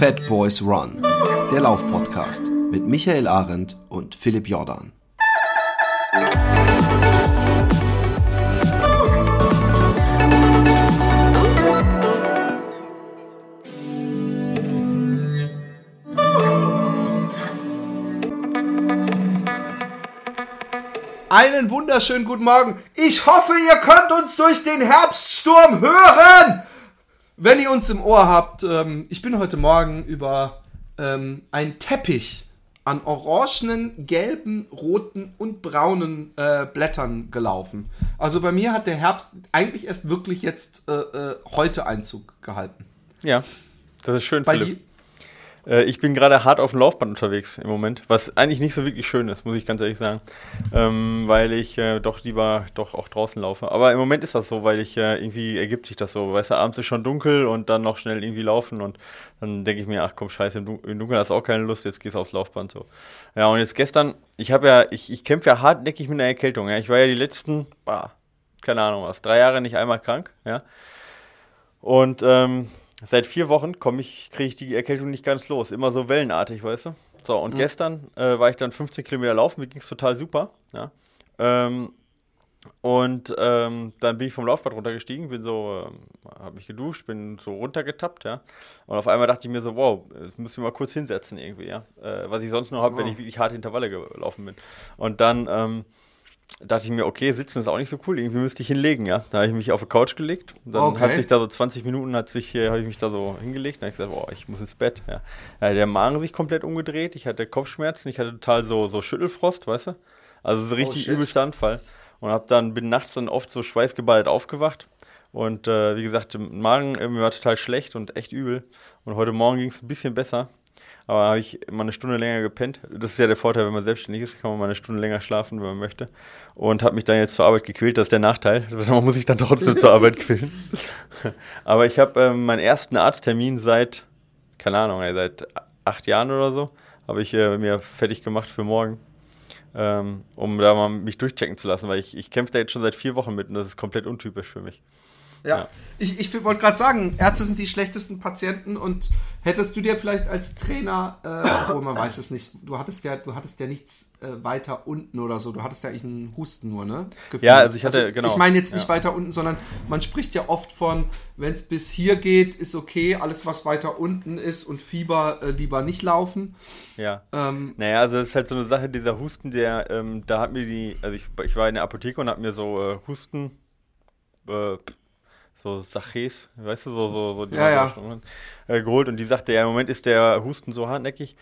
Fat Boys Run, der Laufpodcast mit Michael Arendt und Philipp Jordan. Einen wunderschönen guten Morgen. Ich hoffe, ihr könnt uns durch den Herbststurm hören. Wenn ihr uns im Ohr habt, ähm, ich bin heute Morgen über ähm, einen Teppich an orangenen, gelben, roten und braunen äh, Blättern gelaufen. Also bei mir hat der Herbst eigentlich erst wirklich jetzt äh, äh, heute Einzug gehalten. Ja, das ist schön, bei Philipp. Äh, ich bin gerade hart auf dem Laufband unterwegs im Moment, was eigentlich nicht so wirklich schön ist, muss ich ganz ehrlich sagen. Ähm, weil ich äh, doch lieber doch auch draußen laufe. Aber im Moment ist das so, weil ich äh, irgendwie ergibt sich das so. Weißt du, abends ist schon dunkel und dann noch schnell irgendwie laufen und dann denke ich mir, ach komm, scheiße, im, im Dunkeln hast du auch keine Lust, jetzt gehst du aufs Laufband so. Ja, und jetzt gestern, ich habe ja, ich, ich kämpfe ja hartnäckig mit einer Erkältung. Ja. Ich war ja die letzten, bah, keine Ahnung was, drei Jahre nicht einmal krank, ja. Und ähm, Seit vier Wochen komme ich, kriege ich die Erkältung nicht ganz los. Immer so wellenartig, weißt du? So, und mhm. gestern äh, war ich dann 15 Kilometer laufen, mir ging es total super. Ja. Ähm, und ähm, dann bin ich vom Laufbad runtergestiegen, bin so, äh, habe mich geduscht, bin so runtergetappt, ja. Und auf einmal dachte ich mir so, wow, das müsste ich mal kurz hinsetzen irgendwie, ja. Äh, was ich sonst nur habe, wow. wenn ich wirklich harte Intervalle gelaufen bin. Und dann ähm, dachte ich mir, okay, sitzen ist auch nicht so cool, irgendwie müsste ich hinlegen, ja. Da habe ich mich auf die Couch gelegt. Dann okay. hat sich da so 20 Minuten, hat sich, äh, habe ich mich da so hingelegt. Dann habe ich gesagt, boah, ich muss ins Bett. Ja. ja. der Magen sich komplett umgedreht, ich hatte Kopfschmerzen, ich hatte total so, so Schüttelfrost, weißt du? Also so richtig oh, übelster Anfall. Und hab dann, bin nachts dann oft so schweißgeballt aufgewacht. Und äh, wie gesagt, der Magen mir war total schlecht und echt übel. Und heute Morgen ging es ein bisschen besser. Aber habe ich mal eine Stunde länger gepennt. Das ist ja der Vorteil, wenn man selbstständig ist, kann man mal eine Stunde länger schlafen, wenn man möchte. Und habe mich dann jetzt zur Arbeit gequält. Das ist der Nachteil. Man muss sich dann trotzdem zur Arbeit quälen. Aber ich habe ähm, meinen ersten Arzttermin seit, keine Ahnung, seit acht Jahren oder so, habe ich äh, mir fertig gemacht für morgen. Ähm, um da mal mich durchchecken zu lassen, weil ich, ich kämpfe da jetzt schon seit vier Wochen mit und das ist komplett untypisch für mich. Ja. ja. Ich, ich wollte gerade sagen, Ärzte sind die schlechtesten Patienten und hättest du dir vielleicht als Trainer, äh, obwohl man weiß es nicht, du hattest ja, du hattest ja nichts äh, weiter unten oder so, du hattest ja eigentlich einen Husten nur, ne? Gefühl. Ja, also ich hatte, also, genau. Ich meine jetzt nicht ja. weiter unten, sondern man spricht ja oft von, wenn es bis hier geht, ist okay, alles was weiter unten ist und Fieber äh, lieber nicht laufen. Ja. Ähm, naja, also es ist halt so eine Sache, dieser Husten, der, ähm, da hat mir die, also ich, ich war in der Apotheke und hab mir so äh, Husten, äh, so Saches, weißt du, so, so, so die ja, ja. Äh, geholt und die sagte, ja, im Moment ist der Husten so hartnäckig.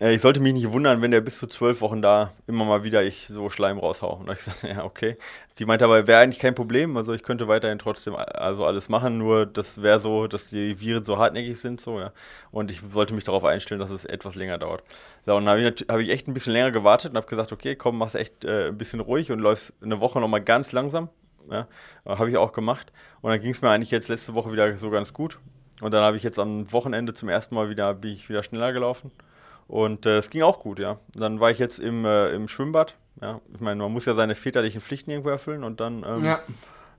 Äh, ich sollte mich nicht wundern, wenn der bis zu zwölf Wochen da immer mal wieder ich so Schleim raushau. Und ich sagte, ja, okay. Sie meinte aber, wäre eigentlich kein Problem, also ich könnte weiterhin trotzdem also alles machen, nur das wäre so, dass die Viren so hartnäckig sind, so, ja. Und ich sollte mich darauf einstellen, dass es etwas länger dauert. So, und dann habe ich, hab ich, echt ein bisschen länger gewartet und habe gesagt, okay, komm, mach's echt äh, ein bisschen ruhig und läufst eine Woche nochmal ganz langsam ja, habe ich auch gemacht. Und dann ging es mir eigentlich jetzt letzte Woche wieder so ganz gut. Und dann habe ich jetzt am Wochenende zum ersten Mal wieder, bin ich wieder schneller gelaufen. Und äh, es äh, ging auch gut, ja. Dann war ich jetzt im, äh, im Schwimmbad. Ja, ich meine, man muss ja seine väterlichen Pflichten irgendwo erfüllen und dann, ähm, ja.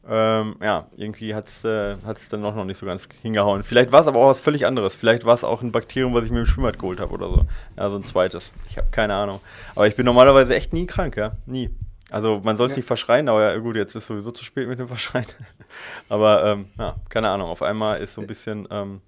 Ähm, ja, irgendwie hat es äh, dann noch, noch nicht so ganz hingehauen. Vielleicht war es aber auch was völlig anderes. Vielleicht war es auch ein Bakterium, was ich mir im Schwimmbad geholt habe oder so. Ja, so ein zweites. Ich habe keine Ahnung. Aber ich bin normalerweise echt nie krank, ja. Nie. Also man soll es ja. nicht verschreien, aber ja, gut, jetzt ist sowieso zu spät mit dem Verschreien. aber ähm, ja, keine Ahnung, auf einmal ist so ein bisschen, ähm,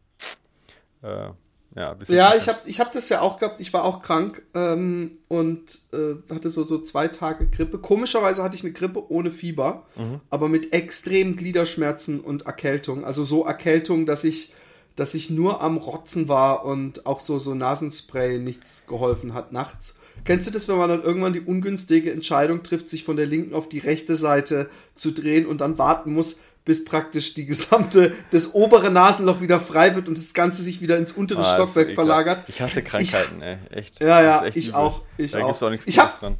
äh, ja. Ja, ich habe ich hab das ja auch gehabt, ich war auch krank ähm, und äh, hatte so, so zwei Tage Grippe. Komischerweise hatte ich eine Grippe ohne Fieber, mhm. aber mit extremen Gliederschmerzen und Erkältung. Also so Erkältung, dass ich dass ich nur am Rotzen war und auch so, so Nasenspray nichts geholfen hat nachts. Kennst du das, wenn man dann irgendwann die ungünstige Entscheidung trifft, sich von der linken auf die rechte Seite zu drehen und dann warten muss, bis praktisch die gesamte, das obere Nasenloch wieder frei wird und das Ganze sich wieder ins untere oh, Stockwerk verlagert. Ich hasse Krankheiten, ich, ey, echt. Ja, ja, ich übel. auch, ich da auch. Gibt's auch nichts ich hab, dran.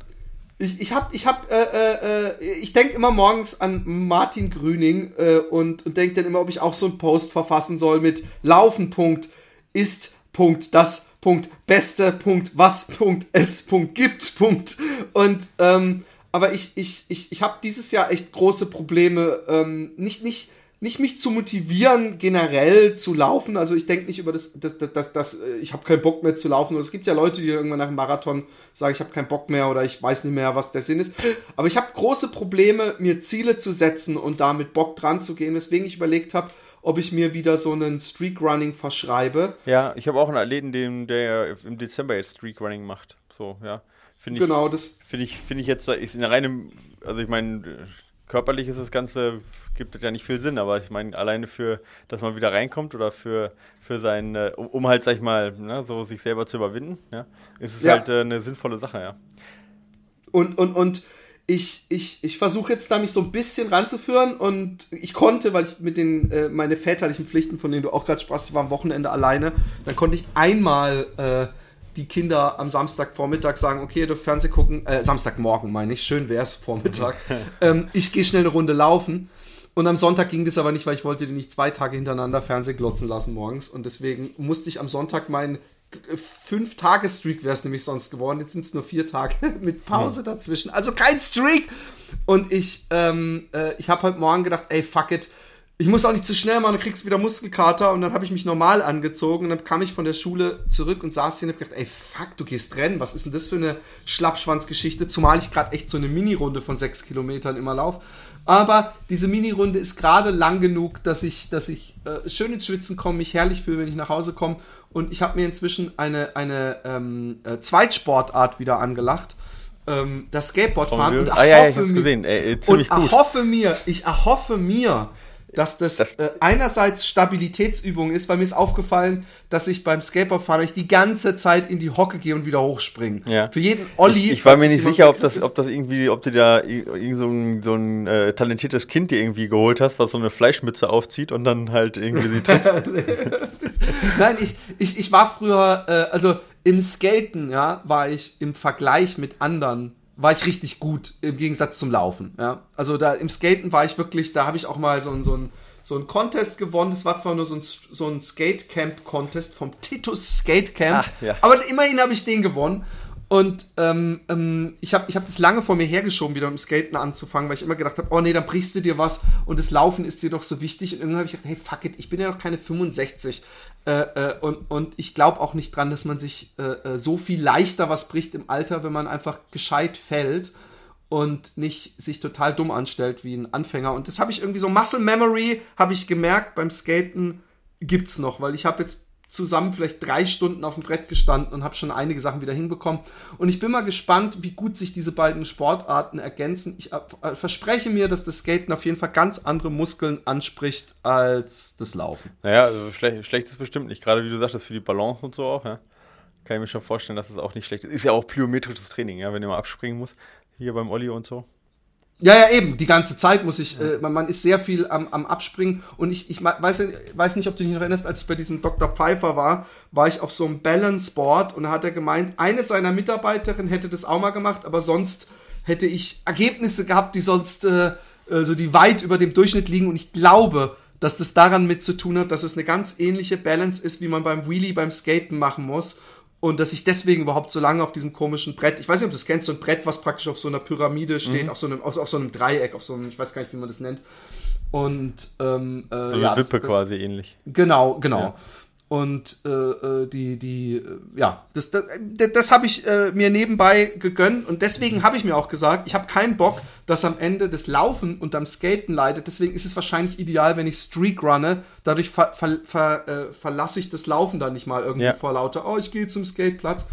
Ich, ich hab, ich hab, äh, äh, ich denke immer morgens an Martin Grüning äh, und, und denke dann immer, ob ich auch so einen Post verfassen soll mit Laufen, Punkt, ist Punkt, das Punkt, beste Punkt, was Punkt, es Punkt, gibt Punkt. Und ähm, aber ich, ich, ich, ich habe dieses Jahr echt große Probleme, ähm, nicht, nicht, nicht mich zu motivieren, generell zu laufen. Also ich denke nicht über das, das, das, das, das äh, ich habe keinen Bock mehr zu laufen. Und es gibt ja Leute, die irgendwann nach einem Marathon sagen, ich habe keinen Bock mehr oder ich weiß nicht mehr, was der Sinn ist. Aber ich habe große Probleme, mir Ziele zu setzen und damit Bock dran zu gehen, weswegen ich überlegt habe, ob ich mir wieder so einen Streak-Running verschreibe. Ja, ich habe auch einen Athleten, den, der im Dezember jetzt Streak-Running macht. So, ja. Finde ich, genau, das finde ich, finde ich jetzt, ist in reinem, also ich meine, körperlich ist das Ganze, gibt es ja nicht viel Sinn, aber ich meine, alleine für, dass man wieder reinkommt oder für, für sein, äh, um, um halt, sag ich mal, ne, so sich selber zu überwinden, ja, ist es ja. halt äh, eine sinnvolle Sache, ja. Und, und, und ich, ich, ich versuche jetzt da mich so ein bisschen ranzuführen und ich konnte, weil ich mit den äh, meine väterlichen Pflichten, von denen du auch gerade sprachst, ich war am Wochenende alleine, dann konnte ich einmal äh, die Kinder am Samstagvormittag sagen, okay, ihr dürft Fernsehen gucken, äh, Samstagmorgen meine ich, schön wäre es Vormittag. ähm, ich gehe schnell eine Runde laufen. Und am Sonntag ging das aber nicht, weil ich wollte die nicht zwei Tage hintereinander Fernsehen glotzen lassen morgens. Und deswegen musste ich am Sonntag meinen fünf Tage Streak wäre es nämlich sonst geworden. Jetzt sind es nur vier Tage mit Pause ja. dazwischen. Also kein Streak. Und ich, ähm, äh, ich habe heute Morgen gedacht, ey, fuck it ich muss auch nicht zu schnell machen, dann kriegst du wieder Muskelkater und dann habe ich mich normal angezogen und dann kam ich von der Schule zurück und saß hier und hab gedacht, ey fuck, du gehst rennen, was ist denn das für eine Schlappschwanzgeschichte, zumal ich gerade echt so eine Mini-Runde von sechs Kilometern immer laufe. Aber diese Mini-Runde ist gerade lang genug, dass ich, dass ich äh, schön ins Schwitzen komme, mich herrlich fühle, wenn ich nach Hause komme. Und ich habe mir inzwischen eine, eine ähm, äh, Zweitsportart wieder angelacht. Ähm, das Skateboardfahren und ah, ja, ich hab's gesehen. Ey, und gut. erhoffe mir, ich erhoffe mir, dass das, das äh, einerseits Stabilitätsübung ist, weil mir ist aufgefallen, dass ich beim Skateboardfahren ich die ganze Zeit in die Hocke gehe und wieder hochspringe. Ja. Für jeden Olli. Ich, ich war mir nicht sicher, ob das, ob das irgendwie, ob du da irgend so ein, so ein äh, talentiertes Kind dir irgendwie geholt hast, was so eine Fleischmütze aufzieht und dann halt irgendwie sie Nein, ich, ich, ich war früher, äh, also im Skaten, ja, war ich im Vergleich mit anderen war ich richtig gut im Gegensatz zum Laufen. Ja? Also da im Skaten war ich wirklich, da habe ich auch mal so ein, so ein so ein Contest gewonnen. Das war zwar nur so ein, so ein Skate-Camp-Contest vom Titus Skate Camp, ah, ja. aber immerhin habe ich den gewonnen. Und ähm, ähm, ich habe ich hab das lange vor mir hergeschoben, wieder mit dem Skaten anzufangen, weil ich immer gedacht habe, oh nee, dann brichst du dir was und das Laufen ist dir doch so wichtig. Und dann habe ich gedacht, hey, fuck it, ich bin ja noch keine 65. Äh, äh, und, und ich glaube auch nicht dran, dass man sich äh, äh, so viel leichter was bricht im Alter, wenn man einfach gescheit fällt und nicht sich total dumm anstellt wie ein Anfänger. Und das habe ich irgendwie so Muscle Memory, habe ich gemerkt, beim Skaten gibt es noch, weil ich habe jetzt zusammen vielleicht drei Stunden auf dem Brett gestanden und habe schon einige Sachen wieder hinbekommen. Und ich bin mal gespannt, wie gut sich diese beiden Sportarten ergänzen. Ich äh, verspreche mir, dass das Skaten auf jeden Fall ganz andere Muskeln anspricht als das Laufen. Naja, also schlecht, schlecht ist bestimmt nicht. Gerade wie du sagtest, für die Balance und so auch. Ja? Kann ich mir schon vorstellen, dass es auch nicht schlecht ist. Ist ja auch plyometrisches Training, ja, wenn ihr mal abspringen muss. Hier beim Olli und so. Ja, ja, eben. Die ganze Zeit muss ich, äh, man, man, ist sehr viel am, am Abspringen. Und ich, ich weiß, weiß nicht, ob du dich noch erinnerst, als ich bei diesem Dr. Pfeiffer war, war ich auf so einem Balance-Board und da hat er gemeint, eine seiner Mitarbeiterinnen hätte das auch mal gemacht, aber sonst hätte ich Ergebnisse gehabt, die sonst äh, äh, so die weit über dem Durchschnitt liegen. Und ich glaube, dass das daran mit zu tun hat, dass es eine ganz ähnliche Balance ist, wie man beim Wheelie beim Skaten machen muss und dass ich deswegen überhaupt so lange auf diesem komischen Brett, ich weiß nicht, ob du das kennst, so ein Brett, was praktisch auf so einer Pyramide steht, mhm. auf, so einem, auf, auf, so einem Dreieck, auf so einem, ich weiß gar nicht, wie man das nennt. Und ähm, äh, so eine ja, Wippe das, quasi ähnlich. Genau, genau. Ja. Und äh, äh, die, die, äh, ja, das, das, das habe ich äh, mir nebenbei gegönnt und deswegen habe ich mir auch gesagt, ich habe keinen Bock, dass am Ende das Laufen und am Skaten leidet. Deswegen ist es wahrscheinlich ideal, wenn ich Streak runne. Dadurch ver, ver, ver, äh, verlasse ich das Laufen dann nicht mal irgendwie ja. vor lauter, oh, ich gehe zum Skateplatz.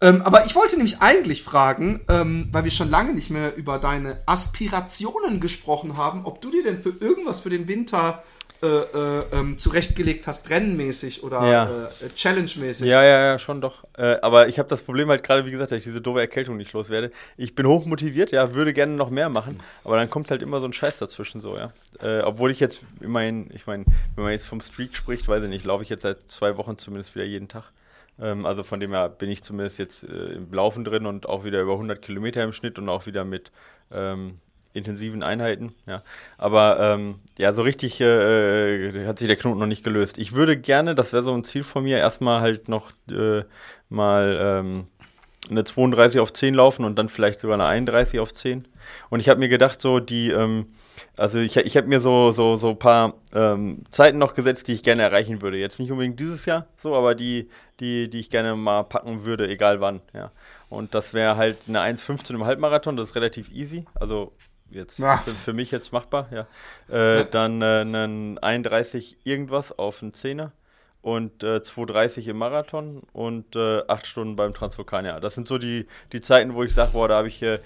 Ähm, aber ich wollte nämlich eigentlich fragen, ähm, weil wir schon lange nicht mehr über deine Aspirationen gesprochen haben, ob du dir denn für irgendwas für den Winter äh, äh, ähm, zurechtgelegt hast, rennenmäßig oder ja. äh, Challenge-mäßig. Ja, ja, ja, schon doch. Äh, aber ich habe das Problem halt gerade, wie gesagt, dass ich diese doofe Erkältung nicht loswerde. Ich bin hochmotiviert, ja, würde gerne noch mehr machen, aber dann kommt halt immer so ein Scheiß dazwischen so, ja. Äh, obwohl ich jetzt immerhin, ich meine, wenn man jetzt vom Streak spricht, weiß ich nicht, laufe ich jetzt seit zwei Wochen zumindest wieder jeden Tag. Ähm, also von dem her bin ich zumindest jetzt äh, im Laufen drin und auch wieder über 100 Kilometer im Schnitt und auch wieder mit ähm, intensiven Einheiten. Ja. Aber ähm, ja, so richtig äh, äh, hat sich der Knoten noch nicht gelöst. Ich würde gerne, das wäre so ein Ziel von mir, erstmal halt noch äh, mal ähm, eine 32 auf 10 laufen und dann vielleicht sogar eine 31 auf 10. Und ich habe mir gedacht, so die, ähm, also ich, ich habe mir so, so, so ein paar ähm, Zeiten noch gesetzt, die ich gerne erreichen würde. Jetzt nicht unbedingt dieses Jahr so, aber die, die, die ich gerne mal packen würde, egal wann. Ja. Und das wäre halt eine 1,15 im Halbmarathon, das ist relativ easy. Also jetzt für, für, mich jetzt machbar, ja. Äh. Dann äh, einen 31 irgendwas auf einen Zehner und äh, 2,30 im Marathon und äh, 8 Stunden beim Transvulkanier. Das sind so die, die Zeiten, wo ich sage, boah, da habe ich, äh,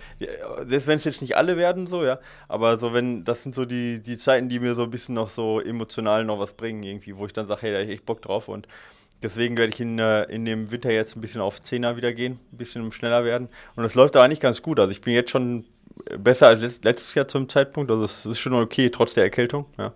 selbst wenn es jetzt nicht alle werden, so, ja, aber so, wenn, das sind so die, die Zeiten, die mir so ein bisschen noch so emotional noch was bringen, irgendwie, wo ich dann sage, hey, da habe ich echt Bock drauf und deswegen werde ich in, äh, in dem Winter jetzt ein bisschen auf 10er wieder gehen, ein bisschen schneller werden und das läuft aber nicht ganz gut, also ich bin jetzt schon besser als letztes Jahr zum Zeitpunkt, also es ist schon okay, trotz der Erkältung, ja.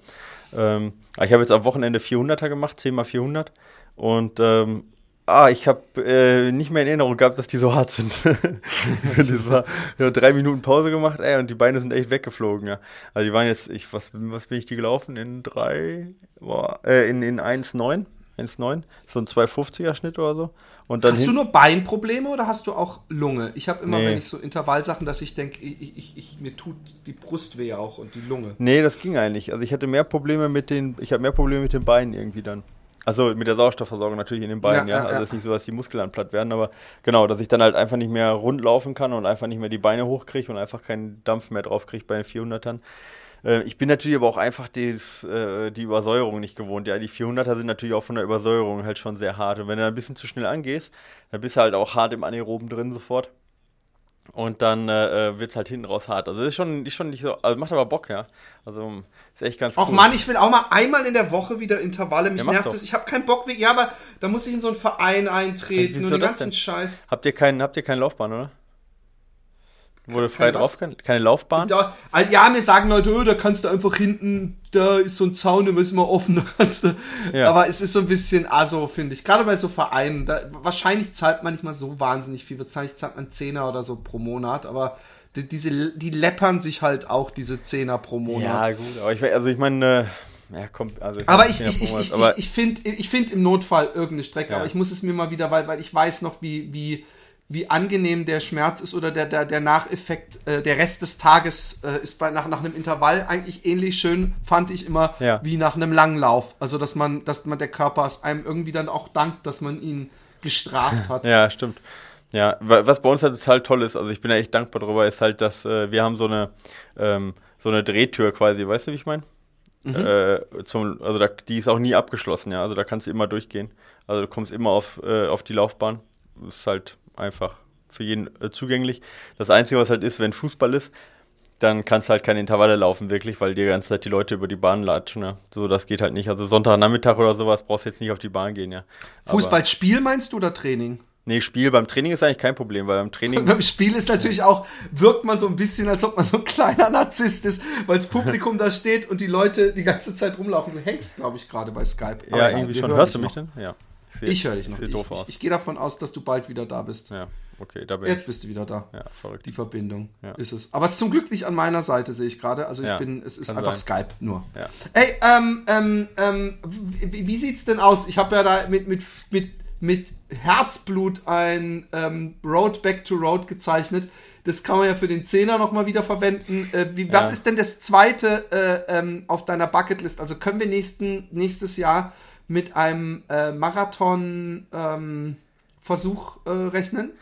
Ähm, ich habe jetzt am Wochenende 400er gemacht, 10 mal 400. Und ähm, ah, ich habe äh, nicht mehr in Erinnerung gehabt, dass die so hart sind. das war ja, drei Minuten Pause gemacht, ey, und die Beine sind echt weggeflogen, ja. Also die waren jetzt, ich, was, was bin ich die gelaufen? In drei, boah, äh, in, in 1,9. 1,9, so ein 250er Schnitt oder so. Und dann hast du nur Beinprobleme oder hast du auch Lunge? Ich habe immer, nee. wenn ich so Intervallsachen, dass ich denke, ich, ich, ich, mir tut die Brust weh auch und die Lunge. Nee, das ging eigentlich. Also ich hatte mehr Probleme mit den, ich habe mehr Probleme mit den Beinen irgendwie dann. Also mit der Sauerstoffversorgung natürlich in den Beinen, ja. ja. Also es ist nicht so, dass die Muskeln platt werden, aber genau, dass ich dann halt einfach nicht mehr rund laufen kann und einfach nicht mehr die Beine hochkriege und einfach keinen Dampf mehr drauf kriege bei den 400ern. Äh, ich bin natürlich aber auch einfach des, äh, die Übersäuerung nicht gewohnt. Ja, die 400er sind natürlich auch von der Übersäuerung halt schon sehr hart. Und wenn du ein bisschen zu schnell angehst, dann bist du halt auch hart im Anaeroben drin sofort. Und dann äh, äh wird es halt hinten raus hart. Also das ist schon, ist schon nicht so, also macht aber Bock, ja. Also ist echt ganz cool. Auch Mann, ich will auch mal einmal in der Woche wieder Intervalle. Mich ja, nervt das. Ich habe keinen Bock, ja, aber da muss ich in so einen Verein eintreten und den ganzen denn? Scheiß. Habt ihr, keinen, habt ihr keine Laufbahn, oder? Wurde frei drauf, keine Laufbahn? Da, ja, mir sagen Leute, oh, da kannst du einfach hinten, da ist so ein Zaun, da ist mal offen. Ja. Aber es ist so ein bisschen also finde ich. Gerade bei so Vereinen, da, wahrscheinlich zahlt man nicht mal so wahnsinnig viel. Wahrscheinlich zahlt man Zehner oder so pro Monat, aber die, diese, die läppern sich halt auch, diese Zehner pro Monat. Ja, gut, aber ich, also ich meine, äh, ja, kommt, also aber ich, ich, ich, ich, ich finde ich find im Notfall irgendeine Strecke, ja. aber ich muss es mir mal wieder, weil, weil ich weiß noch, wie, wie, wie angenehm der Schmerz ist oder der, der, der Nacheffekt, äh, der Rest des Tages äh, ist bei, nach, nach einem Intervall eigentlich ähnlich schön, fand ich immer, ja. wie nach einem Langlauf. Also, dass man, dass man der Körper es einem irgendwie dann auch dankt, dass man ihn gestraft hat. ja, stimmt. Ja, was bei uns halt total toll ist, also ich bin ja echt dankbar darüber, ist halt, dass äh, wir haben so eine, ähm, so eine Drehtür quasi, weißt du, wie ich meine? Mhm. Äh, also da, die ist auch nie abgeschlossen, ja. Also da kannst du immer durchgehen. Also du kommst immer auf, äh, auf die Laufbahn. Das ist halt einfach für jeden äh, zugänglich. Das Einzige, was halt ist, wenn Fußball ist, dann kannst du halt keine Intervalle laufen, wirklich, weil die ganze Zeit die Leute über die Bahn latschen. Ja. So, das geht halt nicht. Also Sonntagnachmittag oder sowas brauchst du jetzt nicht auf die Bahn gehen, ja. Fußballspiel meinst du oder Training? Nee, Spiel. Beim Training ist eigentlich kein Problem, weil beim Training. beim Spiel ist natürlich auch, wirkt man so ein bisschen, als ob man so ein kleiner Narzisst ist, weil das Publikum da steht und die Leute die ganze Zeit rumlaufen. Du hängst, glaube ich, gerade bei Skype. Ja, Aber irgendwie schon. Hörst du mich denn? Ja. Ich, ich höre dich noch. Ich, ich, ich gehe davon aus, dass du bald wieder da bist. Ja, okay, da bin Jetzt bist du wieder da. Ja, verrückt. Die Verbindung ja. ist es. Aber es ist zum Glück nicht an meiner Seite, sehe ich gerade. Also ich ja, bin, es ist einfach sein. Skype nur. Ja. Ey, ähm, ähm, ähm, wie, wie sieht's denn aus? Ich habe ja da mit, mit, mit, mit Herzblut ein ähm, Road Back to Road gezeichnet. Das kann man ja für den Zehner nochmal wieder verwenden. Äh, wie, was ist denn das zweite äh, ähm, auf deiner Bucketlist? Also können wir nächsten, nächstes Jahr mit einem äh, Marathon-Versuch ähm, äh, rechnen?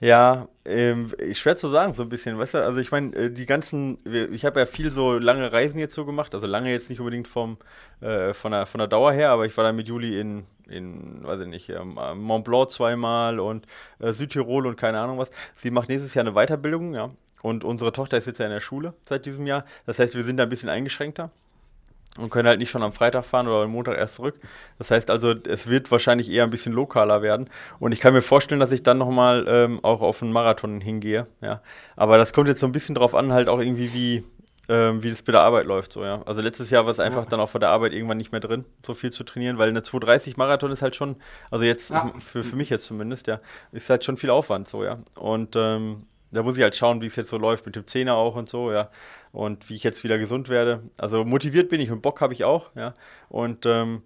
Ja, ähm, schwer zu sagen, so ein bisschen, weißt du, also ich meine, äh, die ganzen, ich habe ja viel so lange Reisen jetzt so gemacht, also lange jetzt nicht unbedingt vom, äh, von, der, von der Dauer her, aber ich war dann mit Juli in, in weiß ich nicht, ähm, Mont Blanc zweimal und äh, Südtirol und keine Ahnung was. Sie macht nächstes Jahr eine Weiterbildung, ja, und unsere Tochter ist jetzt ja in der Schule seit diesem Jahr, das heißt, wir sind da ein bisschen eingeschränkter und können halt nicht schon am Freitag fahren oder am Montag erst zurück. Das heißt also, es wird wahrscheinlich eher ein bisschen lokaler werden. Und ich kann mir vorstellen, dass ich dann nochmal ähm, auch auf einen Marathon hingehe. Ja. Aber das kommt jetzt so ein bisschen drauf an, halt auch irgendwie, wie, ähm, wie das bei der Arbeit läuft. So, ja. Also letztes Jahr war es einfach ja. dann auch vor der Arbeit irgendwann nicht mehr drin, so viel zu trainieren, weil eine 230 Marathon ist halt schon, also jetzt ja. für, für mich jetzt zumindest, ja, ist halt schon viel Aufwand so, ja. Und ähm, da muss ich halt schauen, wie es jetzt so läuft mit dem Zehner auch und so, ja. Und wie ich jetzt wieder gesund werde. Also motiviert bin ich und Bock habe ich auch, ja. Und ähm,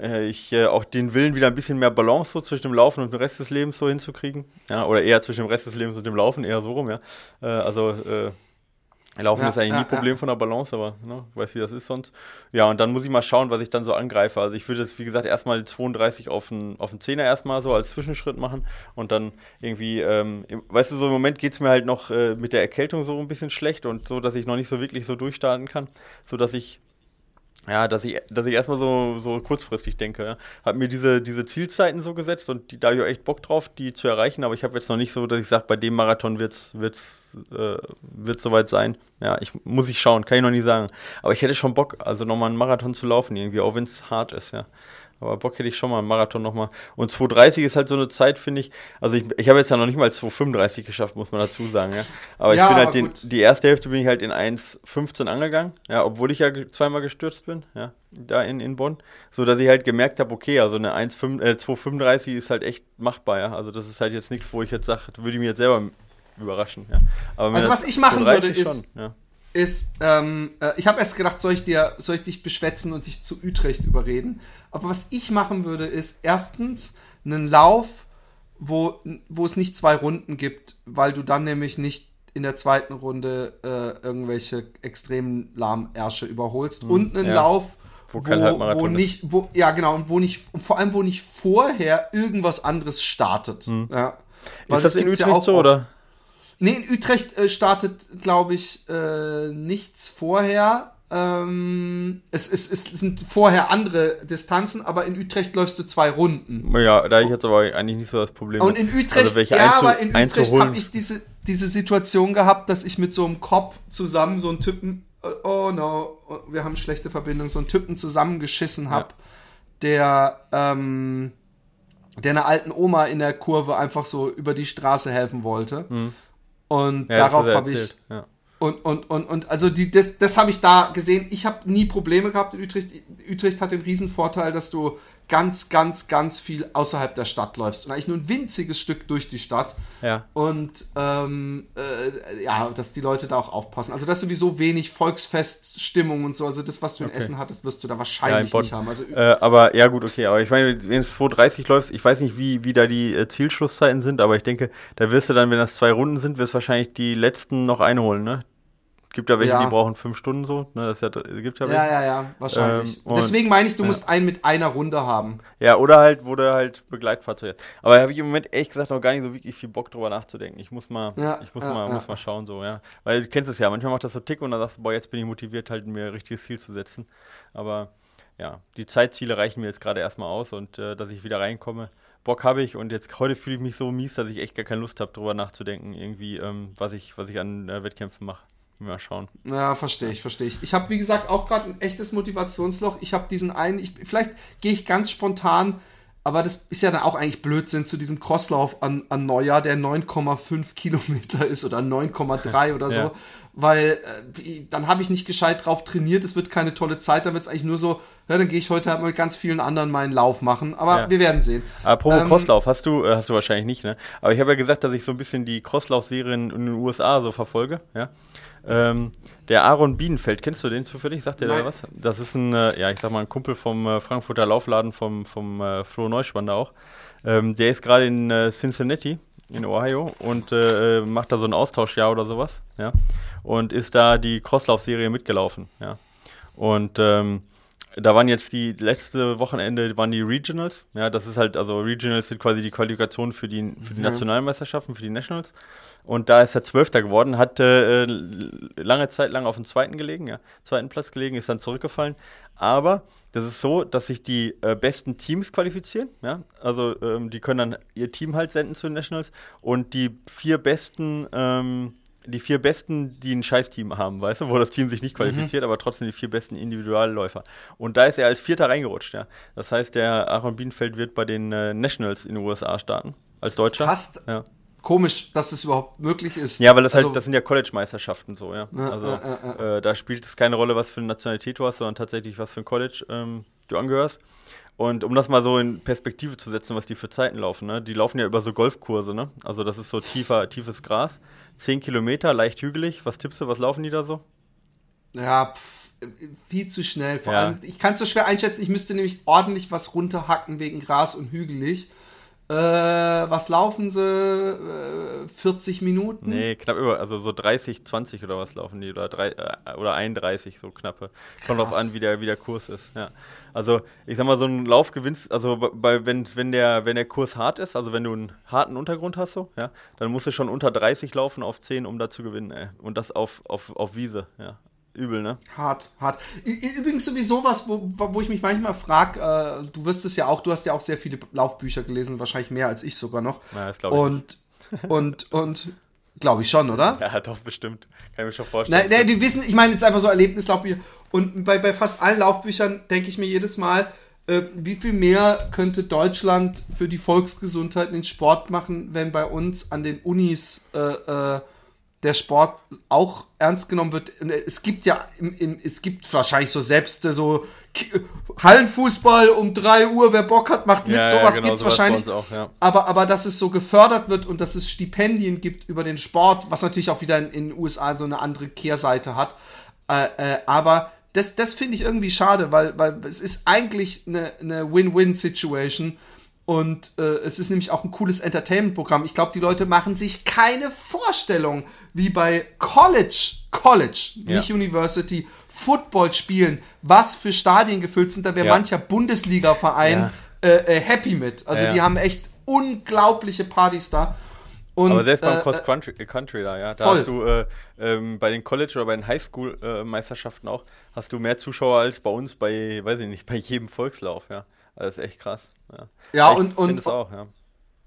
äh, ich äh, auch den Willen wieder ein bisschen mehr Balance so zwischen dem Laufen und dem Rest des Lebens so hinzukriegen. Ja, oder eher zwischen dem Rest des Lebens und dem Laufen, eher so rum, ja. Äh, also äh, Laufen ja, ist eigentlich ja, nie Problem ja. von der Balance, aber ne, weiß wie das ist sonst. Ja, und dann muss ich mal schauen, was ich dann so angreife. Also ich würde jetzt, wie gesagt, erstmal die 32 auf den, auf den 10er erstmal so als Zwischenschritt machen und dann irgendwie, ähm, weißt du, so im Moment geht es mir halt noch äh, mit der Erkältung so ein bisschen schlecht und so, dass ich noch nicht so wirklich so durchstarten kann, so dass ich ja, dass ich, dass ich erstmal so, so kurzfristig denke. Ja. Hab mir diese, diese Zielzeiten so gesetzt und die, da habe ich auch echt Bock drauf, die zu erreichen, aber ich habe jetzt noch nicht so, dass ich sage, bei dem Marathon wird es wird's, äh, wird's soweit sein. Ja, ich muss ich schauen, kann ich noch nie sagen. Aber ich hätte schon Bock, also nochmal einen Marathon zu laufen, irgendwie, auch wenn es hart ist, ja. Aber Bock hätte ich schon mal einen Marathon nochmal. Und 2,30 ist halt so eine Zeit, finde ich. Also ich, ich habe jetzt ja noch nicht mal 2,35 geschafft, muss man dazu sagen, ja. Aber ja, ich bin halt den, die erste Hälfte bin ich halt in 1,15 angegangen, ja, obwohl ich ja zweimal gestürzt bin, ja, da in, in Bonn. So dass ich halt gemerkt habe, okay, also eine 1,5, äh, 2,35 ist halt echt machbar, ja. Also das ist halt jetzt nichts, wo ich jetzt sage, würde ich mir jetzt selber überraschen, ja. Also was ich machen würde, ist. Schon, ja ist, ähm, äh, ich habe erst gedacht, soll ich dir, soll ich dich beschwätzen und dich zu Utrecht überreden? Aber was ich machen würde, ist erstens einen Lauf, wo, wo es nicht zwei Runden gibt, weil du dann nämlich nicht in der zweiten Runde äh, irgendwelche extremen Lahmärsche überholst. Mhm, und einen ja. Lauf, wo, wo, wo nicht, wo, ja genau, und wo nicht, und vor allem, wo nicht vorher irgendwas anderes startet. Mhm. Ja. Weil ist das in Utrecht ja so, oder? Nee, in Utrecht äh, startet, glaube ich, äh, nichts vorher. Ähm, es, es, es, sind vorher andere Distanzen, aber in Utrecht läufst du zwei Runden. Ja, da ich jetzt aber eigentlich nicht so das Problem. Und in Utrecht, also ja, aber in Utrecht habe ich diese, diese Situation gehabt, dass ich mit so einem Kopf zusammen so einen Typen, oh no, wir haben schlechte Verbindung, so einen Typen zusammengeschissen habe, ja. der, ähm, der einer alten Oma in der Kurve einfach so über die Straße helfen wollte. Mhm. Und ja, darauf habe ich. Ja. Und, und, und, und also die, das, das habe ich da gesehen. Ich habe nie Probleme gehabt in Utrecht. Utrecht hat den Riesenvorteil, dass du ganz, ganz, ganz viel außerhalb der Stadt läufst und eigentlich nur ein winziges Stück durch die Stadt. Ja. Und ähm, äh, ja, dass die Leute da auch aufpassen. Also das ist sowieso wenig Volksfeststimmung und so. Also das, was du in okay. Essen hattest, wirst du da wahrscheinlich ja, nicht haben. Also, äh, aber ja gut, okay. Aber ich meine, wenn es 2.30 läuft, ich weiß nicht, wie, wie da die äh, Zielschlusszeiten sind, aber ich denke, da wirst du dann, wenn das zwei Runden sind, wirst du wahrscheinlich die letzten noch einholen, ne? Gibt ja welche, ja. die brauchen fünf Stunden so. Ne? Das ja, gibt ja, ja, ja, ja, wahrscheinlich. Ähm, Deswegen meine ich, du ja. musst einen mit einer Runde haben. Ja, oder halt, wo du halt Begleitfahrzeug hast. Aber da habe ich im Moment ehrlich gesagt noch gar nicht so wirklich viel Bock drüber nachzudenken. Ich muss mal, ja, ich muss mal, muss mal schauen so, ja. Weil du kennst es ja, manchmal macht das so Tick und dann sagst du, boah, jetzt bin ich motiviert, halt mir ein richtiges Ziel zu setzen. Aber ja, die Zeitziele reichen mir jetzt gerade erstmal aus und äh, dass ich wieder reinkomme. Bock habe ich und jetzt heute fühle ich mich so mies, dass ich echt gar keine Lust habe, drüber nachzudenken, irgendwie, ähm, was ich, was ich an äh, Wettkämpfen mache. Mal schauen. Ja, verstehe ich, verstehe ich. Ich habe, wie gesagt, auch gerade ein echtes Motivationsloch. Ich habe diesen einen, ich, vielleicht gehe ich ganz spontan, aber das ist ja dann auch eigentlich Blödsinn zu diesem Crosslauf an, an Neujahr, der 9,5 Kilometer ist oder 9,3 oder so. Ja. Weil äh, dann habe ich nicht gescheit drauf trainiert, es wird keine tolle Zeit, dann wird es eigentlich nur so, ja, dann gehe ich heute halt mit ganz vielen anderen meinen Lauf machen. Aber ja. wir werden sehen. Apropos ähm, Crosslauf, hast du, äh, hast du wahrscheinlich nicht, ne? Aber ich habe ja gesagt, dass ich so ein bisschen die Crosslauf-Serien in den USA so verfolge, ja. Ähm, der Aaron Bienenfeld, kennst du den zufällig? Sagt der da was? Das ist ein, äh, ja, ich sag mal, ein Kumpel vom äh, Frankfurter Laufladen vom, vom äh, Flo Neuschwander auch. Ähm, der ist gerade in äh, Cincinnati in Ohio und äh, äh, macht da so ein Austauschjahr oder sowas, ja. Und ist da die Crosslauf-Serie mitgelaufen, ja. Und ähm, da waren jetzt die letzte Wochenende waren die Regionals. Ja, das ist halt, also Regionals sind quasi die Qualifikation für die, für die mhm. Nationalmeisterschaften, für die Nationals. Und da ist er Zwölfter geworden, hat äh, lange Zeit lang auf dem zweiten gelegen, ja, zweiten Platz gelegen, ist dann zurückgefallen. Aber das ist so, dass sich die äh, besten Teams qualifizieren, ja. Also ähm, die können dann ihr Team halt senden zu den Nationals und die vier besten ähm, die vier besten, die ein Scheißteam haben, weißt du, wo das Team sich nicht qualifiziert, mhm. aber trotzdem die vier besten Individualläufer. Und da ist er als Vierter reingerutscht, ja. Das heißt, der Aaron Bienenfeld wird bei den äh, Nationals in den USA starten, als Deutscher. Fast. Ja. Komisch, dass das überhaupt möglich ist. Ja, weil das halt, also, halt, das sind ja College-Meisterschaften so, ja. ja also ja, äh, da spielt es keine Rolle, was für eine Nationalität du hast, sondern tatsächlich, was für ein College ähm, du angehörst. Und um das mal so in Perspektive zu setzen, was die für Zeiten laufen, ne? Die laufen ja über so Golfkurse, ne? Also das ist so tiefer, tiefes Gras. 10 Kilometer, leicht hügelig. Was tippst du, was laufen die da so? Ja, pff, viel zu schnell. Vor ja. allem, ich kann es so schwer einschätzen, ich müsste nämlich ordentlich was runterhacken wegen Gras und hügelig. Äh, was laufen sie? Äh, 40 Minuten? Nee, knapp über, also so 30, 20 oder was laufen die, oder, drei, äh, oder 31, so knappe. Kommt drauf an, wie der, wie der Kurs ist, ja. Also, ich sag mal, so ein Lauf gewinnst, also bei, wenn, wenn, der, wenn der Kurs hart ist, also wenn du einen harten Untergrund hast, so, ja, dann musst du schon unter 30 laufen auf 10, um da zu gewinnen, ey. Und das auf, auf, auf Wiese, ja. Übel, ne? Hart, hart. Übrigens sowieso was, wo, wo ich mich manchmal frage, äh, du wirst es ja auch, du hast ja auch sehr viele Laufbücher gelesen, wahrscheinlich mehr als ich sogar noch. Ja, das glaube ich. Und, und, und, glaube ich schon, oder? Ja, doch, bestimmt. Kann ich mir schon vorstellen. Nein, die wissen, ich meine jetzt einfach so Erlebnislaufbücher. Und bei, bei fast allen Laufbüchern denke ich mir jedes Mal, äh, wie viel mehr könnte Deutschland für die Volksgesundheit in den Sport machen, wenn bei uns an den Unis äh, äh, der Sport auch ernst genommen wird. Es gibt ja, im, im, es gibt wahrscheinlich so selbst so Hallenfußball um 3 Uhr, wer Bock hat, macht mit. Ja, sowas ja, genau, gibt es wahrscheinlich. Auch, ja. aber, aber dass es so gefördert wird und dass es Stipendien gibt über den Sport, was natürlich auch wieder in, in den USA so eine andere Kehrseite hat. Äh, äh, aber das, das finde ich irgendwie schade, weil, weil es ist eigentlich eine, eine Win-Win-Situation. Und äh, es ist nämlich auch ein cooles Entertainment-Programm. Ich glaube, die Leute machen sich keine Vorstellung, wie bei College, College, ja. nicht University, Football spielen, was für Stadien gefüllt sind. Da wäre ja. mancher Bundesliga-Verein ja. äh, äh, happy mit. Also die haben echt unglaubliche Partys da. Und, Aber selbst beim äh, Cross Country, äh, Country da, ja, da voll. hast du äh, ähm, bei den College oder bei den Highschool-Meisterschaften auch, hast du mehr Zuschauer als bei uns bei, weiß ich nicht, bei jedem Volkslauf, ja. Also das ist echt krass. Ja, ja und, und, auch, ja.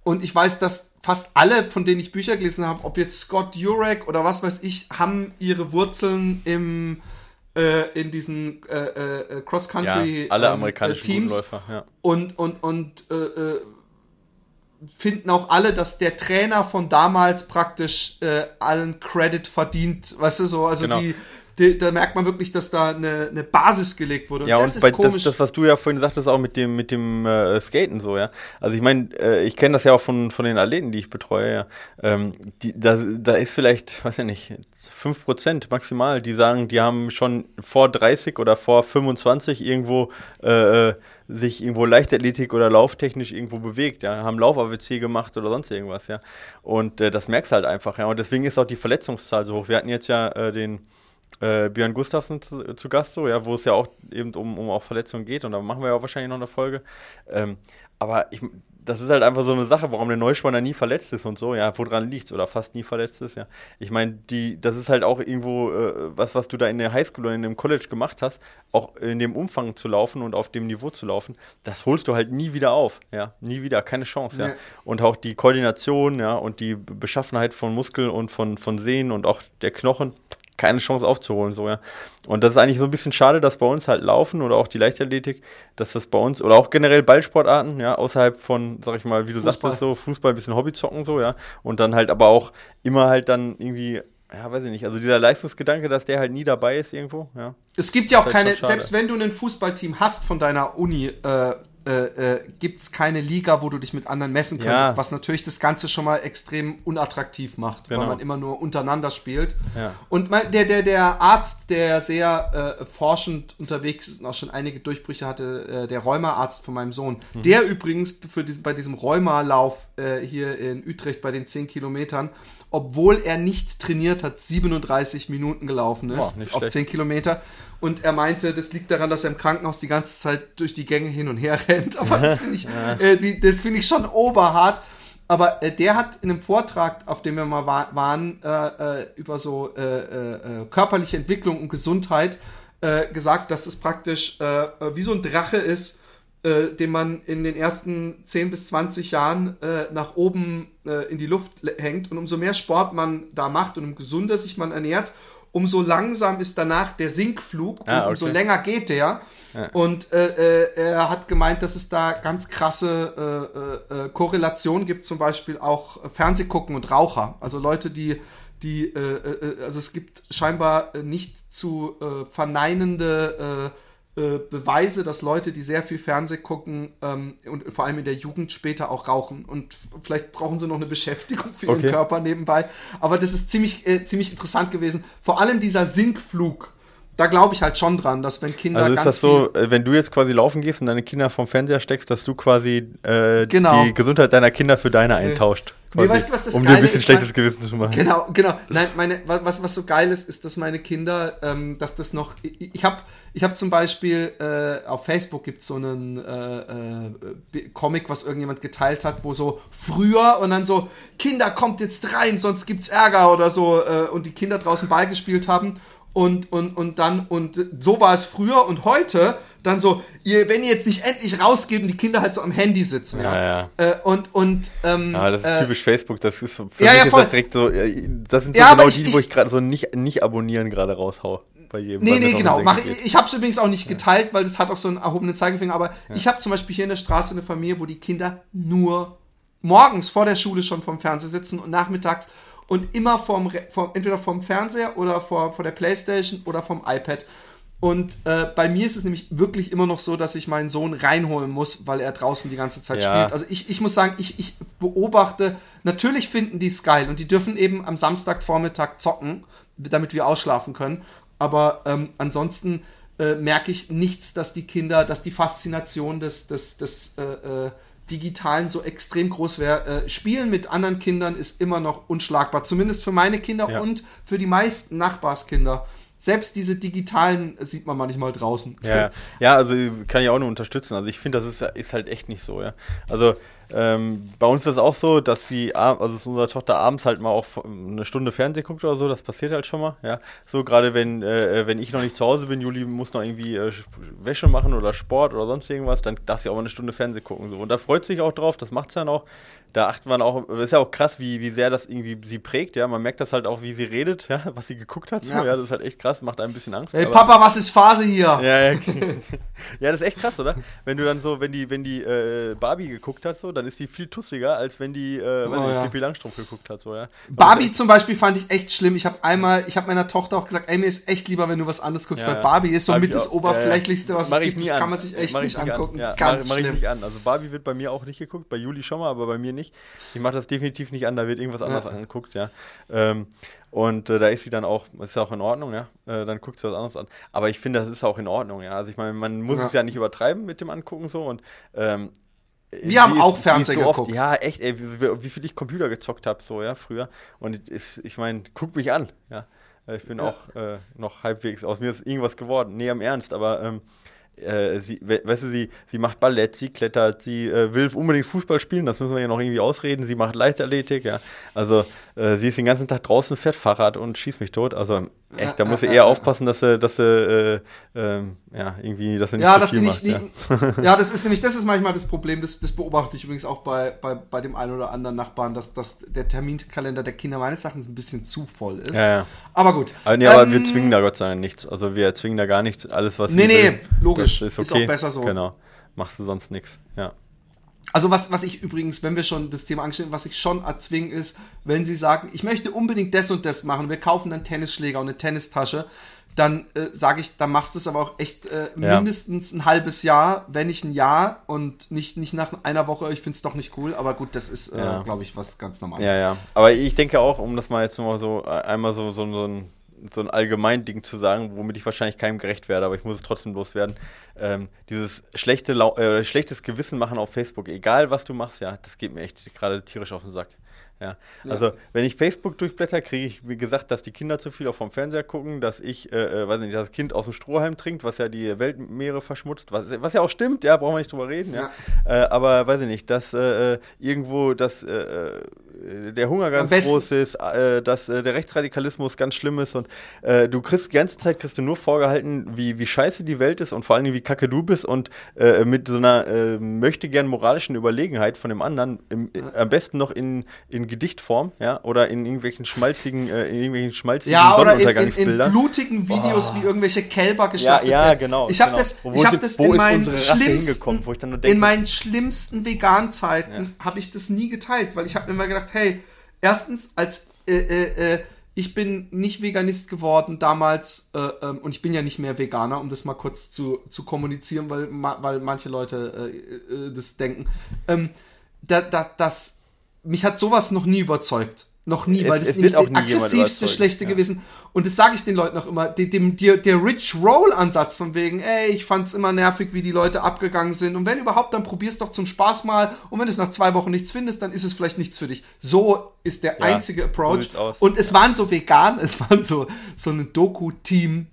und ich weiß, dass fast alle, von denen ich Bücher gelesen habe, ob jetzt Scott Jurek oder was weiß ich, haben ihre Wurzeln im äh, in diesen äh, äh, Cross-Country ja, alle ähm, amerikanischen Teams Läufer, ja. und und und äh, äh, finden auch alle, dass der Trainer von damals praktisch äh, allen Credit verdient, weißt du so, also genau. die, da merkt man wirklich, dass da eine, eine Basis gelegt wurde. Und ja, das und ist komisch. Das, das, was du ja vorhin sagtest, auch mit dem, mit dem äh, Skaten so, ja. Also ich meine, äh, ich kenne das ja auch von, von den Athleten, die ich betreue, ja. Ähm, die, da, da ist vielleicht, weiß ja nicht, 5% maximal, die sagen, die haben schon vor 30 oder vor 25 irgendwo äh, äh, sich irgendwo Leichtathletik oder lauftechnisch irgendwo bewegt, ja, haben Lauf-AWC gemacht oder sonst irgendwas, ja. Und äh, das merkst du halt einfach, ja. Und deswegen ist auch die Verletzungszahl so hoch. Wir hatten jetzt ja äh, den äh, Björn Gustafsson zu, zu, Gast, so, ja, wo es ja auch eben um, um auch Verletzungen geht und da machen wir ja auch wahrscheinlich noch eine Folge. Ähm, aber ich, das ist halt einfach so eine Sache, warum der Neuspanner nie verletzt ist und so, ja, woran liegt oder fast nie verletzt ist, ja. Ich meine, die, das ist halt auch irgendwo äh, was, was du da in der Highschool oder in dem College gemacht hast, auch in dem Umfang zu laufen und auf dem Niveau zu laufen, das holst du halt nie wieder auf, ja, nie wieder, keine Chance, ja. Nee. Und auch die Koordination, ja, und die Beschaffenheit von Muskeln und von, von Sehnen und auch der Knochen, keine Chance aufzuholen, so, ja. Und das ist eigentlich so ein bisschen schade, dass bei uns halt Laufen oder auch die Leichtathletik, dass das bei uns, oder auch generell Ballsportarten, ja, außerhalb von, sag ich mal, wie du Fußball. sagtest, so Fußball, ein bisschen Hobby zocken, so, ja. Und dann halt aber auch immer halt dann irgendwie ja, weiß ich nicht. Also dieser Leistungsgedanke, dass der halt nie dabei ist irgendwo, ja. Es gibt ja auch halt keine, selbst wenn du ein Fußballteam hast von deiner Uni, äh, äh, äh, gibt es keine Liga, wo du dich mit anderen messen könntest, ja. was natürlich das Ganze schon mal extrem unattraktiv macht, genau. weil man immer nur untereinander spielt. Ja. Und mein, der, der, der Arzt, der sehr äh, forschend unterwegs ist und auch schon einige Durchbrüche hatte, äh, der Rheumaarzt von meinem Sohn, mhm. der übrigens für diesen, bei diesem Rheumalauf äh, hier in Utrecht bei den 10 Kilometern obwohl er nicht trainiert hat, 37 Minuten gelaufen ist Boah, auf 10 Kilometer. Und er meinte, das liegt daran, dass er im Krankenhaus die ganze Zeit durch die Gänge hin und her rennt. Aber das finde ich, äh, die, das finde ich schon oberhart. Aber äh, der hat in einem Vortrag, auf dem wir mal wa waren, äh, äh über so äh, äh, körperliche Entwicklung und Gesundheit gesagt, dass es praktisch wie so ein Drache ist, äh, den man in den ersten 10 bis 20 Jahren äh, nach oben äh, in die Luft hängt. Und umso mehr Sport man da macht und umso gesunder sich man ernährt, umso langsam ist danach der Sinkflug ah, und umso länger geht der. Ja. Und äh, äh, er hat gemeint, dass es da ganz krasse äh, äh, Korrelationen gibt, zum Beispiel auch Fernsehgucken und Raucher. Also Leute, die, die, äh, äh, also es gibt scheinbar nicht zu verneinende äh, Beweise, dass Leute, die sehr viel Fernseh gucken ähm, und vor allem in der Jugend später auch rauchen. Und vielleicht brauchen sie noch eine Beschäftigung für ihren okay. Körper nebenbei. Aber das ist ziemlich, äh, ziemlich interessant gewesen. Vor allem dieser Sinkflug da glaube ich halt schon dran, dass wenn Kinder. Also ist das so, äh, wenn du jetzt quasi laufen gehst und deine Kinder vom Fernseher steckst, dass du quasi äh, genau. die Gesundheit deiner Kinder für deine eintauscht? Nee, weißt du, was das um dir ein bisschen ist, schlechtes Gewissen zu machen. Genau, genau. Nein, meine, was, was so geil ist, ist, dass meine Kinder, ähm, dass das noch. Ich, ich habe ich hab zum Beispiel äh, auf Facebook gibt es so einen äh, äh, Comic, was irgendjemand geteilt hat, wo so früher und dann so, Kinder, kommt jetzt rein, sonst gibt's Ärger oder so, äh, und die Kinder draußen Ball gespielt haben und, und, und dann, und so war es früher und heute dann so, ihr, wenn ihr jetzt nicht endlich rausgeht und die Kinder halt so am Handy sitzen. Ja, ja. ja. Äh, und, und, ähm, Ja, das ist äh, typisch Facebook, das ist so, für ja, mich ja, ist das direkt so, das sind so ja, genau ich, die, wo ich gerade so nicht, nicht abonnieren gerade raushau. Bei jedem, nee, nee, genau. Mach, ich ich habe es übrigens auch nicht geteilt, weil das hat auch so einen erhobenen Zeigefinger. Aber ich habe zum Beispiel hier in der Straße eine Familie, wo die Kinder nur morgens vor der Schule schon vom Fernseher sitzen und nachmittags und immer vom, vom entweder vom Fernseher oder vor, vor der Playstation oder vom iPad. Und äh, bei mir ist es nämlich wirklich immer noch so, dass ich meinen Sohn reinholen muss, weil er draußen die ganze Zeit ja. spielt. Also ich, ich muss sagen, ich, ich beobachte, natürlich finden die es geil und die dürfen eben am Samstagvormittag zocken, damit wir ausschlafen können. Aber ähm, ansonsten äh, merke ich nichts, dass die Kinder, dass die Faszination des, des, des äh, äh Digitalen so extrem groß wäre. Äh, Spielen mit anderen Kindern ist immer noch unschlagbar. Zumindest für meine Kinder ja. und für die meisten Nachbarskinder. Selbst diese digitalen sieht man manchmal draußen. Ja, ja also kann ich auch nur unterstützen. Also ich finde, das ist, ist halt echt nicht so, ja. Also ähm, bei uns ist es auch so, dass sie, also dass unsere Tochter abends halt mal auch eine Stunde Fernsehen guckt oder so, das passiert halt schon mal, ja. So gerade wenn, äh, wenn ich noch nicht zu Hause bin, Juli muss noch irgendwie äh, Wäsche machen oder Sport oder sonst irgendwas, dann darf sie auch mal eine Stunde Fernsehen gucken. So. Und da freut sie sich auch drauf, das macht sie dann auch. Da achtet man auch, das ist ja auch krass, wie, wie sehr das irgendwie sie prägt, ja. Man merkt das halt auch, wie sie redet, ja, was sie geguckt hat. So. Ja. ja das ist halt echt krass, macht einem ein bisschen Angst. Hey Papa, was ist Phase hier? Ja, ja, ja, das ist echt krass, oder? Wenn du dann so, wenn die, wenn die äh, Barbie geguckt hat, so, dann ist die viel tussiger, als wenn die, äh, oh, ja. Pippi Langstrumpf geguckt hat, so, ja. Barbie zum Beispiel fand ich echt schlimm. Ich habe einmal, ich habe meiner Tochter auch gesagt, ey, mir ist echt lieber, wenn du was anderes guckst, ja, weil Barbie ist so mit das Oberflächlichste, was es gibt. Das kann man sich echt mach nicht angucken. Ja, Ganz mach, mach ich nicht an. Also Barbie wird bei mir auch nicht geguckt, bei Juli schon mal, aber bei mir nicht. Ich mache das definitiv nicht an, da wird irgendwas anderes angeguckt, ja. Ähm, und äh, da ist sie dann auch, ist ja auch in Ordnung, ja. Äh, dann guckt sie was anderes an. Aber ich finde, das ist auch in Ordnung, ja. Also ich meine, man muss ja. es ja nicht übertreiben mit dem Angucken so. Und ähm, wir haben auch Fernsehen so geguckt. ja, echt, ey, wie, wie, viel ich Computer gezockt habe, so, ja, früher. Und ist, ich meine, guck mich an, ja. Ich bin ja. auch äh, noch halbwegs, aus mir ist irgendwas geworden. Nee, am Ernst, aber ähm, äh, sie, weißt du, sie, sie macht Ballett, sie klettert, sie äh, will unbedingt Fußball spielen, das müssen wir ja noch irgendwie ausreden. Sie macht Leichtathletik, ja. Also äh, sie ist den ganzen Tag draußen, fährt Fahrrad und schießt mich tot. Also echt, da muss sie eher aufpassen, dass sie, dass sie äh, ähm, ja, irgendwie, dass sie nicht ja, viel macht. Nicht, ja. ja. das ist nämlich, das ist manchmal das Problem, das, das beobachte ich übrigens auch bei, bei, bei dem einen oder anderen Nachbarn, dass, dass der Terminkalender der Kinder meines Erachtens ein bisschen zu voll ist. Ja, ja. Aber gut. Aber, nee, ähm, aber wir zwingen da Gott sei Dank nichts. Also wir zwingen da gar nichts. Alles, was Nee, nee, will, logisch. Ist, okay. ist auch besser so. Genau. Machst du sonst nichts. Ja. Also was, was ich übrigens, wenn wir schon das Thema anstellen, was ich schon erzwingen ist, wenn sie sagen, ich möchte unbedingt das und das machen, wir kaufen dann Tennisschläger und eine Tennistasche, dann äh, sage ich, dann machst du es aber auch echt äh, mindestens ein halbes Jahr, wenn nicht ein Jahr und nicht, nicht nach einer Woche, ich finde es doch nicht cool, aber gut, das ist, äh, ja. glaube ich, was ganz Normales. Ja, ja. Aber ich denke auch, um das mal jetzt mal so äh, einmal so, so, so ein so ein allgemein Ding zu sagen, womit ich wahrscheinlich keinem gerecht werde, aber ich muss es trotzdem loswerden. Ähm, dieses schlechte äh, schlechtes Gewissen machen auf Facebook, egal was du machst, ja, das geht mir echt gerade tierisch auf den Sack. Ja. Also, ja. wenn ich Facebook durchblätter, kriege ich, wie gesagt, dass die Kinder zu viel auf vom Fernseher gucken, dass ich, äh, äh, weiß nicht, das Kind aus dem Strohhalm trinkt, was ja die Weltmeere verschmutzt, was, was ja auch stimmt, ja, brauchen wir nicht drüber reden, ja. ja. Äh, aber weiß ich nicht, dass äh, äh irgendwo das äh, der Hunger ganz groß ist, äh, dass äh, der Rechtsradikalismus ganz schlimm ist und äh, du kriegst die ganze Zeit kriegst du nur vorgehalten, wie, wie scheiße die Welt ist und vor allem wie kacke du bist und äh, mit so einer äh, möchte gern moralischen Überlegenheit von dem anderen, im, am besten noch in, in Gedichtform, ja, oder in irgendwelchen schmalzigen, äh, in irgendwelchen schmalzigen ja, Sonnenuntergangsbildern. In, in, in blutigen Videos, oh. wie irgendwelche Kälber geschlachtet ja, ja, genau. Ich habe genau. das, ich hab das in meinen schlimmsten, denke, in meinen schlimmsten Vegan-Zeiten ja. habe ich das nie geteilt, weil ich habe mir immer gedacht, hey, erstens, als äh, äh, äh, ich bin nicht Veganist geworden damals äh, ähm, und ich bin ja nicht mehr Veganer, um das mal kurz zu, zu kommunizieren, weil, ma, weil manche Leute äh, äh, das denken. Ähm, da, da, das, mich hat sowas noch nie überzeugt. Noch nie, es, weil das ist nämlich der aggressivste schlechte ja. gewesen. Und das sage ich den Leuten auch immer. Dem, der, der Rich Roll-Ansatz von wegen, ey, ich fand's immer nervig, wie die Leute abgegangen sind. Und wenn überhaupt, dann probier's doch zum Spaß mal. Und wenn du es nach zwei Wochen nichts findest, dann ist es vielleicht nichts für dich. So ist der ja, einzige Approach. So und es waren so vegan, es waren so, so ein Doku-Team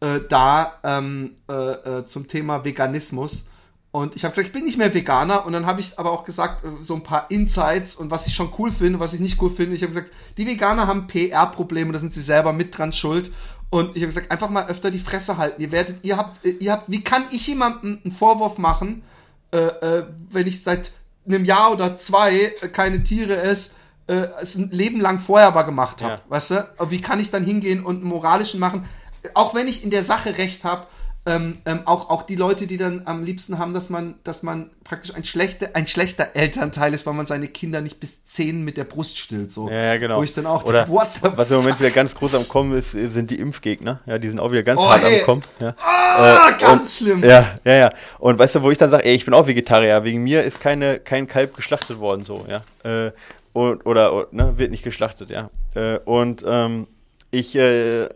äh, da ähm, äh, äh, zum Thema Veganismus. Und ich habe gesagt, ich bin nicht mehr Veganer. Und dann habe ich aber auch gesagt, äh, so ein paar Insights und was ich schon cool finde, was ich nicht cool finde. Ich habe gesagt, die Veganer haben PR-Probleme, da sind sie selber mit dran schuld. Und ich habe gesagt, einfach mal öfter die Fresse halten. Ihr werdet, ihr habt, äh, ihr habt, wie kann ich jemandem einen Vorwurf machen, äh, äh, wenn ich seit einem Jahr oder zwei äh, keine Tiere esse, äh, es ein Leben lang vorher aber gemacht habe, ja. weißt du? Wie kann ich dann hingehen und einen moralischen machen? Auch wenn ich in der Sache recht habe, ähm, ähm, auch, auch die Leute, die dann am liebsten haben, dass man, dass man praktisch ein schlechter, ein schlechter Elternteil ist, weil man seine Kinder nicht bis zehn mit der Brust stillt. So. Ja, genau. Wo ich dann auch Oder was im Moment wieder ganz groß am Kommen ist, sind die Impfgegner. Ja, die sind auch wieder ganz oh, hart ey. am Kommen. Ja. Ah, äh, ganz und, schlimm. Ja, ja, ja. Und weißt du, wo ich dann sage, ey, ich bin auch Vegetarier, wegen mir ist keine, kein Kalb geschlachtet worden, so, ja. Äh, und, oder, oder ne, wird nicht geschlachtet, ja. Äh, und ähm, ich, äh,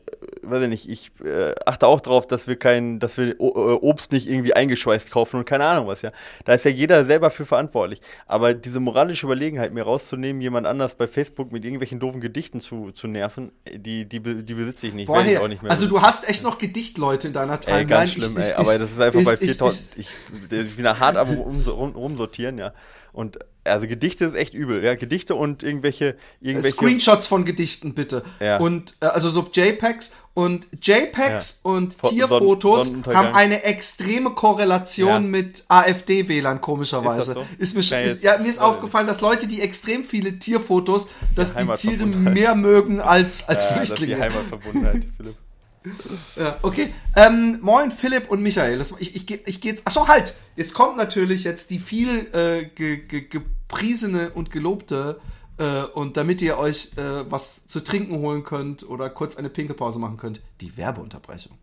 weiß ich nicht, ich äh, achte auch darauf, dass wir kein, dass wir äh, Obst nicht irgendwie eingeschweißt kaufen und keine Ahnung was, ja. Da ist ja jeder selber für verantwortlich. Aber diese moralische Überlegenheit, mir rauszunehmen, jemand anders bei Facebook mit irgendwelchen doofen Gedichten zu, zu nerven, die, die, die besitze ich nicht. Boah, ich auch nicht mehr also du hast echt noch Gedichtleute in deiner Timeline. Ey, ganz schlimm, ich, ich, ey, aber das ist einfach bei 4000, ich, ich, ich, bin da hart am rum, rum, rumsortieren, ja. Und also Gedichte ist echt übel, ja. Gedichte und irgendwelche. irgendwelche Screenshots von Gedichten, bitte. Ja. Und äh, also so JPEGs und JPEGs ja. und Tierfotos haben eine extreme Korrelation ja. mit AfD-Wählern, komischerweise. Ist, so? ist, mir, ist, ja, mir ist aufgefallen, dass Leute, die extrem viele Tierfotos, dass die Tiere mehr mögen als, als Flüchtlinge. Das ist die Heimatverbundenheit, Philipp. Ja, okay. Ähm, moin Philipp und Michael. Das, ich, ich, ich gehe jetzt. Achso, halt! Jetzt kommt natürlich jetzt die viel äh, ge, ge, gepriesene und gelobte. Äh, und damit ihr euch äh, was zu trinken holen könnt oder kurz eine Pinkelpause machen könnt, die Werbeunterbrechung.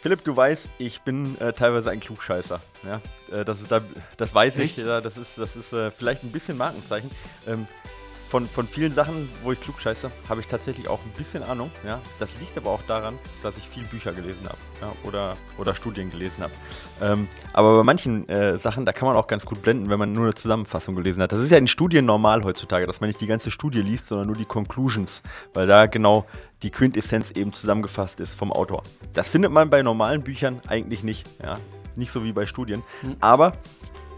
Philipp, du weißt, ich bin äh, teilweise ein Klugscheißer. Ja? Äh, das, ist da, das weiß Echt? ich. Ja, das ist, das ist äh, vielleicht ein bisschen Markenzeichen. Ähm, von, von vielen Sachen, wo ich klug scheiße, habe ich tatsächlich auch ein bisschen Ahnung. Ja? Das liegt aber auch daran, dass ich viel Bücher gelesen habe ja? oder, oder Studien gelesen habe. Ähm, aber bei manchen äh, Sachen, da kann man auch ganz gut blenden, wenn man nur eine Zusammenfassung gelesen hat. Das ist ja in Studien normal heutzutage, dass man nicht die ganze Studie liest, sondern nur die Conclusions, weil da genau die Quintessenz eben zusammengefasst ist vom Autor. Das findet man bei normalen Büchern eigentlich nicht. Ja? Nicht so wie bei Studien. Hm. Aber.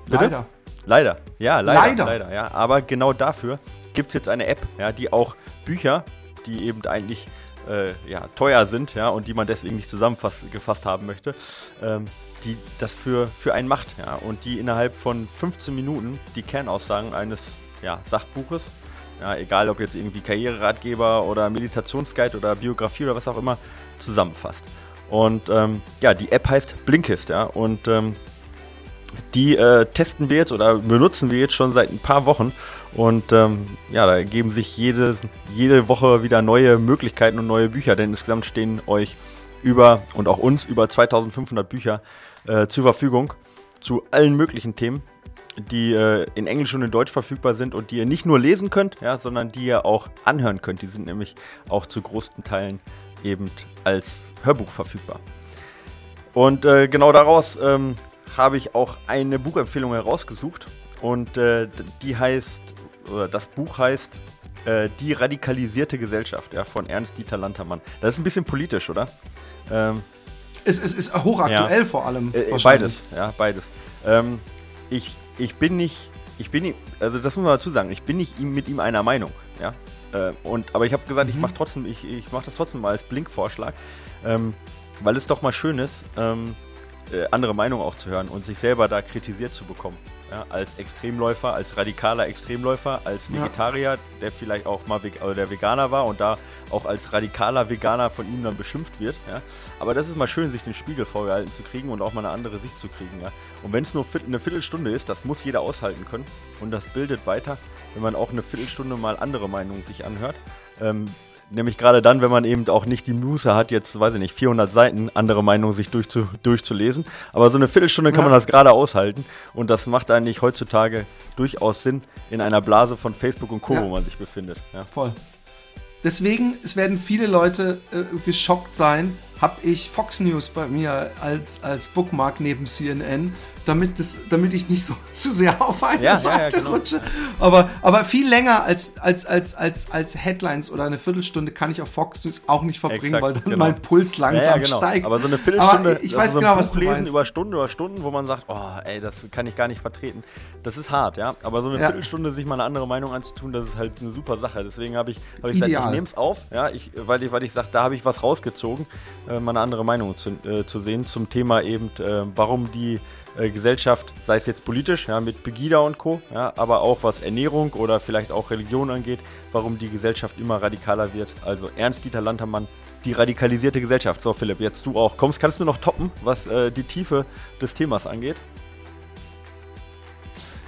Bitte? Leider. Leider, ja, leider, leider, leider, ja. Aber genau dafür gibt es jetzt eine App, ja, die auch Bücher, die eben eigentlich äh, ja, teuer sind, ja, und die man deswegen nicht zusammengefasst haben möchte, ähm, die das für, für einen macht, ja, und die innerhalb von 15 Minuten die Kernaussagen eines ja, Sachbuches, ja, egal ob jetzt irgendwie Karriereratgeber oder Meditationsguide oder Biografie oder was auch immer, zusammenfasst. Und ähm, ja, die App heißt Blinkist, ja, und ähm, die äh, testen wir jetzt oder benutzen wir jetzt schon seit ein paar Wochen. Und ähm, ja, da geben sich jede, jede Woche wieder neue Möglichkeiten und neue Bücher, denn insgesamt stehen euch über und auch uns über 2500 Bücher äh, zur Verfügung zu allen möglichen Themen, die äh, in Englisch und in Deutsch verfügbar sind und die ihr nicht nur lesen könnt, ja, sondern die ihr auch anhören könnt. Die sind nämlich auch zu großen Teilen eben als Hörbuch verfügbar. Und äh, genau daraus ähm, habe ich auch eine Buchempfehlung herausgesucht und äh, die heißt, oder das Buch heißt äh, Die radikalisierte Gesellschaft ja, von Ernst Dieter Lantermann. Das ist ein bisschen politisch, oder? Ähm, es, es, ist hochaktuell ja, vor allem. Äh, beides, ja, beides. Ähm, ich, ich bin nicht, ich bin, also das muss man dazu sagen, ich bin nicht mit ihm einer Meinung, ja. Äh, und, aber ich habe gesagt, mhm. ich mache trotzdem, ich, ich mache das trotzdem mal als Blinkvorschlag, ähm, weil es doch mal schön ist, ähm, äh, andere Meinungen auch zu hören und sich selber da kritisiert zu bekommen. Ja, als Extremläufer, als radikaler Extremläufer, als Vegetarier, ja. der vielleicht auch mal Ve also der Veganer war und da auch als radikaler Veganer von ihm dann beschimpft wird. Ja. Aber das ist mal schön, sich den Spiegel vorgehalten zu kriegen und auch mal eine andere Sicht zu kriegen. Und wenn es nur eine Viertelstunde ist, das muss jeder aushalten können und das bildet weiter, wenn man auch eine Viertelstunde mal andere Meinungen sich anhört. Ähm, nämlich gerade dann, wenn man eben auch nicht die Muße hat, jetzt, weiß ich nicht, 400 Seiten andere Meinungen sich durchzu, durchzulesen. Aber so eine Viertelstunde kann ja. man das gerade aushalten. Und das macht eigentlich heutzutage durchaus Sinn in einer Blase von Facebook und Co., ja. wo man sich befindet. Ja. Voll. Deswegen, es werden viele Leute äh, geschockt sein, habe ich Fox News bei mir als, als Bookmark neben CNN damit, das, damit ich nicht so zu sehr auf eine ja, Seite ja, genau. rutsche. Aber, aber viel länger als, als, als, als, als Headlines oder eine Viertelstunde kann ich auf Fox News auch nicht verbringen, Exakt, weil dann genau. mein Puls langsam genau. steigt. Aber so eine Viertelstunde, aber ich weiß so genau, was du lesen meinst. über Stunden über Stunden, wo man sagt, oh, ey, das kann ich gar nicht vertreten. Das ist hart, ja. Aber so eine Viertelstunde sich mal eine andere Meinung anzutun, das ist halt eine super Sache. Deswegen habe ich, hab ich gesagt, ich nehme es auf, ja, ich, weil ich, weil ich sage, da habe ich was rausgezogen, äh, mal eine andere Meinung zu, äh, zu sehen zum Thema eben, äh, warum die äh, Gesellschaft, sei es jetzt politisch, ja, mit Pegida und Co., ja, aber auch was Ernährung oder vielleicht auch Religion angeht, warum die Gesellschaft immer radikaler wird. Also Ernst-Dieter Lantermann, die radikalisierte Gesellschaft. So, Philipp, jetzt du auch. Kommst, kannst du noch toppen, was äh, die Tiefe des Themas angeht?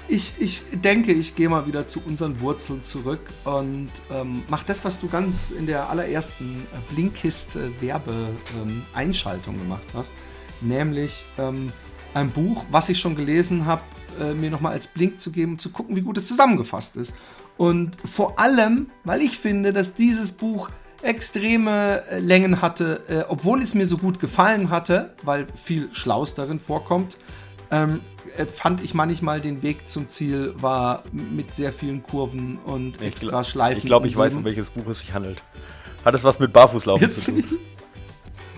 Ich, ich denke, ich gehe mal wieder zu unseren Wurzeln zurück und ähm, mach das, was du ganz in der allerersten äh, Blinkist-Werbe-Einschaltung ähm, gemacht hast. Nämlich ähm, ein Buch, was ich schon gelesen habe, äh, mir nochmal als Blink zu geben, zu gucken, wie gut es zusammengefasst ist. Und vor allem, weil ich finde, dass dieses Buch extreme äh, Längen hatte, äh, obwohl es mir so gut gefallen hatte, weil viel Schlaus darin vorkommt, ähm, äh, fand ich manchmal den Weg zum Ziel war mit sehr vielen Kurven und extra Schleifen. Ich glaube, ich weiß, um welches Buch es sich handelt. Hat es was mit Barfußlaufen Jetzt zu tun?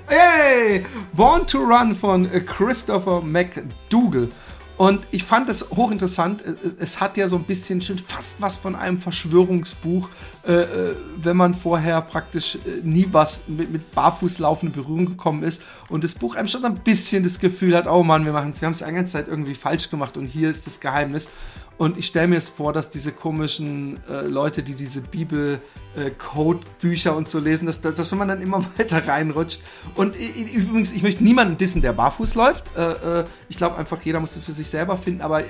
Hey! Born to Run von Christopher McDougall. Und ich fand es hochinteressant. Es hat ja so ein bisschen schon fast was von einem Verschwörungsbuch, äh, äh, wenn man vorher praktisch äh, nie was mit, mit Barfußlaufen in Berührung gekommen ist. Und das Buch einem schon so ein bisschen das Gefühl hat, oh Mann, wir machen es, wir haben es die ganze Zeit irgendwie falsch gemacht und hier ist das Geheimnis. Und ich stelle mir es vor, dass diese komischen äh, Leute, die diese Bibel-Code-Bücher äh, und so lesen, dass, dass wenn man dann immer weiter reinrutscht. Und ich, übrigens, ich möchte niemanden dissen, der barfuß läuft. Äh, äh, ich glaube einfach, jeder muss es für sich selber finden. Aber äh,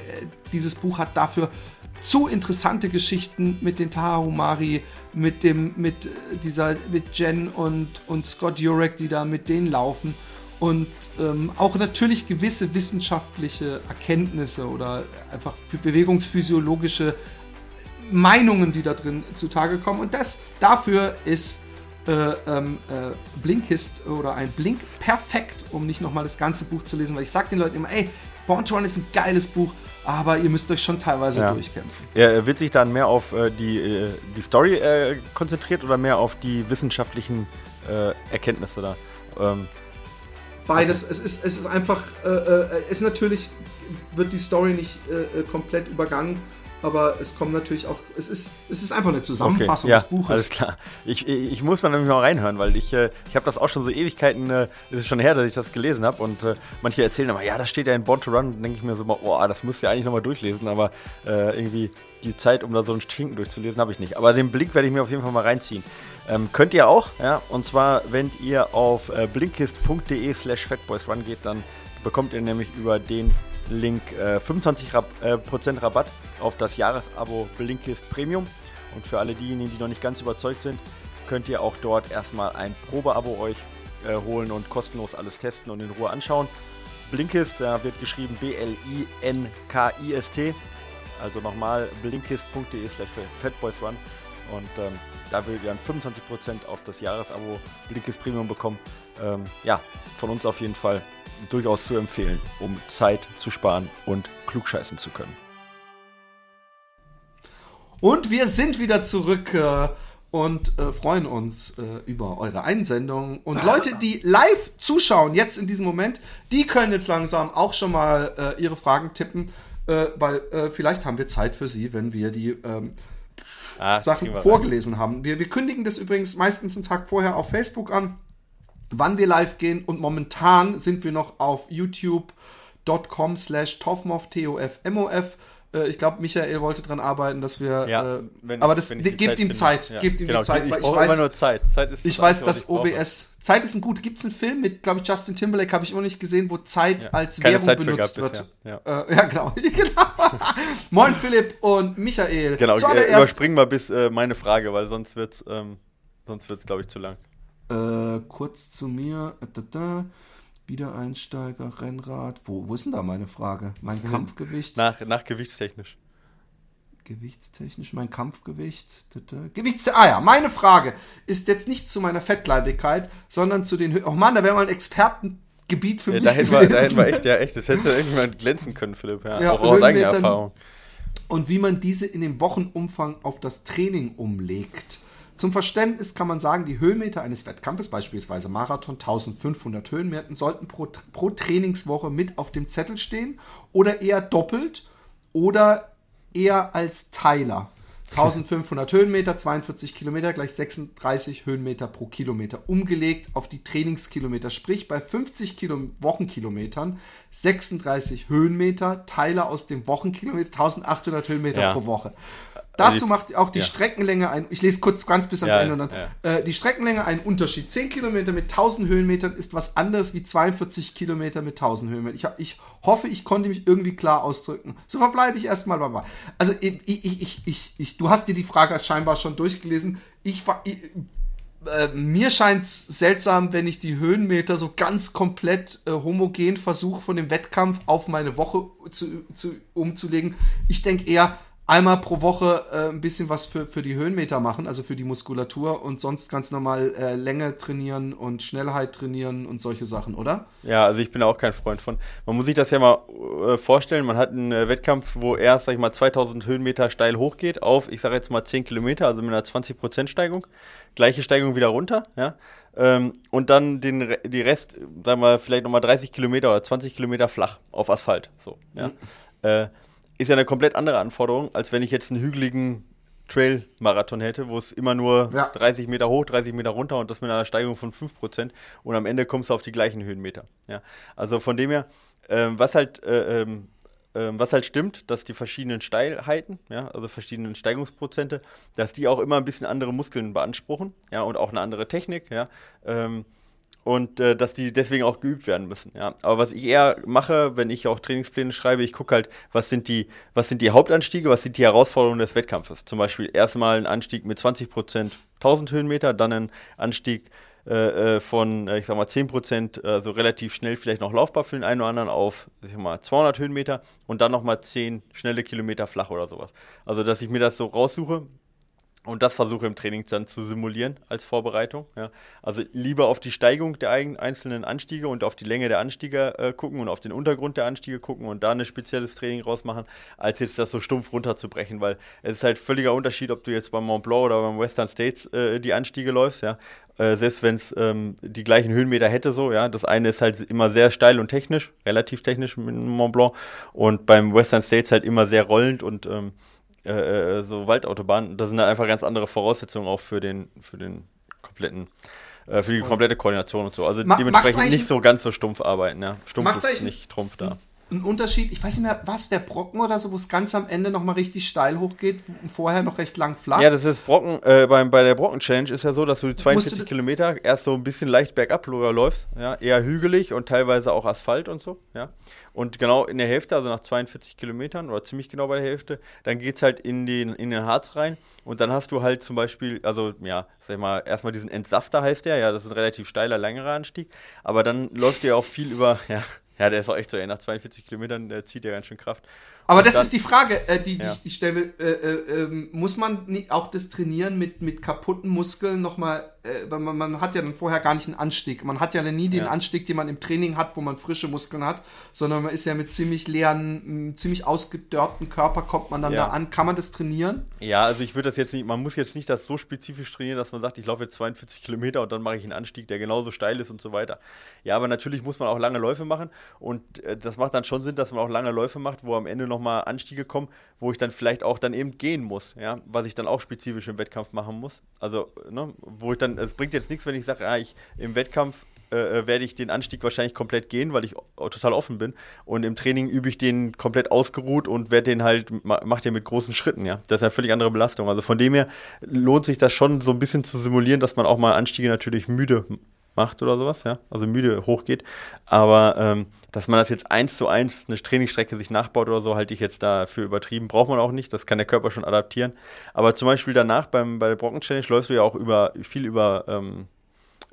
dieses Buch hat dafür zu interessante Geschichten mit den Tahumari, mit dem, mit dieser, mit Jen und, und Scott Jurek, die da mit denen laufen und ähm, auch natürlich gewisse wissenschaftliche Erkenntnisse oder einfach bewegungsphysiologische Meinungen, die da drin zutage kommen. Und das dafür ist äh, ähm, äh, Blinkist oder ein Blink perfekt, um nicht nochmal das ganze Buch zu lesen, weil ich sage den Leuten immer, ey, Born to Run ist ein geiles Buch, aber ihr müsst euch schon teilweise ja. durchkämpfen. Er wird sich dann mehr auf äh, die, äh, die Story äh, konzentriert oder mehr auf die wissenschaftlichen äh, Erkenntnisse da? Ähm, Beides. Es ist, es ist einfach, äh, äh, es natürlich wird die Story nicht äh, äh, komplett übergangen, aber es kommt natürlich auch, es ist, es ist einfach eine Zusammenfassung okay, ja, des Buches. Alles klar. Ich, ich muss mal nämlich mal reinhören, weil ich, äh, ich habe das auch schon so Ewigkeiten, äh, es ist schon her, dass ich das gelesen habe und äh, manche erzählen immer, ja, da steht ja in Born to Run, denke ich mir so, oh, das müsst ihr eigentlich nochmal durchlesen, aber äh, irgendwie die Zeit, um da so ein Schinken durchzulesen, habe ich nicht. Aber den Blick werde ich mir auf jeden Fall mal reinziehen. Ähm, könnt ihr auch, ja, und zwar, wenn ihr auf äh, blinkist.de slash fatboysrun geht, dann bekommt ihr nämlich über den Link äh, 25% Rab äh, Rabatt auf das Jahresabo Blinkist Premium. Und für alle diejenigen, die noch nicht ganz überzeugt sind, könnt ihr auch dort erstmal ein Probeabo euch äh, holen und kostenlos alles testen und in Ruhe anschauen. Blinkist, da wird geschrieben B-L-I-N-K-I-S-T. Also nochmal blinkist.de slash fatboysrun. Und ähm, da ihr dann 25% auf das Jahresabo Blinkist Premium bekommen. Ähm, ja, von uns auf jeden Fall durchaus zu empfehlen, um Zeit zu sparen und klugscheißen zu können. Und wir sind wieder zurück äh, und äh, freuen uns äh, über eure Einsendungen. Und Leute, die live zuschauen, jetzt in diesem Moment, die können jetzt langsam auch schon mal äh, ihre Fragen tippen, äh, weil äh, vielleicht haben wir Zeit für sie, wenn wir die ähm, ah, Sachen vorgelesen rein. haben. Wir, wir kündigen das übrigens meistens einen Tag vorher auf Facebook an wann wir live gehen. Und momentan sind wir noch auf youtube.com slash tofmof, T-O-F-M-O-F. Äh, ich glaube, Michael wollte daran arbeiten, dass wir. Ja, äh, wenn, aber das gebt ihm Zeit. Ja. Gebt ihm genau, Zeit. Ich, ich, ich weiß, immer nur Zeit. Zeit ist ich weiß, dass OBS. Zeit ist ein gut. Gibt es einen Film mit, glaube ich, Justin Timberlake, habe ich immer nicht gesehen, wo Zeit ja. als Währung Zeit benutzt wird. Ja, äh, ja genau. genau. Moin Philipp und Michael. Genau, äh, überspringen wir bis äh, meine Frage, weil sonst wird ähm, Sonst wird es, glaube ich, zu lang. Äh, kurz zu mir. Da, da. Wiedereinsteiger, Rennrad. Wo, wo ist denn da meine Frage? Mein. Kampfgewicht? Nach, nach gewichtstechnisch. Gewichtstechnisch, mein Kampfgewicht. Gewichts. Ah ja, meine Frage ist jetzt nicht zu meiner Fettleibigkeit, sondern zu den. Oh Mann, da wäre mal ein Expertengebiet für ja, mich. Da hätten, wir, da hätten wir echt, ja, echt. Das hätte irgendjemand glänzen können, Philipp. Ja, ja auch aus eigener Erfahrung. Und wie man diese in dem Wochenumfang auf das Training umlegt. Zum Verständnis kann man sagen, die Höhenmeter eines Wettkampfes, beispielsweise Marathon, 1500 Höhenmeter, sollten pro, pro Trainingswoche mit auf dem Zettel stehen oder eher doppelt oder eher als Teiler. 1500 Höhenmeter, 42 Kilometer gleich 36 Höhenmeter pro Kilometer. Umgelegt auf die Trainingskilometer. Sprich, bei 50 Kilo Wochenkilometern 36 Höhenmeter, Teiler aus dem Wochenkilometer, 1800 Höhenmeter ja. pro Woche. Dazu macht auch die ja. Streckenlänge ein, ich lese kurz ganz bis ans ja, Ende und dann, ja. äh, die Streckenlänge einen Unterschied. 10 Kilometer mit 1000 Höhenmetern ist was anderes wie 42 Kilometer mit 1000 Höhenmetern. Ich, ich hoffe, ich konnte mich irgendwie klar ausdrücken. So verbleibe ich erstmal dabei. Also, ich, ich, ich, ich, ich, du hast dir die Frage scheinbar schon durchgelesen. Ich war, äh, mir scheint es seltsam, wenn ich die Höhenmeter so ganz komplett äh, homogen versuche, von dem Wettkampf auf meine Woche zu, zu, umzulegen. Ich denke eher, einmal pro Woche äh, ein bisschen was für, für die Höhenmeter machen, also für die Muskulatur und sonst ganz normal äh, Länge trainieren und Schnellheit trainieren und solche Sachen, oder? Ja, also ich bin auch kein Freund von. Man muss sich das ja mal äh, vorstellen, man hat einen äh, Wettkampf, wo erst, sag ich mal, 2000 Höhenmeter steil hochgeht auf, ich sage jetzt mal 10 Kilometer, also mit einer 20% Steigung. Gleiche Steigung wieder runter, ja. Ähm, und dann den, die Rest, sagen wir vielleicht nochmal 30 Kilometer oder 20 Kilometer flach auf Asphalt, so, ja. Mhm. Ist ja eine komplett andere Anforderung, als wenn ich jetzt einen hügeligen Trail-Marathon hätte, wo es immer nur ja. 30 Meter hoch, 30 Meter runter und das mit einer Steigung von 5% und am Ende kommst du auf die gleichen Höhenmeter. Ja. Also von dem her, äh, was halt äh, ähm, äh, was halt stimmt, dass die verschiedenen Steilheiten, ja, also verschiedenen Steigungsprozente, dass die auch immer ein bisschen andere Muskeln beanspruchen, ja, und auch eine andere Technik, ja. Ähm, und äh, dass die deswegen auch geübt werden müssen. Ja. Aber was ich eher mache, wenn ich auch Trainingspläne schreibe, ich gucke halt, was sind, die, was sind die Hauptanstiege, was sind die Herausforderungen des Wettkampfes. Zum Beispiel erstmal ein Anstieg mit 20 Prozent 1000 Höhenmeter, dann ein Anstieg äh, äh von, äh, ich sag mal, 10 Prozent, also relativ schnell vielleicht noch laufbar für den einen oder anderen auf, ich sag mal, 200 Höhenmeter und dann nochmal 10 schnelle Kilometer flach oder sowas. Also, dass ich mir das so raussuche, und das versuche im Training dann zu simulieren als Vorbereitung. Ja. Also lieber auf die Steigung der einzelnen Anstiege und auf die Länge der Anstiege äh, gucken und auf den Untergrund der Anstiege gucken und da ein spezielles Training rausmachen, als jetzt das so stumpf runterzubrechen, weil es ist halt völliger Unterschied, ob du jetzt beim Mont Blanc oder beim Western States äh, die Anstiege läufst, ja. Äh, selbst wenn es ähm, die gleichen Höhenmeter hätte, so, ja. Das eine ist halt immer sehr steil und technisch, relativ technisch mit dem Mont Blanc und beim Western States halt immer sehr rollend und ähm, äh, äh, so Waldautobahnen, da sind halt einfach ganz andere Voraussetzungen auch für den, für den kompletten, äh, für die komplette Koordination und so. Also Ma dementsprechend nicht so ganz so stumpf arbeiten, ja. Stumpf ist nicht Trumpf da ein Unterschied, ich weiß nicht mehr, was, der Brocken oder so, wo es ganz am Ende nochmal richtig steil hochgeht, vorher noch recht lang flach. Ja, das ist Brocken, äh, bei, bei der Brocken-Challenge ist ja so, dass du die 42 du Kilometer erst so ein bisschen leicht bergab läufst, ja, eher hügelig und teilweise auch Asphalt und so, ja. Und genau in der Hälfte, also nach 42 Kilometern oder ziemlich genau bei der Hälfte, dann geht es halt in den, in den Harz rein und dann hast du halt zum Beispiel, also ja, sag ich mal, erstmal diesen Entsafter heißt der, ja, das ist ein relativ steiler, längerer Anstieg, aber dann läuft dir auch viel über, ja, ja, der ist auch echt so, ey, nach 42 Kilometern der zieht der ganz schön Kraft. Aber und das dann, ist die Frage, äh, die, die ja. ich, ich stelle. Äh, äh, ähm, muss man auch das Trainieren mit, mit kaputten Muskeln nochmal, äh, weil man, man hat ja dann vorher gar nicht einen Anstieg. Man hat ja nie den ja. Anstieg, den man im Training hat, wo man frische Muskeln hat, sondern man ist ja mit ziemlich leeren, ziemlich ausgedörrten Körper, kommt man dann ja. da an. Kann man das trainieren? Ja, also ich würde das jetzt nicht, man muss jetzt nicht das so spezifisch trainieren, dass man sagt, ich laufe jetzt 42 Kilometer und dann mache ich einen Anstieg, der genauso steil ist und so weiter. Ja, aber natürlich muss man auch lange Läufe machen und äh, das macht dann schon Sinn, dass man auch lange Läufe macht, wo am Ende nochmal Anstiege kommen wo ich dann vielleicht auch dann eben gehen muss, ja, was ich dann auch spezifisch im Wettkampf machen muss. Also, ne, wo ich dann, es bringt jetzt nichts, wenn ich sage, ja, ich im Wettkampf äh, äh werde ich den Anstieg wahrscheinlich komplett gehen, weil ich total offen bin. Und im Training übe ich den komplett ausgeruht und werde den halt, mache den mit großen Schritten, ja. Das ist eine völlig andere Belastung. Also von dem her lohnt sich das schon so ein bisschen zu simulieren, dass man auch mal Anstiege natürlich müde macht oder sowas, ja, also müde hochgeht. Aber ähm, dass man das jetzt eins zu eins eine Trainingsstrecke sich nachbaut oder so, halte ich jetzt dafür übertrieben. Braucht man auch nicht, das kann der Körper schon adaptieren. Aber zum Beispiel danach beim, bei der Brocken Challenge läufst du ja auch über viel über ähm,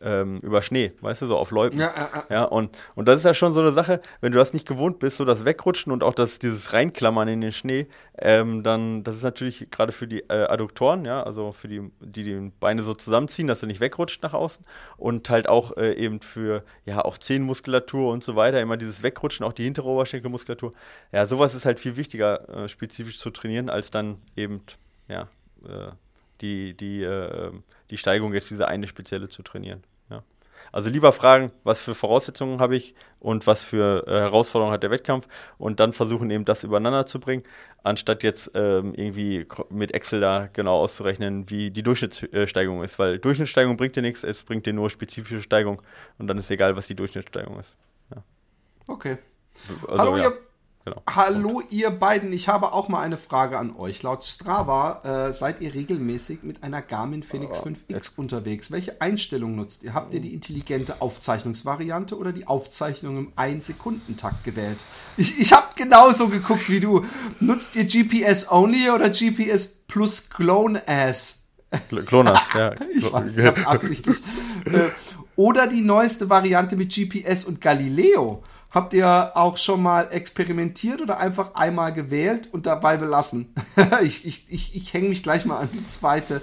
ähm, über Schnee, weißt du, so auf Loipen. Ja, ja, ja. und, und das ist ja schon so eine Sache, wenn du das nicht gewohnt bist, so das Wegrutschen und auch das, dieses Reinklammern in den Schnee, ähm, dann, das ist natürlich gerade für die äh, Adduktoren, ja, also für die, die die Beine so zusammenziehen, dass du nicht wegrutscht nach außen und halt auch äh, eben für, ja, auch Zehenmuskulatur und so weiter, immer dieses Wegrutschen, auch die hintere Oberschenkelmuskulatur. Ja, sowas ist halt viel wichtiger, äh, spezifisch zu trainieren, als dann eben, ja, äh, die, die, äh, die Steigung jetzt diese eine spezielle zu trainieren. Also lieber fragen, was für Voraussetzungen habe ich und was für äh, Herausforderungen hat der Wettkampf und dann versuchen eben das übereinander zu bringen, anstatt jetzt ähm, irgendwie mit Excel da genau auszurechnen, wie die Durchschnittssteigung ist. Weil Durchschnittssteigung bringt dir nichts, es bringt dir nur spezifische Steigung und dann ist egal, was die Durchschnittssteigung ist. Ja. Okay. Also, Hallo, ja. ihr Genau. Hallo ihr beiden, ich habe auch mal eine Frage an euch. Laut Strava äh, seid ihr regelmäßig mit einer Garmin Phoenix 5X unterwegs. Welche Einstellung nutzt ihr? Habt ihr die intelligente Aufzeichnungsvariante oder die Aufzeichnung im 1-Sekundentakt gewählt? Ich, ich habe genauso geguckt wie du. Nutzt ihr GPS Only oder GPS plus Clone Ass? GLONASS, ja. ich weiß, ich hab's absichtlich. Äh, oder die neueste Variante mit GPS und Galileo. Habt ihr auch schon mal experimentiert oder einfach einmal gewählt und dabei belassen? ich ich, ich, ich hänge mich gleich mal an die zweite.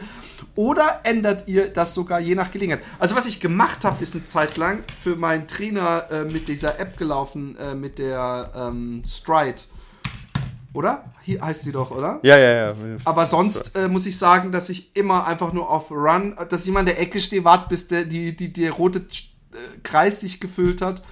Oder ändert ihr das sogar je nach Gelegenheit? Also was ich gemacht habe, ist eine Zeit lang für meinen Trainer äh, mit dieser App gelaufen, äh, mit der ähm, Stride. Oder? Hier heißt sie doch, oder? Ja, ja, ja. Aber sonst äh, muss ich sagen, dass ich immer einfach nur auf Run, dass ich immer in der Ecke stehe, warte, bis der, die, die, der rote äh, Kreis sich gefüllt hat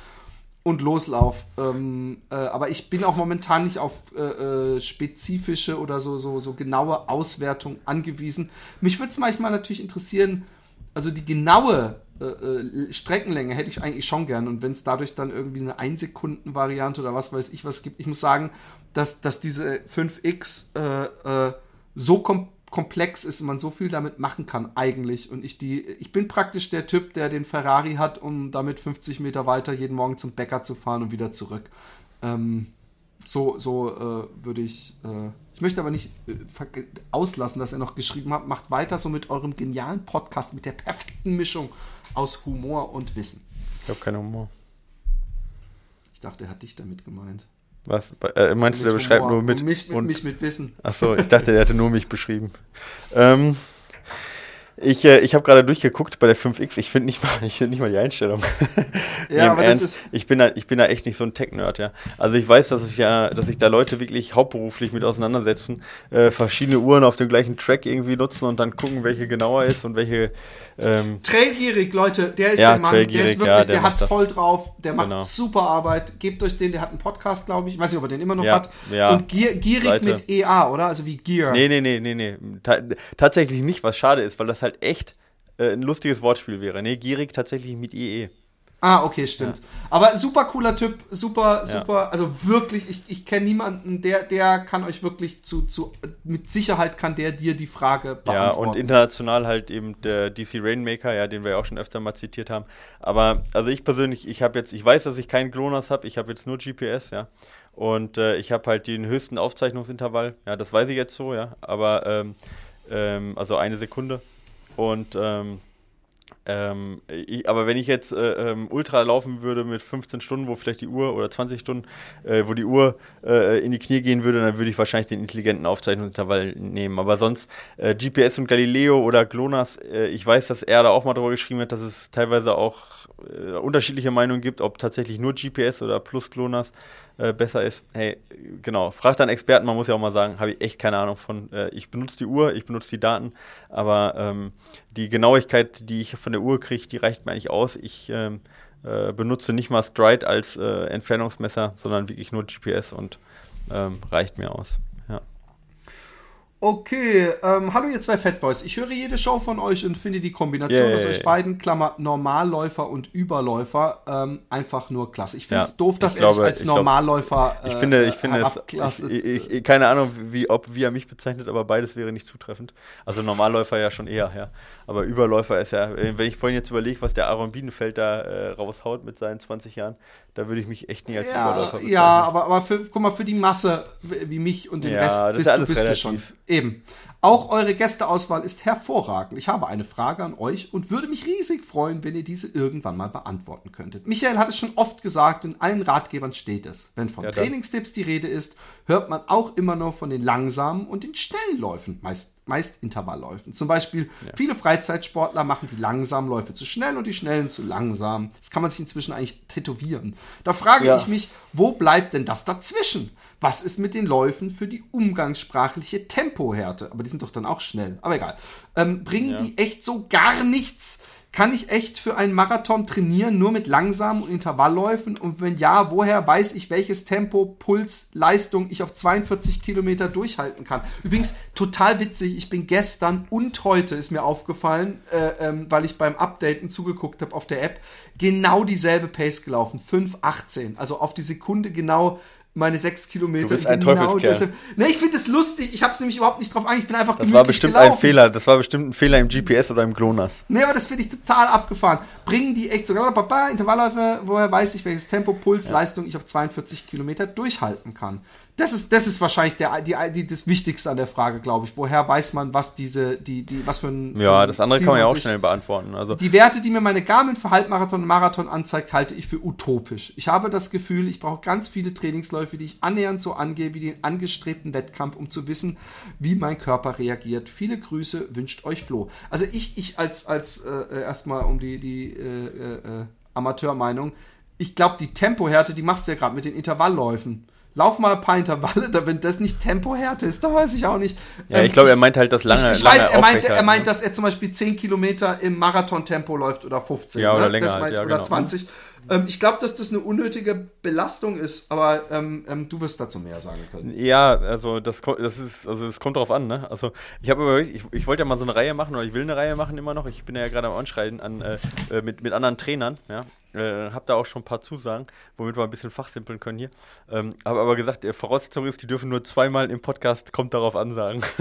und Loslauf. Ähm, äh, aber ich bin auch momentan nicht auf äh, äh, spezifische oder so, so, so genaue Auswertung angewiesen. Mich würde es manchmal natürlich interessieren, also die genaue äh, äh Streckenlänge hätte ich eigentlich schon gern. Und wenn es dadurch dann irgendwie eine 1-Sekunden-Variante oder was weiß ich was gibt, ich muss sagen, dass, dass diese 5X äh, so komplett komplex ist und man so viel damit machen kann eigentlich. Und ich die, ich bin praktisch der Typ, der den Ferrari hat, um damit 50 Meter weiter jeden Morgen zum Bäcker zu fahren und wieder zurück. Ähm, so so äh, würde ich. Äh, ich möchte aber nicht äh, auslassen, dass er noch geschrieben hat. Macht weiter so mit eurem genialen Podcast mit der perfekten Mischung aus Humor und Wissen. Ich habe keinen Humor. Ich dachte, er hat dich damit gemeint. Was? Äh, meinst mit du, der beschreibt nur mit. Und mich, mit, und, mich mit Wissen. Achso, ich dachte, der hätte nur mich beschrieben. Ähm, ich, äh, ich habe gerade durchgeguckt bei der 5X. Ich finde nicht, mal, find nicht mal die Einstellung. Ja, aber Ernst, das ist. Ich bin, da, ich bin da echt nicht so ein Tech-Nerd, ja. Also ich weiß, dass ich ja, dass sich da Leute wirklich hauptberuflich mit auseinandersetzen, äh, verschiedene Uhren auf dem gleichen Track irgendwie nutzen und dann gucken, welche genauer ist und welche. Ähm Trailgierig, Leute, der ist ja, der Mann, der ist wirklich, ja, der, der hat's das. voll drauf, der macht genau. super Arbeit. Gebt euch den, der hat einen Podcast, glaube ich. Ich weiß nicht, ob er den immer noch ja, hat. Ja. Und gier, gierig Seite. mit EA, oder? Also wie Gear. Nee, nee, nee, nee, nee. Ta tatsächlich nicht, was schade ist, weil das halt echt äh, ein lustiges Wortspiel wäre. Nee, gierig tatsächlich mit IE. Ah, okay, stimmt. Ja. Aber super cooler Typ, super, super, ja. also wirklich, ich, ich kenne niemanden, der, der kann euch wirklich zu, zu, mit Sicherheit kann der dir die Frage beantworten. Ja, und international halt eben der DC Rainmaker, ja, den wir ja auch schon öfter mal zitiert haben. Aber, also ich persönlich, ich habe jetzt, ich weiß, dass ich keinen GLONASS habe, ich habe jetzt nur GPS, ja. Und äh, ich habe halt den höchsten Aufzeichnungsintervall, ja, das weiß ich jetzt so, ja. Aber, ähm, ähm, also eine Sekunde. Und ähm, ähm, ich, aber wenn ich jetzt äh, ähm, Ultra laufen würde mit 15 Stunden, wo vielleicht die Uhr oder 20 Stunden, äh, wo die Uhr äh, in die Knie gehen würde, dann würde ich wahrscheinlich den intelligenten Aufzeichnungsintervall nehmen. Aber sonst äh, GPS und Galileo oder GLONASS, äh, ich weiß, dass er da auch mal drüber geschrieben hat, dass es teilweise auch äh, unterschiedliche Meinungen gibt, ob tatsächlich nur GPS oder plus GLONASS äh, besser ist. Hey, genau, fragt dann Experten, man muss ja auch mal sagen, habe ich echt keine Ahnung von. Äh, ich benutze die Uhr, ich benutze die Daten, aber ähm, die Genauigkeit, die ich von der Uhr kriege, die reicht mir eigentlich aus. Ich ähm, äh, benutze nicht mal Stride als äh, Entfernungsmesser, sondern wirklich nur GPS und ähm, reicht mir aus. Okay, ähm, hallo ihr zwei Fatboys. Ich höre jede Show von euch und finde die Kombination yeah, aus euch beiden, Klammer Normalläufer und Überläufer, ähm, einfach nur klasse. Ich finde es ja, doof, dass er dich als Normalläufer. Glaub, ich finde, ich finde es. Ich, ich, ich, keine Ahnung, wie, ob, wie er mich bezeichnet, aber beides wäre nicht zutreffend. Also Normalläufer ja schon eher, ja. Aber Überläufer ist ja, wenn ich vorhin jetzt überlege, was der Aaron Bienenfeld da äh, raushaut mit seinen 20 Jahren, da würde ich mich echt nie als ja, Überläufer bezeichnen. Ja, aber, aber für, guck mal, für die Masse wie mich und den ja, Rest bist, du, bist du schon. Eben. Auch eure Gästeauswahl ist hervorragend. Ich habe eine Frage an euch und würde mich riesig freuen, wenn ihr diese irgendwann mal beantworten könntet. Michael hat es schon oft gesagt und in allen Ratgebern steht es. Wenn von ja, Trainingstipps die Rede ist, hört man auch immer noch von den langsamen und den schnellen Läufen, meist, meist Intervallläufen. Zum Beispiel, ja. viele Freizeitsportler machen die langsamen Läufe zu schnell und die schnellen zu langsam. Das kann man sich inzwischen eigentlich tätowieren. Da frage ja. ich mich, wo bleibt denn das dazwischen? Was ist mit den Läufen für die umgangssprachliche Tempohärte? Aber die sind doch dann auch schnell. Aber egal. Ähm, bringen ja. die echt so gar nichts? Kann ich echt für einen Marathon trainieren, nur mit langsamen Intervallläufen? Und wenn ja, woher weiß ich, welches Tempo, Puls, Leistung ich auf 42 Kilometer durchhalten kann? Übrigens, total witzig, ich bin gestern und heute ist mir aufgefallen, äh, ähm, weil ich beim Updaten zugeguckt habe auf der App, genau dieselbe Pace gelaufen, 5,18. Also auf die Sekunde genau meine sechs Kilometer. Du bist ein genau Teufelskerl. Ne, ich finde es lustig. Ich habe es nämlich überhaupt nicht drauf an. Ich bin einfach Das war bestimmt gelaufen. ein Fehler. Das war bestimmt ein Fehler im GPS oder im GLONASS. Ne, aber das finde ich total abgefahren. Bringen die echt sogar Papa, Intervallläufe, woher weiß ich, welches Tempo, Puls, ja. Leistung ich auf 42 Kilometer durchhalten kann. Das ist, das ist wahrscheinlich der, die, die, das Wichtigste an der Frage, glaube ich. Woher weiß man, was diese, die, die, was für ein. Ja, das andere kann man ja auch schnell beantworten. Also. Die Werte, die mir meine Garmin für Halbmarathon und Marathon anzeigt, halte ich für utopisch. Ich habe das Gefühl, ich brauche ganz viele Trainingsläufe, die ich annähernd so angehe wie den angestrebten Wettkampf, um zu wissen, wie mein Körper reagiert. Viele Grüße wünscht euch Flo. Also ich, ich als, als äh, erstmal um die, die äh, äh, Amateurmeinung, ich glaube, die Tempohärte, die machst du ja gerade mit den Intervallläufen lauf mal ein paar Intervalle, da, wenn das nicht Tempohärte ist, da weiß ich auch nicht. Ja, ich glaube, er meint halt das lange. Ich, ich lange weiß, er meint, er meint, ne? dass er zum Beispiel 10 Kilometer im Marathontempo läuft oder 15. Ja, oder ne? länger. Meint, ja, oder genau. 20. Ähm, ich glaube, dass das eine unnötige Belastung ist, aber ähm, ähm, du wirst dazu mehr sagen können. Ja, also das, das ist, also es kommt drauf an, ne? Also ich habe ich, ich wollte ja mal so eine Reihe machen oder ich will eine Reihe machen immer noch. Ich bin ja gerade am Anschreien an, äh, äh, mit, mit anderen Trainern, ja. Äh, hab da auch schon ein paar Zusagen, womit wir ein bisschen fachsimpeln können hier. Ähm, habe aber gesagt, die Voraussetzung ist, die dürfen nur zweimal im Podcast kommt darauf ansagen.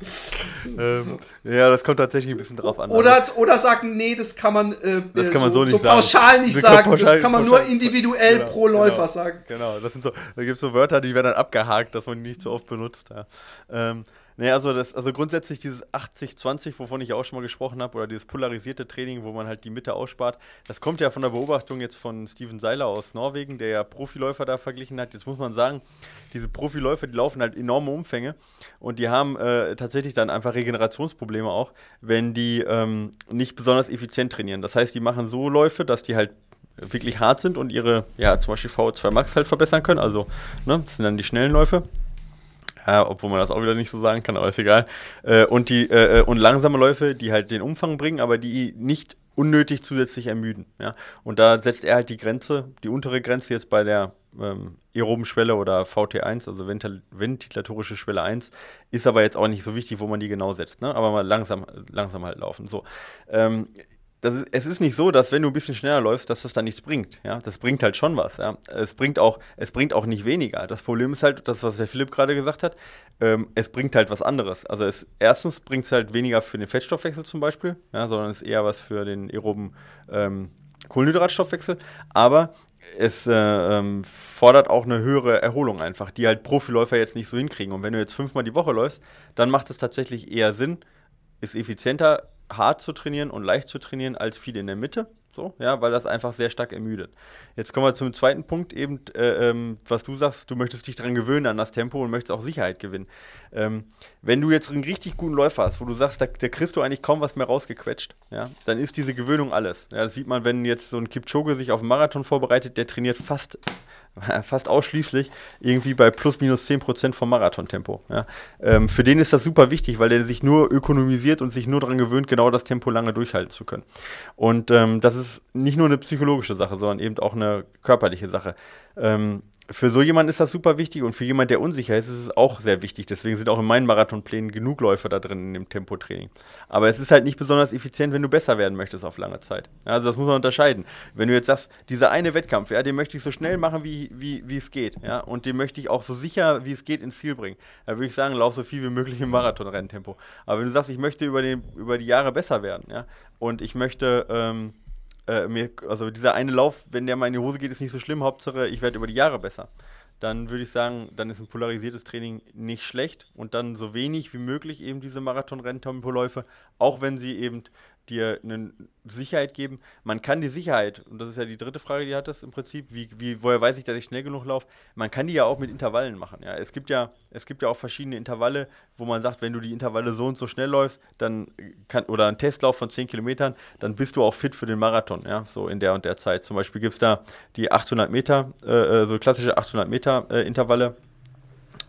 ähm, ja, das kommt tatsächlich ein bisschen drauf an. Oder, also. oder sagen, nee, das kann man, äh, das kann man so, so, so pauschal nicht sagen. Pauschal, das kann man pauschal, nur individuell genau, pro Läufer genau, sagen. Genau, das sind so, da gibt es so Wörter, die werden dann abgehakt, dass man die nicht so oft benutzt. Ja. Ähm, Nee, also, das, also grundsätzlich dieses 80-20, wovon ich auch schon mal gesprochen habe, oder dieses polarisierte Training, wo man halt die Mitte ausspart, das kommt ja von der Beobachtung jetzt von Steven Seiler aus Norwegen, der ja Profiläufer da verglichen hat. Jetzt muss man sagen, diese Profiläufer, die laufen halt enorme Umfänge und die haben äh, tatsächlich dann einfach Regenerationsprobleme auch, wenn die ähm, nicht besonders effizient trainieren. Das heißt, die machen so Läufe, dass die halt wirklich hart sind und ihre, ja, zum Beispiel VO2 Max halt verbessern können. Also, ne, das sind dann die schnellen Läufe. Ja, obwohl man das auch wieder nicht so sagen kann, aber ist egal. Äh, und, die, äh, äh, und langsame Läufe, die halt den Umfang bringen, aber die nicht unnötig zusätzlich ermüden. Ja? Und da setzt er halt die Grenze, die untere Grenze jetzt bei der ähm, aeroben Schwelle oder VT1, also ventil ventilatorische Schwelle 1, ist aber jetzt auch nicht so wichtig, wo man die genau setzt. Ne? Aber mal langsam, langsam halt laufen. So. Ähm, ist, es ist nicht so, dass wenn du ein bisschen schneller läufst, dass das dann nichts bringt. Ja, das bringt halt schon was. Ja, es bringt auch, es bringt auch nicht weniger. Das Problem ist halt, das was der Philipp gerade gesagt hat, ähm, es bringt halt was anderes. Also es, erstens bringt es halt weniger für den Fettstoffwechsel zum Beispiel, ja, sondern es ist eher was für den aeroben ähm, Kohlenhydratstoffwechsel. Aber es äh, ähm, fordert auch eine höhere Erholung einfach, die halt Profiläufer jetzt nicht so hinkriegen. Und wenn du jetzt fünfmal die Woche läufst, dann macht es tatsächlich eher Sinn, ist effizienter hart zu trainieren und leicht zu trainieren als viel in der Mitte. So, ja, weil das einfach sehr stark ermüdet. Jetzt kommen wir zum zweiten Punkt, eben, äh, ähm, was du sagst, du möchtest dich daran gewöhnen an das Tempo und möchtest auch Sicherheit gewinnen. Ähm, wenn du jetzt einen richtig guten Läufer hast, wo du sagst, da, da, kriegst du eigentlich kaum was mehr rausgequetscht, ja, dann ist diese Gewöhnung alles. Ja, das sieht man, wenn jetzt so ein Kipchoge sich auf einen Marathon vorbereitet, der trainiert fast fast ausschließlich irgendwie bei plus minus 10% vom Marathontempo. Ja. Ähm, für den ist das super wichtig, weil der sich nur ökonomisiert und sich nur daran gewöhnt, genau das Tempo lange durchhalten zu können. Und ähm, das ist nicht nur eine psychologische Sache, sondern eben auch eine körperliche Sache. Ähm, für so jemanden ist das super wichtig und für jemanden, der unsicher ist, ist es auch sehr wichtig. Deswegen sind auch in meinen Marathonplänen genug Läufe da drin in dem Tempotraining. Aber es ist halt nicht besonders effizient, wenn du besser werden möchtest auf lange Zeit. Also das muss man unterscheiden. Wenn du jetzt sagst, dieser eine Wettkampf, ja, den möchte ich so schnell machen, wie, wie, wie es geht, ja, und den möchte ich auch so sicher, wie es geht, ins Ziel bringen, dann würde ich sagen, lauf so viel wie möglich im Marathonrenntempo. Aber wenn du sagst, ich möchte über, den, über die Jahre besser werden, ja, und ich möchte ähm, äh, mir, also dieser eine Lauf, wenn der mal in die Hose geht, ist nicht so schlimm. Hauptsache, ich werde über die Jahre besser. Dann würde ich sagen, dann ist ein polarisiertes Training nicht schlecht und dann so wenig wie möglich eben diese Marathon-Renntempoläufe, auch wenn sie eben dir eine Sicherheit geben. Man kann die Sicherheit, und das ist ja die dritte Frage, die hat das im Prinzip, wie, wie, woher weiß ich, dass ich schnell genug laufe? Man kann die ja auch mit Intervallen machen. Ja? Es, gibt ja, es gibt ja auch verschiedene Intervalle, wo man sagt, wenn du die Intervalle so und so schnell läufst, dann kann, oder einen Testlauf von 10 Kilometern, dann bist du auch fit für den Marathon, ja, so in der und der Zeit. Zum Beispiel gibt es da die 800 Meter, äh, äh, so klassische 800 Meter äh, Intervalle.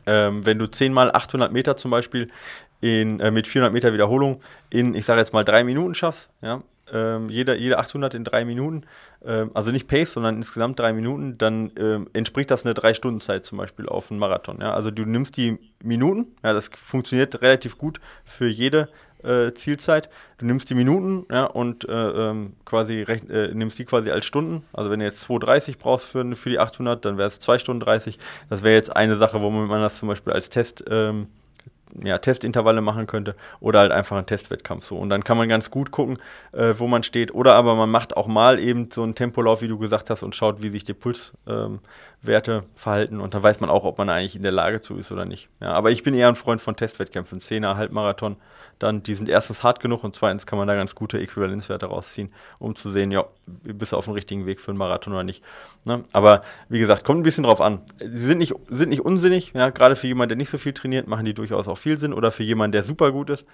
Ähm, wenn du 10 mal 800 Meter zum Beispiel in, äh, mit 400 Meter Wiederholung in, ich sage jetzt mal, drei Minuten schaffst, ja, ähm, jeder, jede 800 in drei Minuten, ähm, also nicht Pace, sondern insgesamt drei Minuten, dann ähm, entspricht das eine Drei-Stunden-Zeit zum Beispiel auf einen Marathon. Ja? Also du nimmst die Minuten, ja, das funktioniert relativ gut für jede äh, Zielzeit. Du nimmst die Minuten ja, und äh, ähm, quasi äh, nimmst die quasi als Stunden. Also wenn du jetzt 2,30 brauchst für, für die 800, dann wäre es 2 Stunden 30. Das wäre jetzt eine Sache, wo man das zum Beispiel als Test ähm, ja, Testintervalle machen könnte oder halt einfach einen Testwettkampf so. Und dann kann man ganz gut gucken, äh, wo man steht. Oder aber man macht auch mal eben so einen Tempolauf, wie du gesagt hast, und schaut, wie sich die Pulswerte ähm, verhalten. Und dann weiß man auch, ob man eigentlich in der Lage zu ist oder nicht. Ja, aber ich bin eher ein Freund von Testwettkämpfen. Zehner, Halbmarathon, dann, die sind erstens hart genug und zweitens kann man da ganz gute Äquivalenzwerte rausziehen, um zu sehen, ja, bist du auf dem richtigen Weg für einen Marathon oder nicht. Ne? Aber wie gesagt, kommt ein bisschen drauf an. Sie sind nicht, sind nicht unsinnig, ja, gerade für jemanden, der nicht so viel trainiert, machen die durchaus auch viel Sinn oder für jemanden, der super gut ist.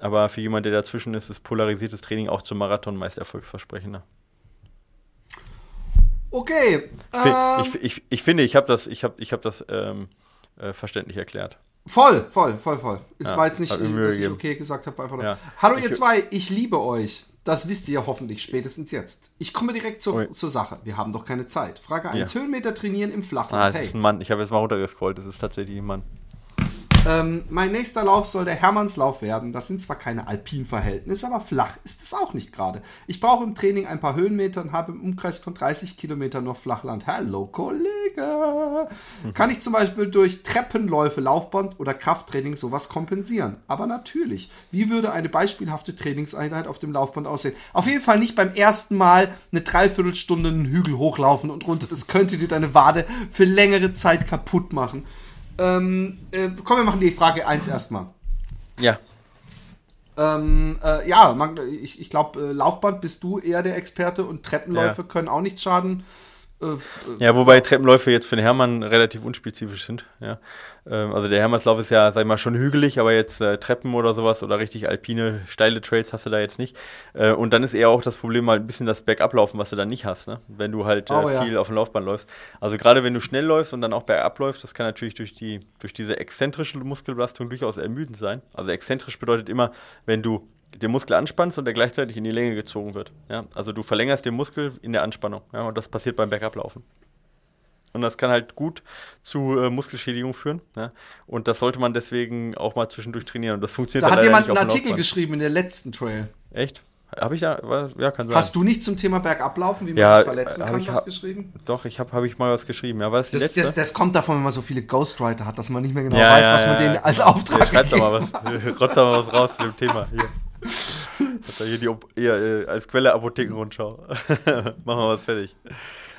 Aber für jemanden, der dazwischen ist, ist polarisiertes Training auch zum Marathon meist erfolgsversprechender. Okay. Ich, ähm, ich, ich, ich, finde, ich habe das, ich hab, ich hab das ähm, äh, verständlich erklärt. Voll, voll, voll, voll. Es ja, war jetzt nicht, dass ich okay gesagt habe, einfach. Ja. Hallo ihr zwei, ich liebe euch. Das wisst ihr ja hoffentlich spätestens jetzt. Ich komme direkt zur, zur Sache. Wir haben doch keine Zeit. Frage 1. Ja. Höhenmeter trainieren im Flachland. Ah, das hey. ist ein Mann. Ich habe jetzt mal runtergescrollt. Das ist tatsächlich ein Mann. Ähm, mein nächster Lauf soll der Hermannslauf werden. Das sind zwar keine Alpinverhältnisse, aber flach ist es auch nicht gerade. Ich brauche im Training ein paar Höhenmeter und habe im Umkreis von 30 Kilometern noch Flachland. Hallo Kollege! Mhm. Kann ich zum Beispiel durch Treppenläufe, Laufband oder Krafttraining sowas kompensieren? Aber natürlich. Wie würde eine beispielhafte Trainingseinheit auf dem Laufband aussehen? Auf jeden Fall nicht beim ersten Mal eine Dreiviertelstunde einen Hügel hochlaufen und runter. Das könnte dir deine Wade für längere Zeit kaputt machen. Ähm, äh, komm, wir machen die Frage 1 erstmal. Ja. Ähm, äh, ja, man, ich, ich glaube, äh, Laufband bist du eher der Experte und Treppenläufe ja. können auch nichts schaden. Äh, ja, wobei Treppenläufe jetzt für den Hermann relativ unspezifisch sind. Ja. Ähm, also der Hermannslauf ist ja, sag ich mal, schon hügelig, aber jetzt äh, Treppen oder sowas oder richtig alpine, steile Trails hast du da jetzt nicht. Äh, und dann ist eher auch das Problem halt ein bisschen das Bergablaufen, was du dann nicht hast, ne? wenn du halt äh, oh, viel ja. auf dem Laufband läufst. Also gerade wenn du schnell läufst und dann auch bergab läufst, das kann natürlich durch, die, durch diese exzentrische Muskelbelastung durchaus ermüdend sein. Also exzentrisch bedeutet immer, wenn du den Muskel anspannst und der gleichzeitig in die Länge gezogen wird. Ja? Also du verlängerst den Muskel in der Anspannung. Ja? Und das passiert beim Bergablaufen. Und das kann halt gut zu äh, Muskelschädigung führen. Ja? Und das sollte man deswegen auch mal zwischendurch trainieren. Und das funktioniert Da hat jemand einen Artikel geschrieben in der letzten Trail. Echt? Habe ich ja, ja, kann sein. Hast du nicht zum Thema Bergablaufen, wie man ja, sich verletzen kann, was geschrieben? Doch, ich habe hab ich mal was geschrieben. Ja, war das, die das, das, das, kommt davon, wenn man so viele Ghostwriter hat, dass man nicht mehr genau ja, weiß, was man denen als Auftrag ja, Schreibt doch mal was, rotzt doch mal was raus zu dem Thema. Hier. Hat da hier die, eher, äh, als Quelle Apothekenrundschau. Machen wir was fertig.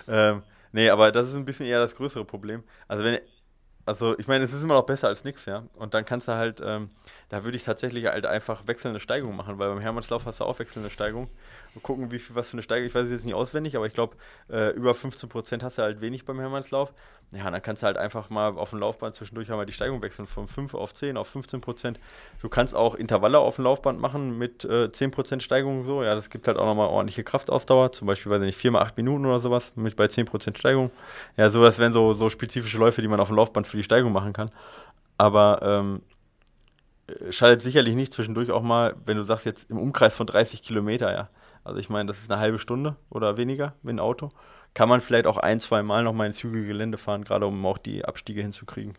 Ähm, nee, aber das ist ein bisschen eher das größere Problem. Also wenn, also ich meine, es ist immer noch besser als nichts, ja. Und dann kannst du halt, ähm, da würde ich tatsächlich halt einfach wechselnde Steigungen machen, weil beim Hermannslauf hast du auch wechselnde Steigungen gucken, wie viel, was für eine Steigerung. Ich weiß es jetzt nicht auswendig, aber ich glaube, äh, über 15% hast du halt wenig beim Hermannslauf. Ja, dann kannst du halt einfach mal auf dem Laufband zwischendurch einmal die Steigung wechseln, von 5 auf 10 auf 15%. Du kannst auch Intervalle auf dem Laufband machen mit äh, 10% Steigung so. Ja, das gibt halt auch nochmal ordentliche Kraftausdauer, zum Beispiel, weiß ich nicht, 4 mal 8 Minuten oder sowas, mit bei 10% Steigung. Ja, so das wären so, so spezifische Läufe, die man auf dem Laufband für die Steigung machen kann. Aber ähm, schadet sicherlich nicht zwischendurch auch mal, wenn du sagst, jetzt im Umkreis von 30 Kilometer, ja. Also ich meine, das ist eine halbe Stunde oder weniger mit dem Auto. kann man vielleicht auch ein, zwei Mal nochmal ins zügige Gelände fahren, gerade um auch die Abstiege hinzukriegen,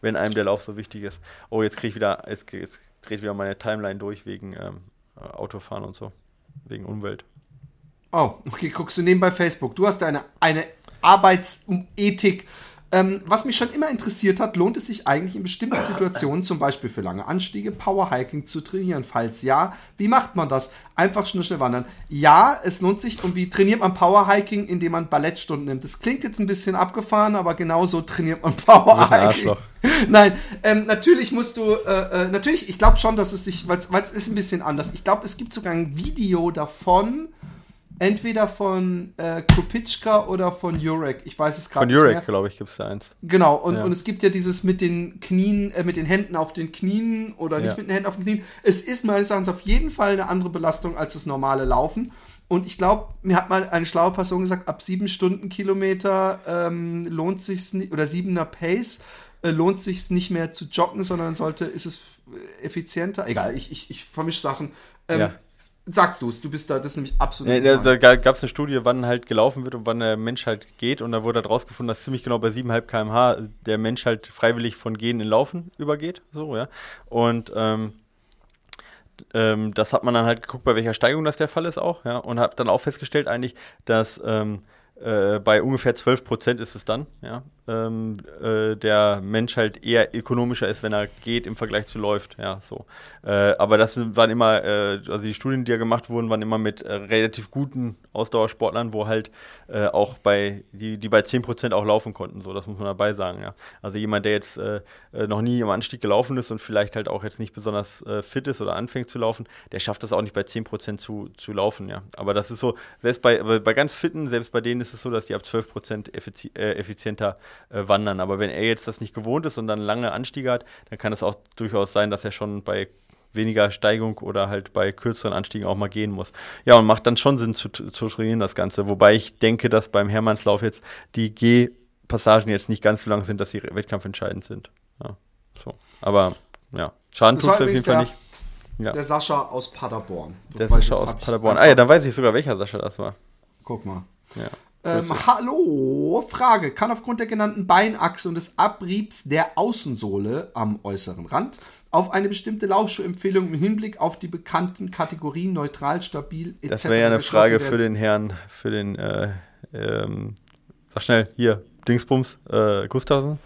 wenn einem der Lauf so wichtig ist. Oh, jetzt kriege ich wieder, jetzt, jetzt, dreht wieder meine Timeline durch wegen ähm, Autofahren und so, wegen Umwelt. Oh, okay, guckst du nebenbei Facebook. Du hast eine, eine Arbeitsethik ähm, was mich schon immer interessiert hat, lohnt es sich eigentlich in bestimmten Situationen, zum Beispiel für lange Anstiege, Powerhiking zu trainieren? Falls ja, wie macht man das? Einfach schnell, schnell wandern. Ja, es lohnt sich. Und wie trainiert man Powerhiking, indem man Ballettstunden nimmt? Das klingt jetzt ein bisschen abgefahren, aber genau so trainiert man Powerhiking. Nein, ähm, natürlich musst du, äh, äh, natürlich, ich glaube schon, dass es sich, weil es ist ein bisschen anders. Ich glaube, es gibt sogar ein Video davon, Entweder von äh, Kopitschka oder von Jurek. Ich weiß es gerade nicht. Von Jurek, glaube ich, gibt es da eins. Genau, und, ja. und es gibt ja dieses mit den Knien, äh, mit den Händen auf den Knien oder nicht ja. mit den Händen auf den Knien. Es ist meines Erachtens auf jeden Fall eine andere Belastung als das normale Laufen. Und ich glaube, mir hat mal eine schlaue Person gesagt, ab sieben Stundenkilometer ähm, lohnt sich nicht, oder siebener Pace äh, lohnt sich nicht mehr zu joggen, sondern sollte, ist es effizienter. Egal, ich, ich, ich vermische Sachen. Ähm, ja sagst du es, du bist da, das ist nämlich absolut. Ja, da gab es eine Studie, wann halt gelaufen wird und wann der Mensch halt geht und da wurde halt rausgefunden, dass ziemlich genau bei 7,5 km/h der Mensch halt freiwillig von Gehen in Laufen übergeht. So, ja. Und ähm, ähm, das hat man dann halt geguckt, bei welcher Steigung das der Fall ist auch, ja, und hat dann auch festgestellt eigentlich, dass ähm, äh, bei ungefähr 12 Prozent ist es dann, ja, ähm, äh, der Mensch halt eher ökonomischer ist, wenn er geht im Vergleich zu läuft, ja, so. Äh, aber das waren immer, äh, also die Studien, die ja gemacht wurden, waren immer mit äh, relativ guten Ausdauersportlern, wo halt auch bei, die, die bei 10 Prozent auch laufen konnten, so, das muss man dabei sagen, ja. Also jemand, der jetzt noch nie im Anstieg gelaufen ist und vielleicht halt auch jetzt nicht besonders fit ist oder anfängt zu laufen, der schafft das auch nicht bei 10 Prozent zu, zu laufen, ja. Aber das ist so, selbst bei, bei ganz Fitten, selbst bei denen ist es so, dass die ab 12 Prozent effizi effizienter äh, wandern. Aber wenn er jetzt das nicht gewohnt ist und dann lange Anstiege hat, dann kann es auch durchaus sein, dass er schon bei weniger Steigung oder halt bei kürzeren Anstiegen auch mal gehen muss. Ja, und macht dann schon Sinn zu, zu trainieren, das Ganze. Wobei ich denke, dass beim Hermannslauf jetzt die Gehpassagen jetzt nicht ganz so lang sind, dass sie wettkampfentscheidend sind. Ja, so. Aber ja, Schaden tut es auf jeden Fall nicht. Ja. Der Sascha aus Paderborn. Der Sascha aus Paderborn. Ah ja, dann weiß ich sogar, welcher Sascha das war. Guck mal. Ja. Ähm, hallo, Frage. Kann aufgrund der genannten Beinachse und des Abriebs der Außensohle am äußeren Rand auf eine bestimmte Laufschuhempfehlung im Hinblick auf die bekannten Kategorien neutral, stabil etc. Das wäre ja eine Frage für den Herrn, für den, äh, ähm, sag schnell, hier, Dingsbums, äh, Gustavsen.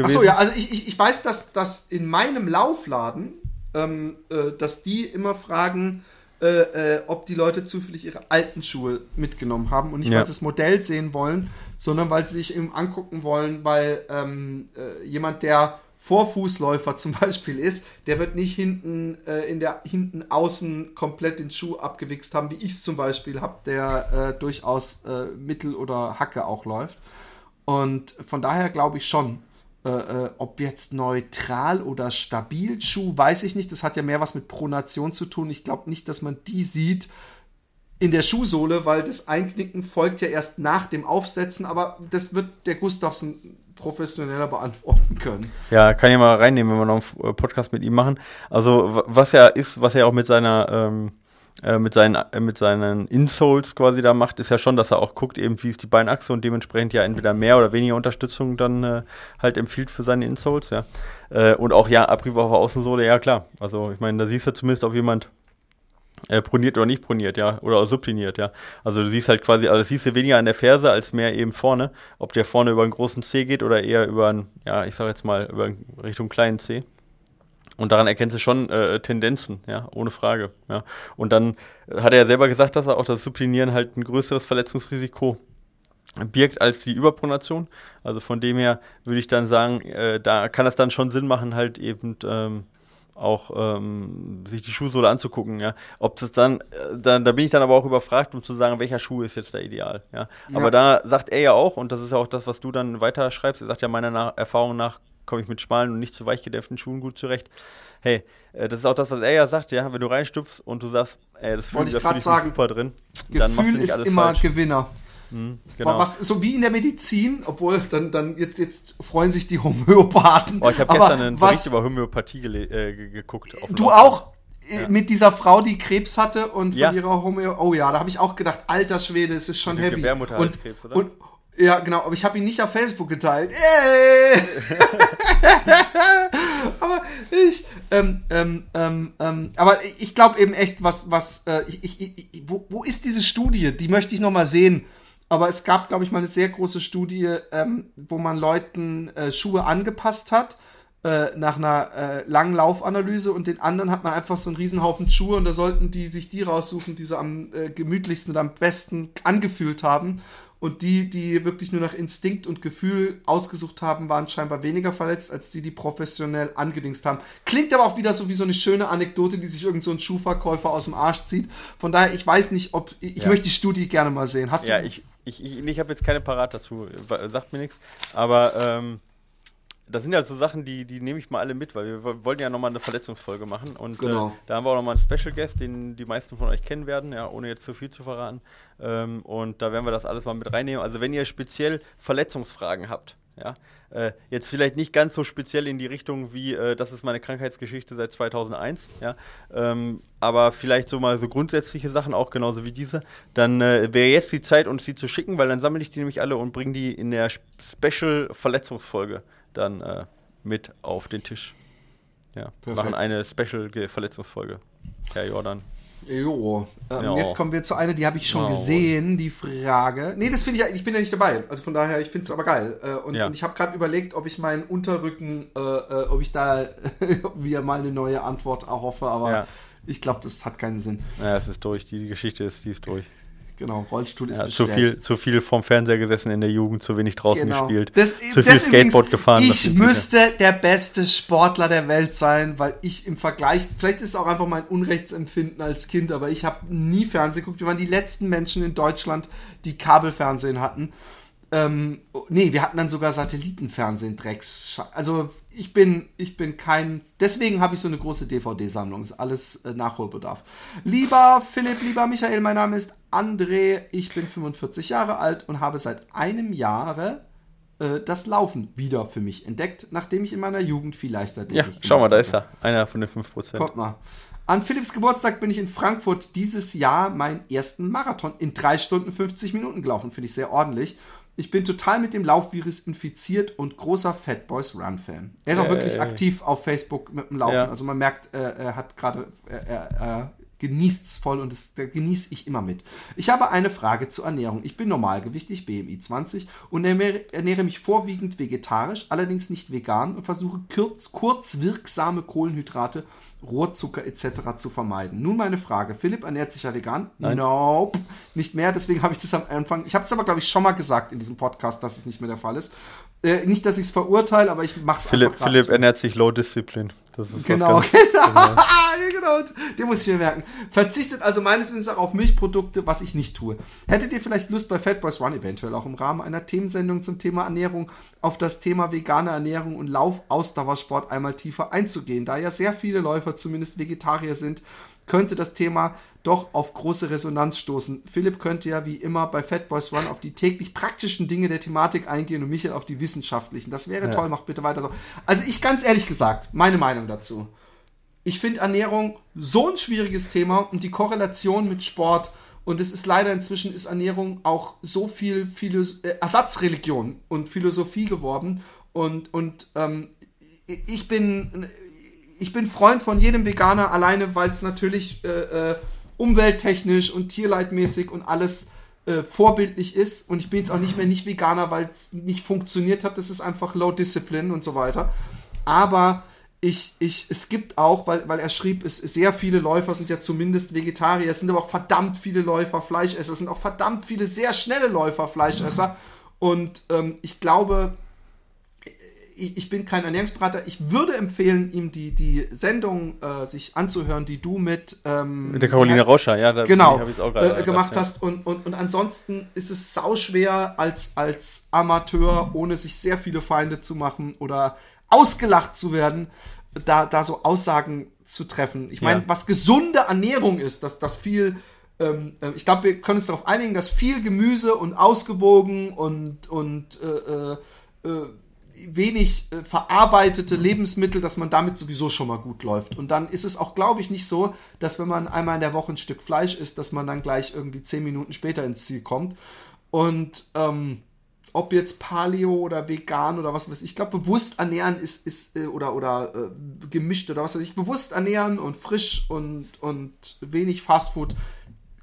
Achso, ja, also ich, ich, ich weiß, dass, dass in meinem Laufladen, ähm, äh, dass die immer fragen, äh, äh, ob die Leute zufällig ihre alten Schuhe mitgenommen haben und nicht, ja. weil sie das Modell sehen wollen, sondern weil sie sich eben angucken wollen, weil ähm, äh, jemand, der Vorfußläufer zum Beispiel ist, der wird nicht hinten äh, in der hinten außen komplett den Schuh abgewichst haben, wie ich es zum Beispiel habe, der äh, durchaus äh, Mittel oder Hacke auch läuft. Und von daher glaube ich schon, äh, äh, ob jetzt neutral oder stabil Schuh, weiß ich nicht. Das hat ja mehr was mit Pronation zu tun. Ich glaube nicht, dass man die sieht in der Schuhsohle, weil das Einknicken folgt ja erst nach dem Aufsetzen, aber das wird der Gustavsen professioneller beantworten können. Ja, kann ich mal reinnehmen, wenn wir noch einen Podcast mit ihm machen. Also, was er ist, was er auch mit seiner ähm, äh, mit, seinen, äh, mit seinen Insoles quasi da macht, ist ja schon, dass er auch guckt, eben wie ist die Beinachse und dementsprechend ja entweder mehr oder weniger Unterstützung dann äh, halt empfiehlt für seine Insoles, ja. Äh, und auch ja, Abrieb auf der Außensohle, ja klar. Also ich meine, da siehst du zumindest, ob jemand äh, proniert oder nicht proniert, ja, oder auch subkliniert, ja. Also du siehst halt quasi, also das siehst du weniger an der Ferse als mehr eben vorne, ob der vorne über einen großen C geht oder eher über einen, ja, ich sag jetzt mal, über Richtung kleinen C. Und daran erkennst du schon äh, Tendenzen, ja, ohne Frage. Ja. Und dann hat er ja selber gesagt, dass er auch das Supplinieren halt ein größeres Verletzungsrisiko birgt als die Überpronation. Also von dem her würde ich dann sagen, äh, da kann es dann schon Sinn machen, halt eben ähm, auch ähm, sich die Schuhsohle anzugucken, ja. Ob das dann, äh, dann, da bin ich dann aber auch überfragt, um zu sagen, welcher Schuh ist jetzt der Ideal, ja. ja. Aber da sagt er ja auch, und das ist ja auch das, was du dann weiter schreibst, er sagt ja meiner nach Erfahrung nach komme ich mit schmalen und nicht zu weich gedämpften Schuhen gut zurecht. Hey, äh, das ist auch das, was er ja sagt, ja, wenn du reinstupfst und du sagst, ey, das fühlt sich super drin, Gefühl dann machst du nicht ist alles immer falsch. Gewinner. Mhm, genau. Was, so wie in der Medizin, obwohl dann, dann jetzt, jetzt freuen sich die Homöopathen. Oh, ich habe gestern einen was, Bericht über Homöopathie äh, geguckt. du auch? ja. mit dieser Frau, die Krebs hatte und von ja. ihrer Homö. Oh ja, da habe ich auch gedacht, alter Schwede, es ist schon heavy. Und, Krebs, oder? Und, ja, genau, aber ich habe ihn nicht auf Facebook geteilt. Yay! aber ich, ähm, ähm, ähm, ähm, aber ich glaube eben echt, was, was, äh, ich, ich, ich, wo, wo ist diese Studie? Die möchte ich noch mal sehen. Aber es gab, glaube ich, mal eine sehr große Studie, ähm, wo man Leuten äh, Schuhe angepasst hat äh, nach einer äh, langen Laufanalyse und den anderen hat man einfach so einen Riesenhaufen Schuhe und da sollten die sich die raussuchen, die sie am äh, gemütlichsten und am besten angefühlt haben. Und die, die wirklich nur nach Instinkt und Gefühl ausgesucht haben, waren scheinbar weniger verletzt, als die, die professionell angedingst haben. Klingt aber auch wieder so wie so eine schöne Anekdote, die sich irgend so ein Schuhverkäufer aus dem Arsch zieht. Von daher, ich weiß nicht, ob. Ich ja. möchte die Studie gerne mal sehen. Hast ja, du. Ich, ich, ich, ich habe jetzt keine parat dazu, sagt mir nichts. Aber ähm, das sind ja so Sachen, die, die nehme ich mal alle mit, weil wir wollten ja nochmal eine Verletzungsfolge machen. Und genau. äh, da haben wir auch nochmal einen Special Guest, den die meisten von euch kennen werden, ja, ohne jetzt zu viel zu verraten. Ähm, und da werden wir das alles mal mit reinnehmen. Also wenn ihr speziell Verletzungsfragen habt, ja, äh, jetzt vielleicht nicht ganz so speziell in die Richtung wie, äh, das ist meine Krankheitsgeschichte seit 2001, ja, ähm, aber vielleicht so mal so grundsätzliche Sachen, auch genauso wie diese, dann äh, wäre jetzt die Zeit, uns die zu schicken, weil dann sammle ich die nämlich alle und bringe die in der Special Verletzungsfolge dann äh, mit auf den Tisch. Ja, Perfekt. machen eine Special-Verletzungsfolge. Herr Jordan. Jo. Ähm, ja. Jetzt kommen wir zu einer, die habe ich schon wow. gesehen, die Frage. Nee, das finde ich, ich bin ja nicht dabei. Also von daher, ich finde es aber geil. Äh, und, ja. und, ich habe gerade überlegt, ob ich meinen Unterrücken, äh, äh, ob ich da wieder mal eine neue Antwort erhoffe, aber ja. ich glaube, das hat keinen Sinn. Ja, es ist durch. Die Geschichte ist, die ist durch. Genau, Rollstuhl ist ja, zu viel, zu viel vom Fernseher gesessen in der Jugend, zu wenig draußen genau. gespielt, das, zu viel Skateboard gefahren. Ich müsste der beste Sportler der Welt sein, weil ich im Vergleich, vielleicht ist es auch einfach mein Unrechtsempfinden als Kind, aber ich habe nie Fernsehen geguckt. Wir waren die letzten Menschen in Deutschland, die Kabelfernsehen hatten. Ähm, nee, wir hatten dann sogar Satellitenfernsehen, Drecks. Also ich bin, ich bin kein. Deswegen habe ich so eine große DVD-Sammlung. Ist alles äh, Nachholbedarf. Lieber Philipp, lieber Michael, mein Name ist André. Ich bin 45 Jahre alt und habe seit einem Jahre äh, das Laufen wieder für mich entdeckt, nachdem ich in meiner Jugend viel leichter Ja, schau mal, da ist er. Einer von den 5%. Kommt mal. An Philipps Geburtstag bin ich in Frankfurt dieses Jahr meinen ersten Marathon in 3 Stunden 50 Minuten gelaufen. Finde ich sehr ordentlich. Ich bin total mit dem Laufvirus infiziert und großer Fat Boys Run Fan. Er ist auch wirklich aktiv auf Facebook mit dem Laufen. Ja. Also man merkt, äh, er hat gerade, er, er, genießt es voll und das, genieße ich immer mit. Ich habe eine Frage zur Ernährung. Ich bin normalgewichtig, BMI 20 und ernähre mich vorwiegend vegetarisch, allerdings nicht vegan und versuche kurz, kurzwirksame Kohlenhydrate Rohrzucker etc. zu vermeiden. Nun meine Frage. Philipp ernährt sich ja vegan? Nein. Nope. Nicht mehr. Deswegen habe ich das am Anfang. Ich habe es aber, glaube ich, schon mal gesagt in diesem Podcast, dass es nicht mehr der Fall ist. Äh, nicht, dass ich es verurteile, aber ich mache es einfach. Philipp ernährt sich Low Discipline. Das ist genau, genau. genau. genau. Den muss ich mir merken. Verzichtet also meines Wissens auch auf Milchprodukte, was ich nicht tue. Hättet ihr vielleicht Lust bei Fat Boys Run eventuell auch im Rahmen einer Themensendung zum Thema Ernährung auf das Thema vegane Ernährung und Lauf-Ausdauersport einmal tiefer einzugehen? Da ja sehr viele Läufer zumindest Vegetarier sind, könnte das Thema doch auf große Resonanz stoßen. Philipp könnte ja wie immer bei Fat Boys Run auf die täglich praktischen Dinge der Thematik eingehen und Michael auf die wissenschaftlichen. Das wäre ja. toll, macht bitte weiter so. Also ich ganz ehrlich gesagt, meine Meinung dazu. Ich finde Ernährung so ein schwieriges Thema und die Korrelation mit Sport und es ist leider inzwischen ist Ernährung auch so viel Philos äh, Ersatzreligion und Philosophie geworden und und ähm, ich bin ich bin Freund von jedem Veganer alleine, weil es natürlich äh, äh, umwelttechnisch und tierleidmäßig und alles äh, vorbildlich ist. Und ich bin jetzt auch nicht mehr nicht Veganer, weil es nicht funktioniert hat. Das ist einfach Low Discipline und so weiter. Aber ich, ich, es gibt auch, weil, weil er schrieb, es, sehr viele Läufer sind ja zumindest Vegetarier, es sind aber auch verdammt viele Läufer Fleischesser, es sind auch verdammt viele sehr schnelle Läufer Fleischesser. Und ähm, ich glaube, ich, ich, bin kein Ernährungsberater. Ich würde empfehlen, ihm die, die Sendung äh, sich anzuhören, die du mit, ähm, mit der Caroline Rauscher, ja, da genau, äh, gemacht ja. hast. Und, und, und ansonsten ist es sauschwer als, als Amateur, ohne sich sehr viele Feinde zu machen oder ausgelacht zu werden, da, da so Aussagen zu treffen. Ich meine, ja. was gesunde Ernährung ist, dass das viel ähm, äh, ich glaube, wir können uns darauf einigen, dass viel Gemüse und ausgewogen und, und äh, äh, äh wenig äh, verarbeitete Lebensmittel, dass man damit sowieso schon mal gut läuft. Und dann ist es auch, glaube ich, nicht so, dass wenn man einmal in der Woche ein Stück Fleisch isst, dass man dann gleich irgendwie zehn Minuten später ins Ziel kommt. Und ähm, ob jetzt Paleo oder vegan oder was weiß ich, ich glaube, bewusst ernähren ist, ist äh, oder, oder äh, gemischt oder was weiß ich, bewusst ernähren und frisch und, und wenig Fastfood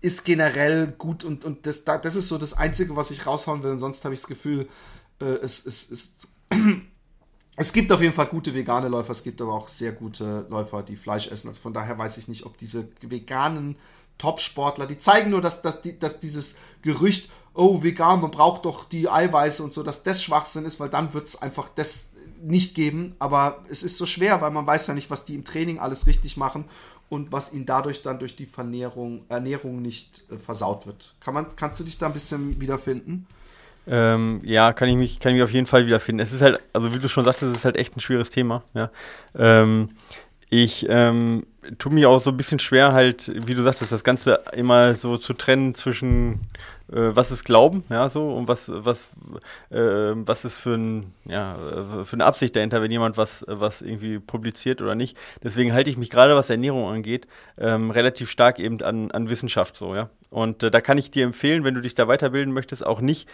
ist generell gut und, und das, das ist so das Einzige, was ich raushauen will. Und sonst habe ich das Gefühl, äh, es, es, es gibt auf jeden Fall gute vegane Läufer, es gibt aber auch sehr gute Läufer, die Fleisch essen. Also von daher weiß ich nicht, ob diese veganen Top-Sportler, die zeigen nur, dass, dass, dass dieses Gerücht, oh, vegan, man braucht doch die Eiweiße und so, dass das Schwachsinn ist, weil dann wird es einfach das nicht geben. Aber es ist so schwer, weil man weiß ja nicht, was die im Training alles richtig machen und was ihnen dadurch dann durch die Vernährung, Ernährung nicht äh, versaut wird. Kann man, kannst du dich da ein bisschen wiederfinden? Ähm, ja, kann ich, mich, kann ich mich auf jeden Fall wiederfinden. Es ist halt, also wie du schon sagtest, es ist halt echt ein schweres Thema. Ja. Ähm, ich ähm, tue mich auch so ein bisschen schwer, halt, wie du sagtest, das Ganze immer so zu trennen zwischen äh, was ist Glauben, ja, so, und was, was, äh, was ist für, ein, ja, für eine Absicht dahinter, wenn jemand was, was irgendwie publiziert oder nicht. Deswegen halte ich mich gerade, was Ernährung angeht, ähm, relativ stark eben an, an Wissenschaft so, ja. Und äh, da kann ich dir empfehlen, wenn du dich da weiterbilden möchtest, auch nicht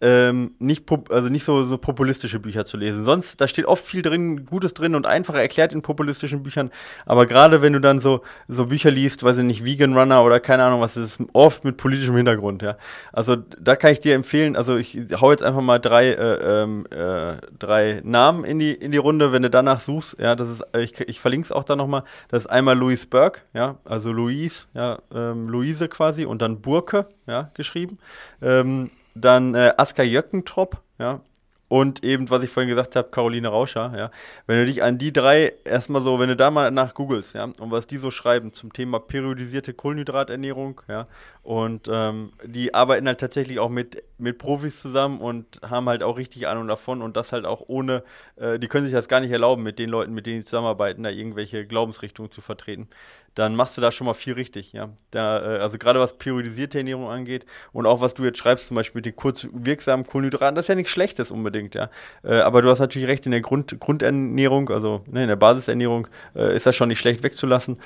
ähm, nicht, also nicht so, so populistische Bücher zu lesen. Sonst, da steht oft viel drin, Gutes drin und einfacher erklärt in populistischen Büchern. Aber gerade wenn du dann so, so Bücher liest, weiß ich nicht, Vegan Runner oder keine Ahnung was, ist oft mit politischem Hintergrund, ja. Also da kann ich dir empfehlen, also ich hau jetzt einfach mal drei, äh, ähm, äh, drei Namen in die, in die Runde, wenn du danach suchst, ja, das ist, ich, ich verlinke es auch da nochmal. Das ist einmal Louise Burke, ja, also Louise, ja, ähm, Luise quasi und dann Burke, ja, geschrieben. Ähm, dann äh, Aska Jöckentrop, ja, und eben, was ich vorhin gesagt habe, Caroline Rauscher, ja. Wenn du dich an die drei erstmal so, wenn du da mal nach googelst, ja, und was die so schreiben zum Thema periodisierte Kohlenhydraternährung, ja, und ähm, die arbeiten halt tatsächlich auch mit, mit Profis zusammen und haben halt auch richtig Ahnung davon und das halt auch ohne, äh, die können sich das gar nicht erlauben, mit den Leuten, mit denen sie zusammenarbeiten, da irgendwelche Glaubensrichtungen zu vertreten. Dann machst du da schon mal viel richtig, ja. Da, äh, also gerade was periodisierte Ernährung angeht und auch was du jetzt schreibst, zum Beispiel mit den kurz wirksamen Kohlenhydraten, das ist ja nichts Schlechtes unbedingt, ja. Äh, aber du hast natürlich recht, in der Grund, Grundernährung, also ne, in der Basisernährung, äh, ist das schon nicht schlecht wegzulassen.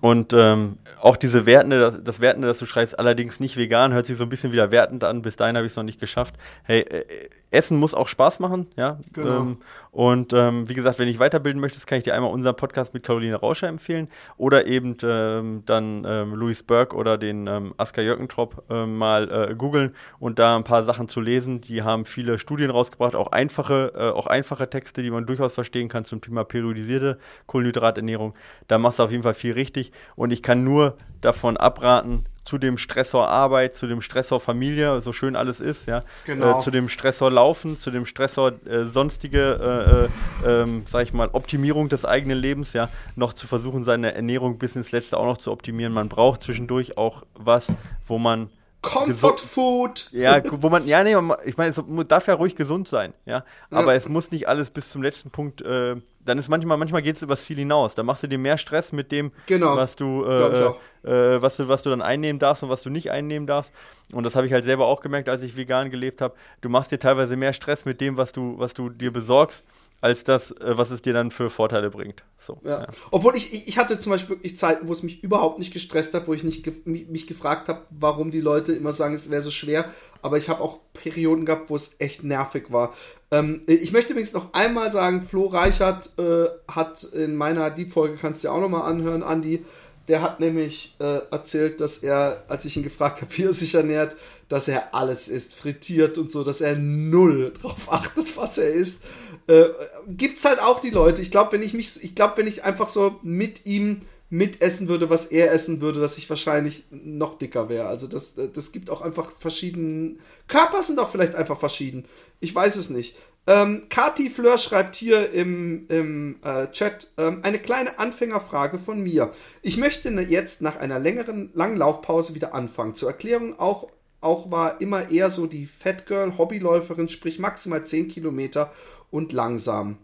Und ähm, auch diese Wertende, das, das Wertende, das du schreibst, allerdings nicht vegan, hört sich so ein bisschen wieder wertend an. Bis dahin habe ich es noch nicht geschafft. Hey, äh, Essen muss auch Spaß machen, ja. Genau. Ähm, und ähm, wie gesagt, wenn ich weiterbilden möchtest, kann ich dir einmal unseren Podcast mit Caroline Rauscher empfehlen oder eben ähm, dann ähm, Louis Burke oder den ähm, Asker Jörgentrop ähm, mal äh, googeln und da ein paar Sachen zu lesen. Die haben viele Studien rausgebracht, auch einfache, äh, auch einfache Texte, die man durchaus verstehen kann zum Thema periodisierte Kohlenhydraternährung. Da machst du auf jeden Fall viel richtig und ich kann nur davon abraten, zu dem Stressor Arbeit, zu dem Stressor Familie, so schön alles ist, ja, genau. äh, zu dem Stressor Laufen, zu dem Stressor äh, sonstige, äh, äh ähm, sag ich mal, Optimierung des eigenen Lebens, ja, noch zu versuchen, seine Ernährung bis ins Letzte auch noch zu optimieren. Man braucht zwischendurch auch was, wo man Comfort Food. Ja, wo man, ja, nee, ich meine, es darf ja ruhig gesund sein, ja. Aber ja. es muss nicht alles bis zum letzten Punkt, äh, dann ist manchmal, manchmal geht es übers Ziel hinaus. Da machst du dir mehr Stress mit dem, genau. was du, äh, äh, was du, was du dann einnehmen darfst und was du nicht einnehmen darfst. Und das habe ich halt selber auch gemerkt, als ich vegan gelebt habe. Du machst dir teilweise mehr Stress mit dem, was du, was du dir besorgst, als das, äh, was es dir dann für Vorteile bringt. So, ja. Ja. Obwohl ich, ich hatte zum Beispiel wirklich Zeiten, wo es mich überhaupt nicht gestresst hat, wo ich nicht ge mich gefragt habe, warum die Leute immer sagen, es wäre so schwer. Aber ich habe auch Perioden gehabt, wo es echt nervig war. Ähm, ich möchte übrigens noch einmal sagen, Flo Reichert äh, hat in meiner Deep-Folge, kannst du ja auch nochmal anhören, Andi, der hat nämlich äh, erzählt, dass er, als ich ihn gefragt habe, wie er sich ernährt, dass er alles isst, frittiert und so, dass er null drauf achtet, was er isst. Äh, gibt's halt auch die Leute. Ich glaube, wenn ich mich, ich glaube, wenn ich einfach so mit ihm mitessen würde, was er essen würde, dass ich wahrscheinlich noch dicker wäre. Also das, das gibt auch einfach verschiedene. Körper sind auch vielleicht einfach verschieden. Ich weiß es nicht. Ähm, Kati Fleur schreibt hier im, im äh, Chat ähm, eine kleine Anfängerfrage von mir. Ich möchte ne, jetzt nach einer längeren, langen Laufpause wieder anfangen. Zur Erklärung auch, auch war immer eher so die Fat Girl Hobbyläuferin, sprich maximal 10 Kilometer und langsam.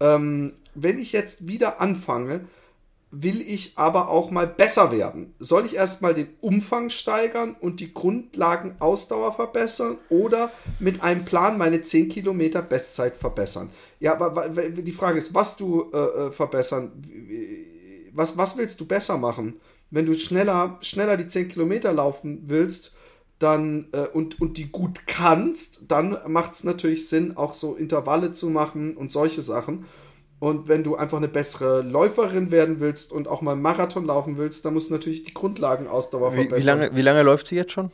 Ähm, wenn ich jetzt wieder anfange, will ich aber auch mal besser werden. Soll ich erstmal den Umfang steigern und die Grundlagenausdauer verbessern oder mit einem Plan meine 10 Kilometer Bestzeit verbessern? Ja, aber die Frage ist, was du äh, äh, verbessern, was, was willst du besser machen? Wenn du schneller, schneller die 10 Kilometer laufen willst, dann äh, und, und die gut kannst, dann macht es natürlich Sinn, auch so Intervalle zu machen und solche Sachen. Und wenn du einfach eine bessere Läuferin werden willst und auch mal Marathon laufen willst, dann musst du natürlich die Grundlagenausdauer verbessern. Wie lange, wie lange läuft sie jetzt schon?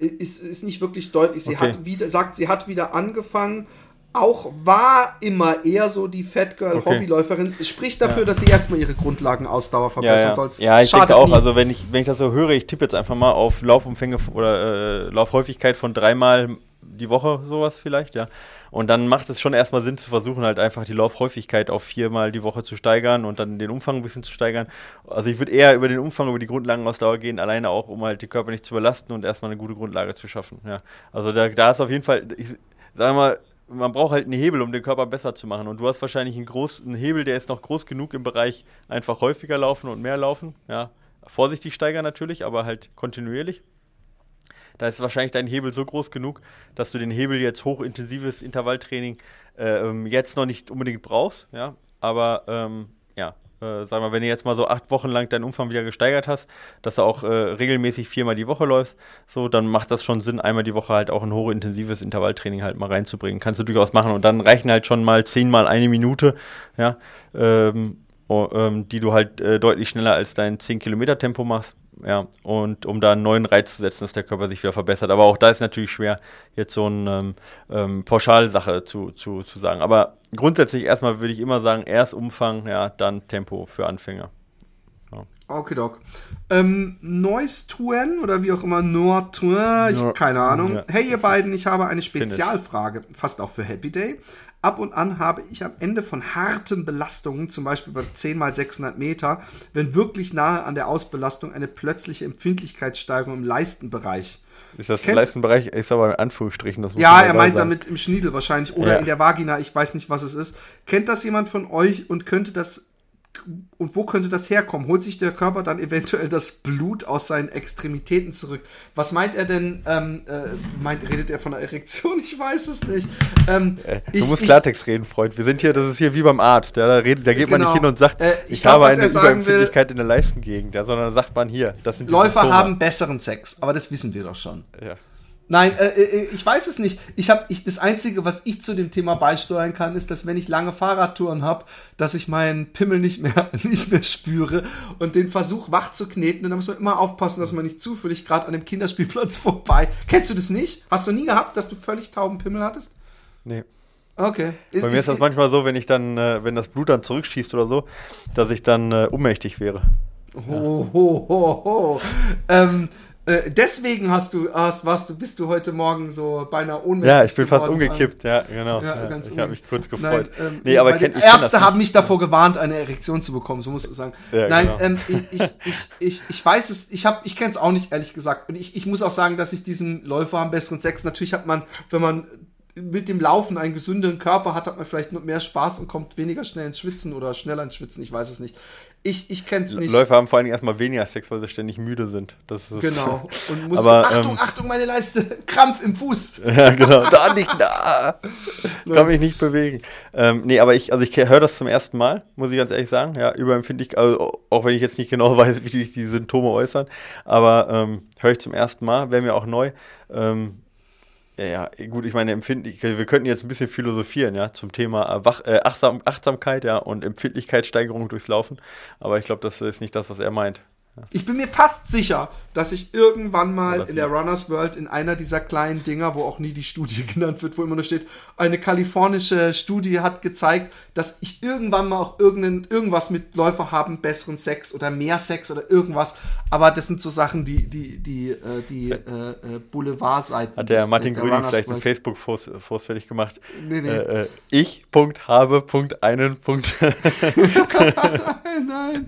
Ist, ist nicht wirklich deutlich. Sie okay. hat wieder, sagt, sie hat wieder angefangen. Auch war immer eher so die Fat Girl okay. Hobbyläuferin. Spricht dafür, ja. dass sie erstmal ihre Grundlagenausdauer verbessern ja, soll. Ja, ich denke auch. Nie. Also wenn ich, wenn ich das so höre, ich tippe jetzt einfach mal auf Laufumfänge oder äh, Laufhäufigkeit von dreimal die Woche, sowas vielleicht, ja. Und dann macht es schon erstmal Sinn zu versuchen, halt einfach die Laufhäufigkeit auf viermal die Woche zu steigern und dann den Umfang ein bisschen zu steigern. Also ich würde eher über den Umfang, über die Grundlagenausdauer gehen, alleine auch, um halt den Körper nicht zu überlasten und erstmal eine gute Grundlage zu schaffen. Ja. Also da, da ist auf jeden Fall, ich sage mal, man braucht halt einen Hebel, um den Körper besser zu machen. Und du hast wahrscheinlich einen, großen Hebel, der ist noch groß genug im Bereich einfach häufiger laufen und mehr laufen. Ja. Vorsichtig steigern natürlich, aber halt kontinuierlich. Da ist wahrscheinlich dein Hebel so groß genug, dass du den Hebel jetzt hochintensives Intervalltraining äh, ähm, jetzt noch nicht unbedingt brauchst. Ja? Aber ähm, ja, äh, sag mal, wenn du jetzt mal so acht Wochen lang deinen Umfang wieder gesteigert hast, dass du auch äh, regelmäßig viermal die Woche läufst, so, dann macht das schon Sinn, einmal die Woche halt auch ein hochintensives Intervalltraining halt mal reinzubringen. Kannst du durchaus machen und dann reichen halt schon mal zehnmal eine Minute, ja, ähm, oh, ähm, die du halt äh, deutlich schneller als dein 10 Kilometer Tempo machst ja, und um da einen neuen Reiz zu setzen, dass der Körper sich wieder verbessert. Aber auch da ist natürlich schwer, jetzt so eine ähm, ähm, Pauschalsache zu, zu, zu sagen. Aber grundsätzlich erstmal würde ich immer sagen, erst Umfang, ja, dann Tempo für Anfänger. Ja. Okay, Doc. Ähm, Noise Tuen oder wie auch immer, Noir Tuen, keine Ahnung. Ja, hey, ihr beiden, ich habe eine Spezialfrage, fast auch für Happy Day. Ab und an habe ich am Ende von harten Belastungen, zum Beispiel bei 10 mal 600 Meter, wenn wirklich nahe an der Ausbelastung eine plötzliche Empfindlichkeitssteigerung im Leistenbereich. Ist das Kennt, Leistenbereich? Ich sag mal in Anführungsstrichen. Das ja, er meint sein. damit im Schniedel wahrscheinlich oder ja. in der Vagina. Ich weiß nicht, was es ist. Kennt das jemand von euch und könnte das und wo könnte das herkommen? Holt sich der Körper dann eventuell das Blut aus seinen Extremitäten zurück? Was meint er denn? Ähm, äh, meint, redet er von der Erektion? Ich weiß es nicht. Ähm, äh, du ich, musst Klartext ich, reden, Freund. Wir sind hier, das ist hier wie beim Arzt. Ja, da, redet, da geht genau. man nicht genau. hin und sagt, äh, ich, ich glaub, habe eine Überempfindlichkeit in der Leistengegend, ja, sondern sagt man hier. Das sind Läufer haben besseren Sex, aber das wissen wir doch schon. Ja. Nein, äh, äh, ich weiß es nicht. Ich habe ich das einzige, was ich zu dem Thema beisteuern kann, ist, dass wenn ich lange Fahrradtouren habe, dass ich meinen Pimmel nicht mehr nicht mehr spüre und den Versuch wach zu kneten, und da muss man immer aufpassen, dass man nicht zufällig gerade an dem Kinderspielplatz vorbei. Kennst du das nicht? Hast du nie gehabt, dass du völlig tauben Pimmel hattest? Nee. Okay. Ist, Bei mir ist das manchmal so, wenn ich dann, äh, wenn das Blut dann zurückschießt oder so, dass ich dann äh, ohnmächtig wäre. Ho, ho, ho, ho. Ähm, äh, deswegen hast du, hast, warst du, bist du heute Morgen so beinahe ohnmächtig. Ja, ich bin fast umgekippt, ja, genau. Ja, ja, ich habe mich kurz gefreut. Nein, ähm, nee, aber kenn, Ärzte haben mich davor gewarnt, eine Erektion zu bekommen, so musst du sagen. Ja, Nein, genau. ähm, ich, ich, ich, ich, ich weiß es, ich, hab, ich kenne es auch nicht, ehrlich gesagt. Und ich, ich muss auch sagen, dass ich diesen Läufer am besseren Sex, natürlich hat man, wenn man mit dem Laufen einen gesünderen Körper hat, hat man vielleicht mehr Spaß und kommt weniger schnell ins Schwitzen oder schneller ins Schwitzen, ich weiß es nicht. Ich, ich kenne es nicht. Läufer haben vor allen Dingen erstmal weniger Sex, weil sie ständig müde sind. Das ist genau. Und muss aber, Achtung, ähm, Achtung, meine Leiste, Krampf im Fuß. Ja, genau. Da nicht, da. Kann mich nicht bewegen. Ähm, nee, aber ich, also ich höre das zum ersten Mal, muss ich ganz ehrlich sagen. Ja, überempfindlich, also auch wenn ich jetzt nicht genau weiß, wie sich die Symptome äußern. Aber ähm, höre ich zum ersten Mal, wäre mir auch neu. Ähm, ja, ja, gut, ich meine, Empfindlichkeit, wir könnten jetzt ein bisschen philosophieren, ja, zum Thema Wach, äh, Achtsam, Achtsamkeit, ja, und Empfindlichkeitssteigerung durchs Laufen. Aber ich glaube, das ist nicht das, was er meint. Ich bin mir fast sicher, dass ich irgendwann mal in der Runners World in einer dieser kleinen Dinger, wo auch nie die Studie genannt wird, wo immer nur steht, eine kalifornische Studie hat gezeigt, dass ich irgendwann mal auch irgendein, irgendwas mit Läufer haben, besseren Sex oder mehr Sex oder irgendwas. Aber das sind so Sachen, die, die, die, äh, die äh, äh, Boulevardseiten. Hat der Martin Grüning vielleicht einen Facebook-Post fertig gemacht? Nee, nee. Äh, äh, ich, Punkt, habe, Punkt, einen, Punkt. Nein.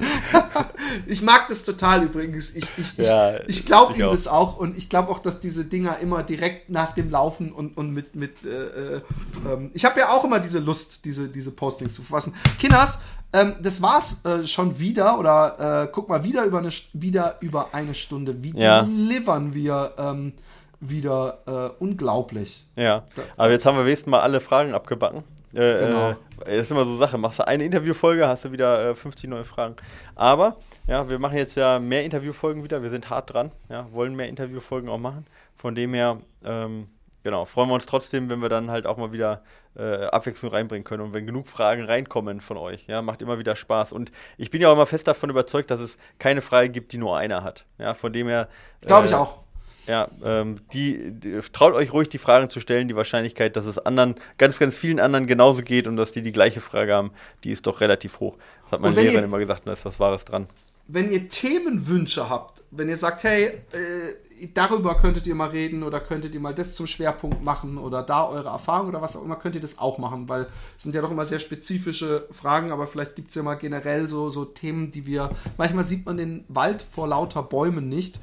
ich mag das total total übrigens. Ich, ich, ja, ich, ich glaube ihm auch. das auch und ich glaube auch, dass diese Dinger immer direkt nach dem Laufen und, und mit. mit äh, äh, ähm, ich habe ja auch immer diese Lust, diese, diese Postings zu verfassen. Kinners, Ähm, das war's äh, schon wieder. Oder äh, guck mal, wieder über eine, wieder über eine Stunde. Wie ja. delivern wir ähm, wieder äh, unglaublich. Ja, aber jetzt haben wir wenigstens mal alle Fragen abgebacken. Äh, genau. Äh, das ist immer so Sache. Machst du eine Interviewfolge, hast du wieder äh, 50 neue Fragen. Aber, ja, wir machen jetzt ja mehr Interviewfolgen wieder. Wir sind hart dran. Ja, wollen mehr Interviewfolgen auch machen. Von dem her, ähm, genau, freuen wir uns trotzdem, wenn wir dann halt auch mal wieder äh, Abwechslung reinbringen können und wenn genug Fragen reinkommen von euch. Ja, macht immer wieder Spaß. Und ich bin ja auch immer fest davon überzeugt, dass es keine Frage gibt, die nur einer hat. Ja, von dem her. Glaube ich äh, auch. Ja, ähm, die, die, traut euch ruhig die Fragen zu stellen. Die Wahrscheinlichkeit, dass es anderen, ganz, ganz vielen anderen genauso geht und dass die die gleiche Frage haben, die ist doch relativ hoch. Das hat meine Lehrerin immer gesagt, da ist was Wahres dran. Wenn ihr Themenwünsche habt, wenn ihr sagt, hey, äh, darüber könntet ihr mal reden oder könntet ihr mal das zum Schwerpunkt machen oder da eure Erfahrung oder was auch immer, könnt ihr das auch machen, weil es sind ja doch immer sehr spezifische Fragen, aber vielleicht gibt es ja mal generell so, so Themen, die wir, manchmal sieht man den Wald vor lauter Bäumen nicht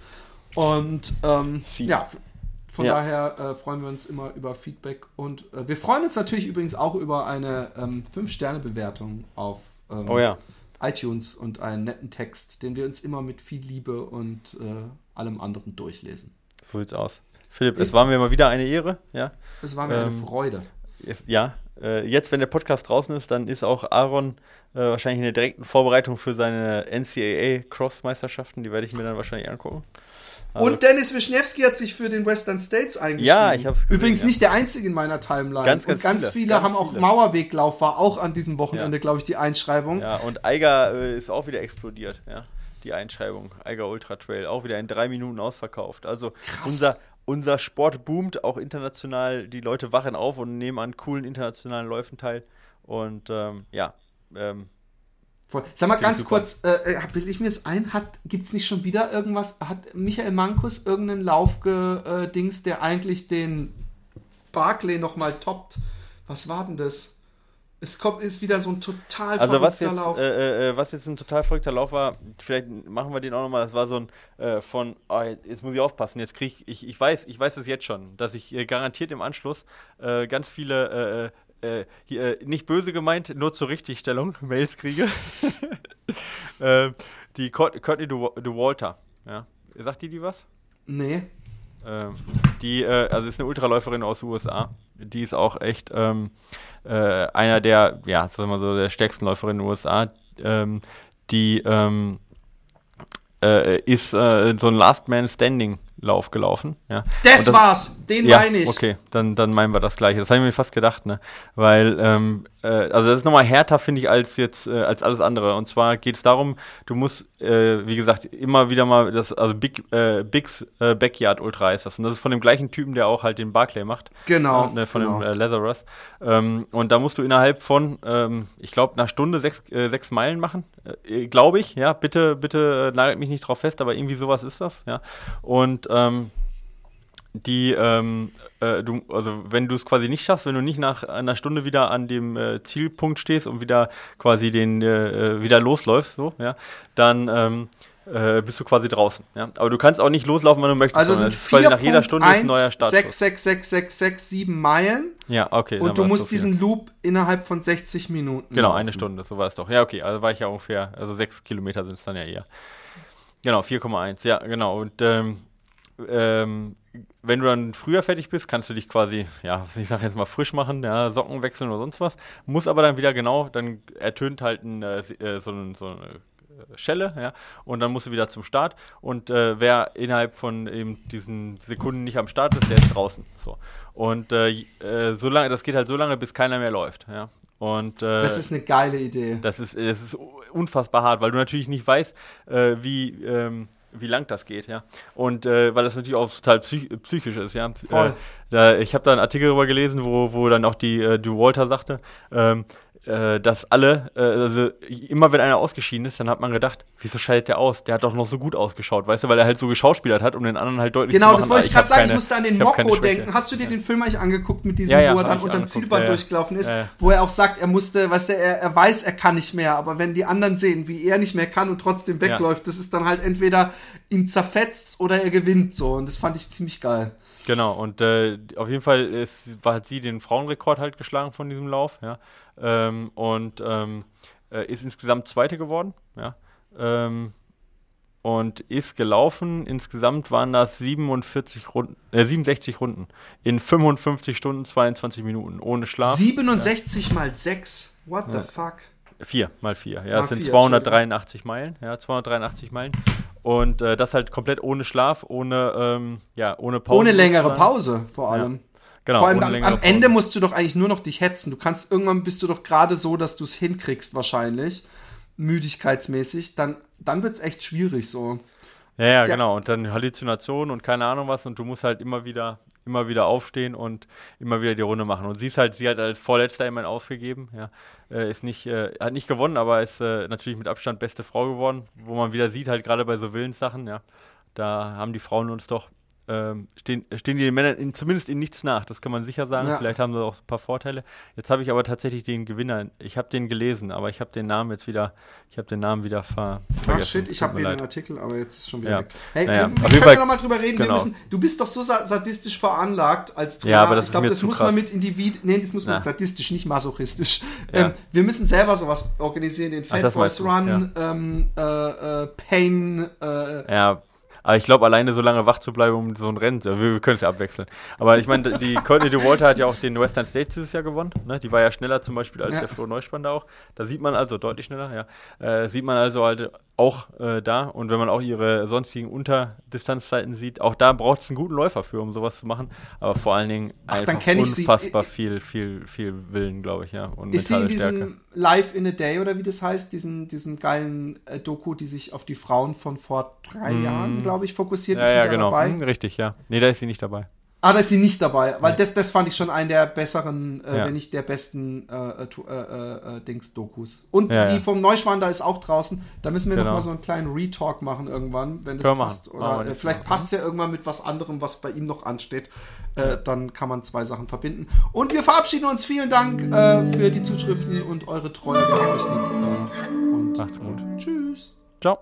und ähm, ja, von ja. daher äh, freuen wir uns immer über Feedback und äh, wir freuen uns natürlich übrigens auch über eine ähm, 5-Sterne-Bewertung auf ähm, oh, ja. iTunes und einen netten Text, den wir uns immer mit viel Liebe und äh, allem anderen durchlesen. So sieht's aus. Philipp, ich, es war mir mal wieder eine Ehre. Ja? Es war mir eine ähm, Freude. Ist, ja, äh, jetzt, wenn der Podcast draußen ist, dann ist auch Aaron äh, wahrscheinlich in der direkten Vorbereitung für seine NCAA Cross-Meisterschaften. Die werde ich mir dann wahrscheinlich angucken. Also und Dennis Wischniewski hat sich für den Western States eingeschrieben. Ja, ich habe Übrigens ja. nicht der einzige in meiner Timeline. Ganz, ganz, und ganz viele, viele ganz haben auch Mauerweglauf war auch an diesem Wochenende, ja. glaube ich, die Einschreibung. Ja, und Eiger äh, ist auch wieder explodiert, ja. Die Einschreibung. Eiger Ultra Trail, auch wieder in drei Minuten ausverkauft. Also Krass. unser, unser Sport boomt auch international. Die Leute wachen auf und nehmen an coolen internationalen Läufen teil. Und ähm, ja, ähm, Voll. Sag mal ganz kurz, äh, will äh, ich mir das ein? Gibt es nicht schon wieder irgendwas? Hat Michael Mankus irgendeinen Laufgedings, äh, der eigentlich den Barclay nochmal toppt? Was war denn das? Es kommt, ist wieder so ein total also was jetzt, Lauf. Äh, äh, was jetzt ein total verrückter Lauf war, vielleicht machen wir den auch nochmal, das war so ein äh, von, oh, jetzt muss ich aufpassen, jetzt kriege ich, ich, ich weiß, ich weiß es jetzt schon, dass ich äh, garantiert im Anschluss äh, ganz viele äh, hier, äh, nicht böse gemeint, nur zur Richtigstellung Mails kriege. äh, die Courtney de Walter. Ja. Sagt die die was? Nee. Ähm, die, äh, also ist eine Ultraläuferin aus den USA. Die ist auch echt ähm, äh, einer der, ja, sagen wir so, der stärksten Läuferinnen in den USA. Ähm, die ähm, äh, ist so ein Last Man Standing Lauf gelaufen. Ja. Das, das war's, den ja, meine ich. Okay, dann, dann meinen wir das gleiche. Das habe ich mir fast gedacht, ne? Weil, ähm, äh, also das ist nochmal härter, finde ich, als jetzt, äh, als alles andere. Und zwar geht es darum, du musst, äh, wie gesagt, immer wieder mal das, also Big, äh, Bigs äh, Backyard Ultra heißt das. Und das ist von dem gleichen Typen, der auch halt den Barclay macht. Genau. Ne, von genau. dem äh, Lazarus. Ähm, und da musst du innerhalb von, ähm, ich glaube, einer Stunde sechs, sechs Meilen machen. glaube ich, ja. Bitte, bitte nagelt mich nicht drauf fest, aber irgendwie sowas ist das, ja. Und ähm, die, ähm, äh, du, also wenn du es quasi nicht schaffst, wenn du nicht nach einer Stunde wieder an dem äh, Zielpunkt stehst und wieder quasi den äh, wieder losläufst, so, ja, dann ähm, äh, bist du quasi draußen. Ja? Aber du kannst auch nicht loslaufen, wenn du möchtest. Also sind quasi nach jeder Stunde 1, ist ein neuer Start. 6, 6, 6, 6, 6, 7 Meilen. Ja, okay. Und du musst so diesen Loop innerhalb von 60 Minuten. Genau, laufen. eine Stunde, so war es doch. Ja, okay, also war ich ja ungefähr, also 6 Kilometer sind es dann ja eher. Genau, 4,1, ja, genau. Und ähm, ähm, wenn du dann früher fertig bist, kannst du dich quasi, ja, ich sag jetzt mal frisch machen, ja, Socken wechseln oder sonst was. Muss aber dann wieder genau, dann ertönt halt ein, äh, äh so, ein, so, eine Schelle, ja, und dann musst du wieder zum Start. Und äh, wer innerhalb von eben diesen Sekunden nicht am Start ist, der ist draußen. So. Und äh, äh so lange, das geht halt so lange, bis keiner mehr läuft, ja. Und, äh, das ist eine geile Idee. Das ist, das ist unfassbar hart, weil du natürlich nicht weißt, äh, wie, ähm, wie lang das geht, ja. Und äh, weil das natürlich auch total psych psychisch ist, ja. Voll. Äh, da, ich habe da einen Artikel darüber gelesen, wo, wo dann auch die äh, Du Walter sagte, ähm, äh, dass alle, äh, also immer wenn einer ausgeschieden ist, dann hat man gedacht, wieso scheidet der aus? Der hat doch noch so gut ausgeschaut, weißt du, weil er halt so geschauspielert hat, um den anderen halt deutlich genau, zu machen. Genau, das wollte ich gerade sagen, keine, ich musste an den Mokko denken. Hast du dir ja. den Film eigentlich angeguckt mit diesem, ja, ja, wo er dann unterm Zielband durchgelaufen ist, wo er auch sagt, er musste, weißt du, er, er weiß, er kann nicht mehr, aber wenn die anderen sehen, wie er nicht mehr kann und trotzdem wegläuft, das ist dann halt entweder ihn zerfetzt oder er gewinnt so und das fand ich ziemlich geil. Genau, und äh, auf jeden Fall ist, war, hat sie den Frauenrekord halt geschlagen von diesem Lauf, ja. Ähm, und ähm, äh, ist insgesamt Zweite geworden, ja. Ähm, und ist gelaufen. Insgesamt waren das 47 Runden, äh, 67 Runden in 55 Stunden 22 Minuten ohne Schlaf. 67 ja. mal 6. What ja. the fuck? 4 mal 4. Ja, mal das sind vier, 283 Meilen. Ja, 283 Meilen. Und äh, das halt komplett ohne Schlaf, ohne, ähm, ja, ohne Pause. Ohne längere Pause vor allem. Ja. Genau, Vor allem am, am Ende musst du doch eigentlich nur noch dich hetzen. Du kannst irgendwann bist du doch gerade so, dass du es hinkriegst wahrscheinlich müdigkeitsmäßig, dann, dann wird es echt schwierig so. Ja, ja, Der, genau. Und dann Halluzinationen und keine Ahnung was und du musst halt immer wieder, immer wieder aufstehen und immer wieder die Runde machen. Und sie ist halt, sie hat als Vorletzter immerhin ausgegeben, ja. Äh, ist nicht, äh, hat nicht gewonnen, aber ist äh, natürlich mit Abstand beste Frau geworden, wo man wieder sieht, halt gerade bei so Willenssachen, ja. Da haben die Frauen uns doch ähm, stehen, stehen die den Männern in, zumindest in nichts nach. Das kann man sicher sagen. Ja. Vielleicht haben sie auch ein paar Vorteile. Jetzt habe ich aber tatsächlich den Gewinner. Ich habe den gelesen, aber ich habe den Namen jetzt wieder. Ich habe den Namen wieder ver vergessen. Ach shit, ich habe hier den Artikel, aber jetzt ist schon wieder ja. weg. Hey, naja, wir, wir können ja nochmal drüber reden. Genau. Müssen, du bist doch so sadistisch veranlagt als Trainer. Ja, aber das ich glaube, das muss krass. man mit Individuen. Nee, das muss man sadistisch, nicht masochistisch. Ja. Ähm, wir müssen selber sowas organisieren. Den Fat Boys Run, ähm, äh, äh, Pain. Äh, ja aber ich glaube, alleine so lange wach zu bleiben, um so ein Rennen, wir, wir können es ja abwechseln. Aber ich meine, die Courtney DeWalter hat ja auch den Western States dieses Jahr gewonnen. Ne? Die war ja schneller zum Beispiel als ja. der Flo Neuspann auch. Da sieht man also, deutlich schneller, ja. Äh, sieht man also halt auch äh, da. Und wenn man auch ihre sonstigen Unterdistanzzeiten sieht, auch da braucht es einen guten Läufer für, um sowas zu machen. Aber vor allen Dingen Ach, einfach unfassbar viel, viel, viel Willen, glaube ich, ja. Und ist sie in diesem Stärke. Live in a Day oder wie das heißt, diesen, diesem geilen äh, Doku, die sich auf die Frauen von vor drei mm. Jahren, glaube ich, fokussiert ja, ist? Ja, genau. Dabei? Mm, richtig, ja. Nee, da ist sie nicht dabei. Ah, da ist sie nicht dabei, weil nee. das, das fand ich schon einen der besseren, äh, ja. wenn nicht der besten äh, äh, äh, äh Dings-Dokus. Und ja, die vom Neuschwander ist auch draußen. Da müssen wir genau. noch mal so einen kleinen Retalk machen irgendwann, wenn das Können passt. Oder äh, vielleicht passt ja irgendwann mit was anderem, was bei ihm noch ansteht. dann kann man zwei Sachen verbinden. Und wir verabschieden uns. Vielen Dank für die Zuschriften und eure Treue. und Macht's gut. Tschüss. Ciao.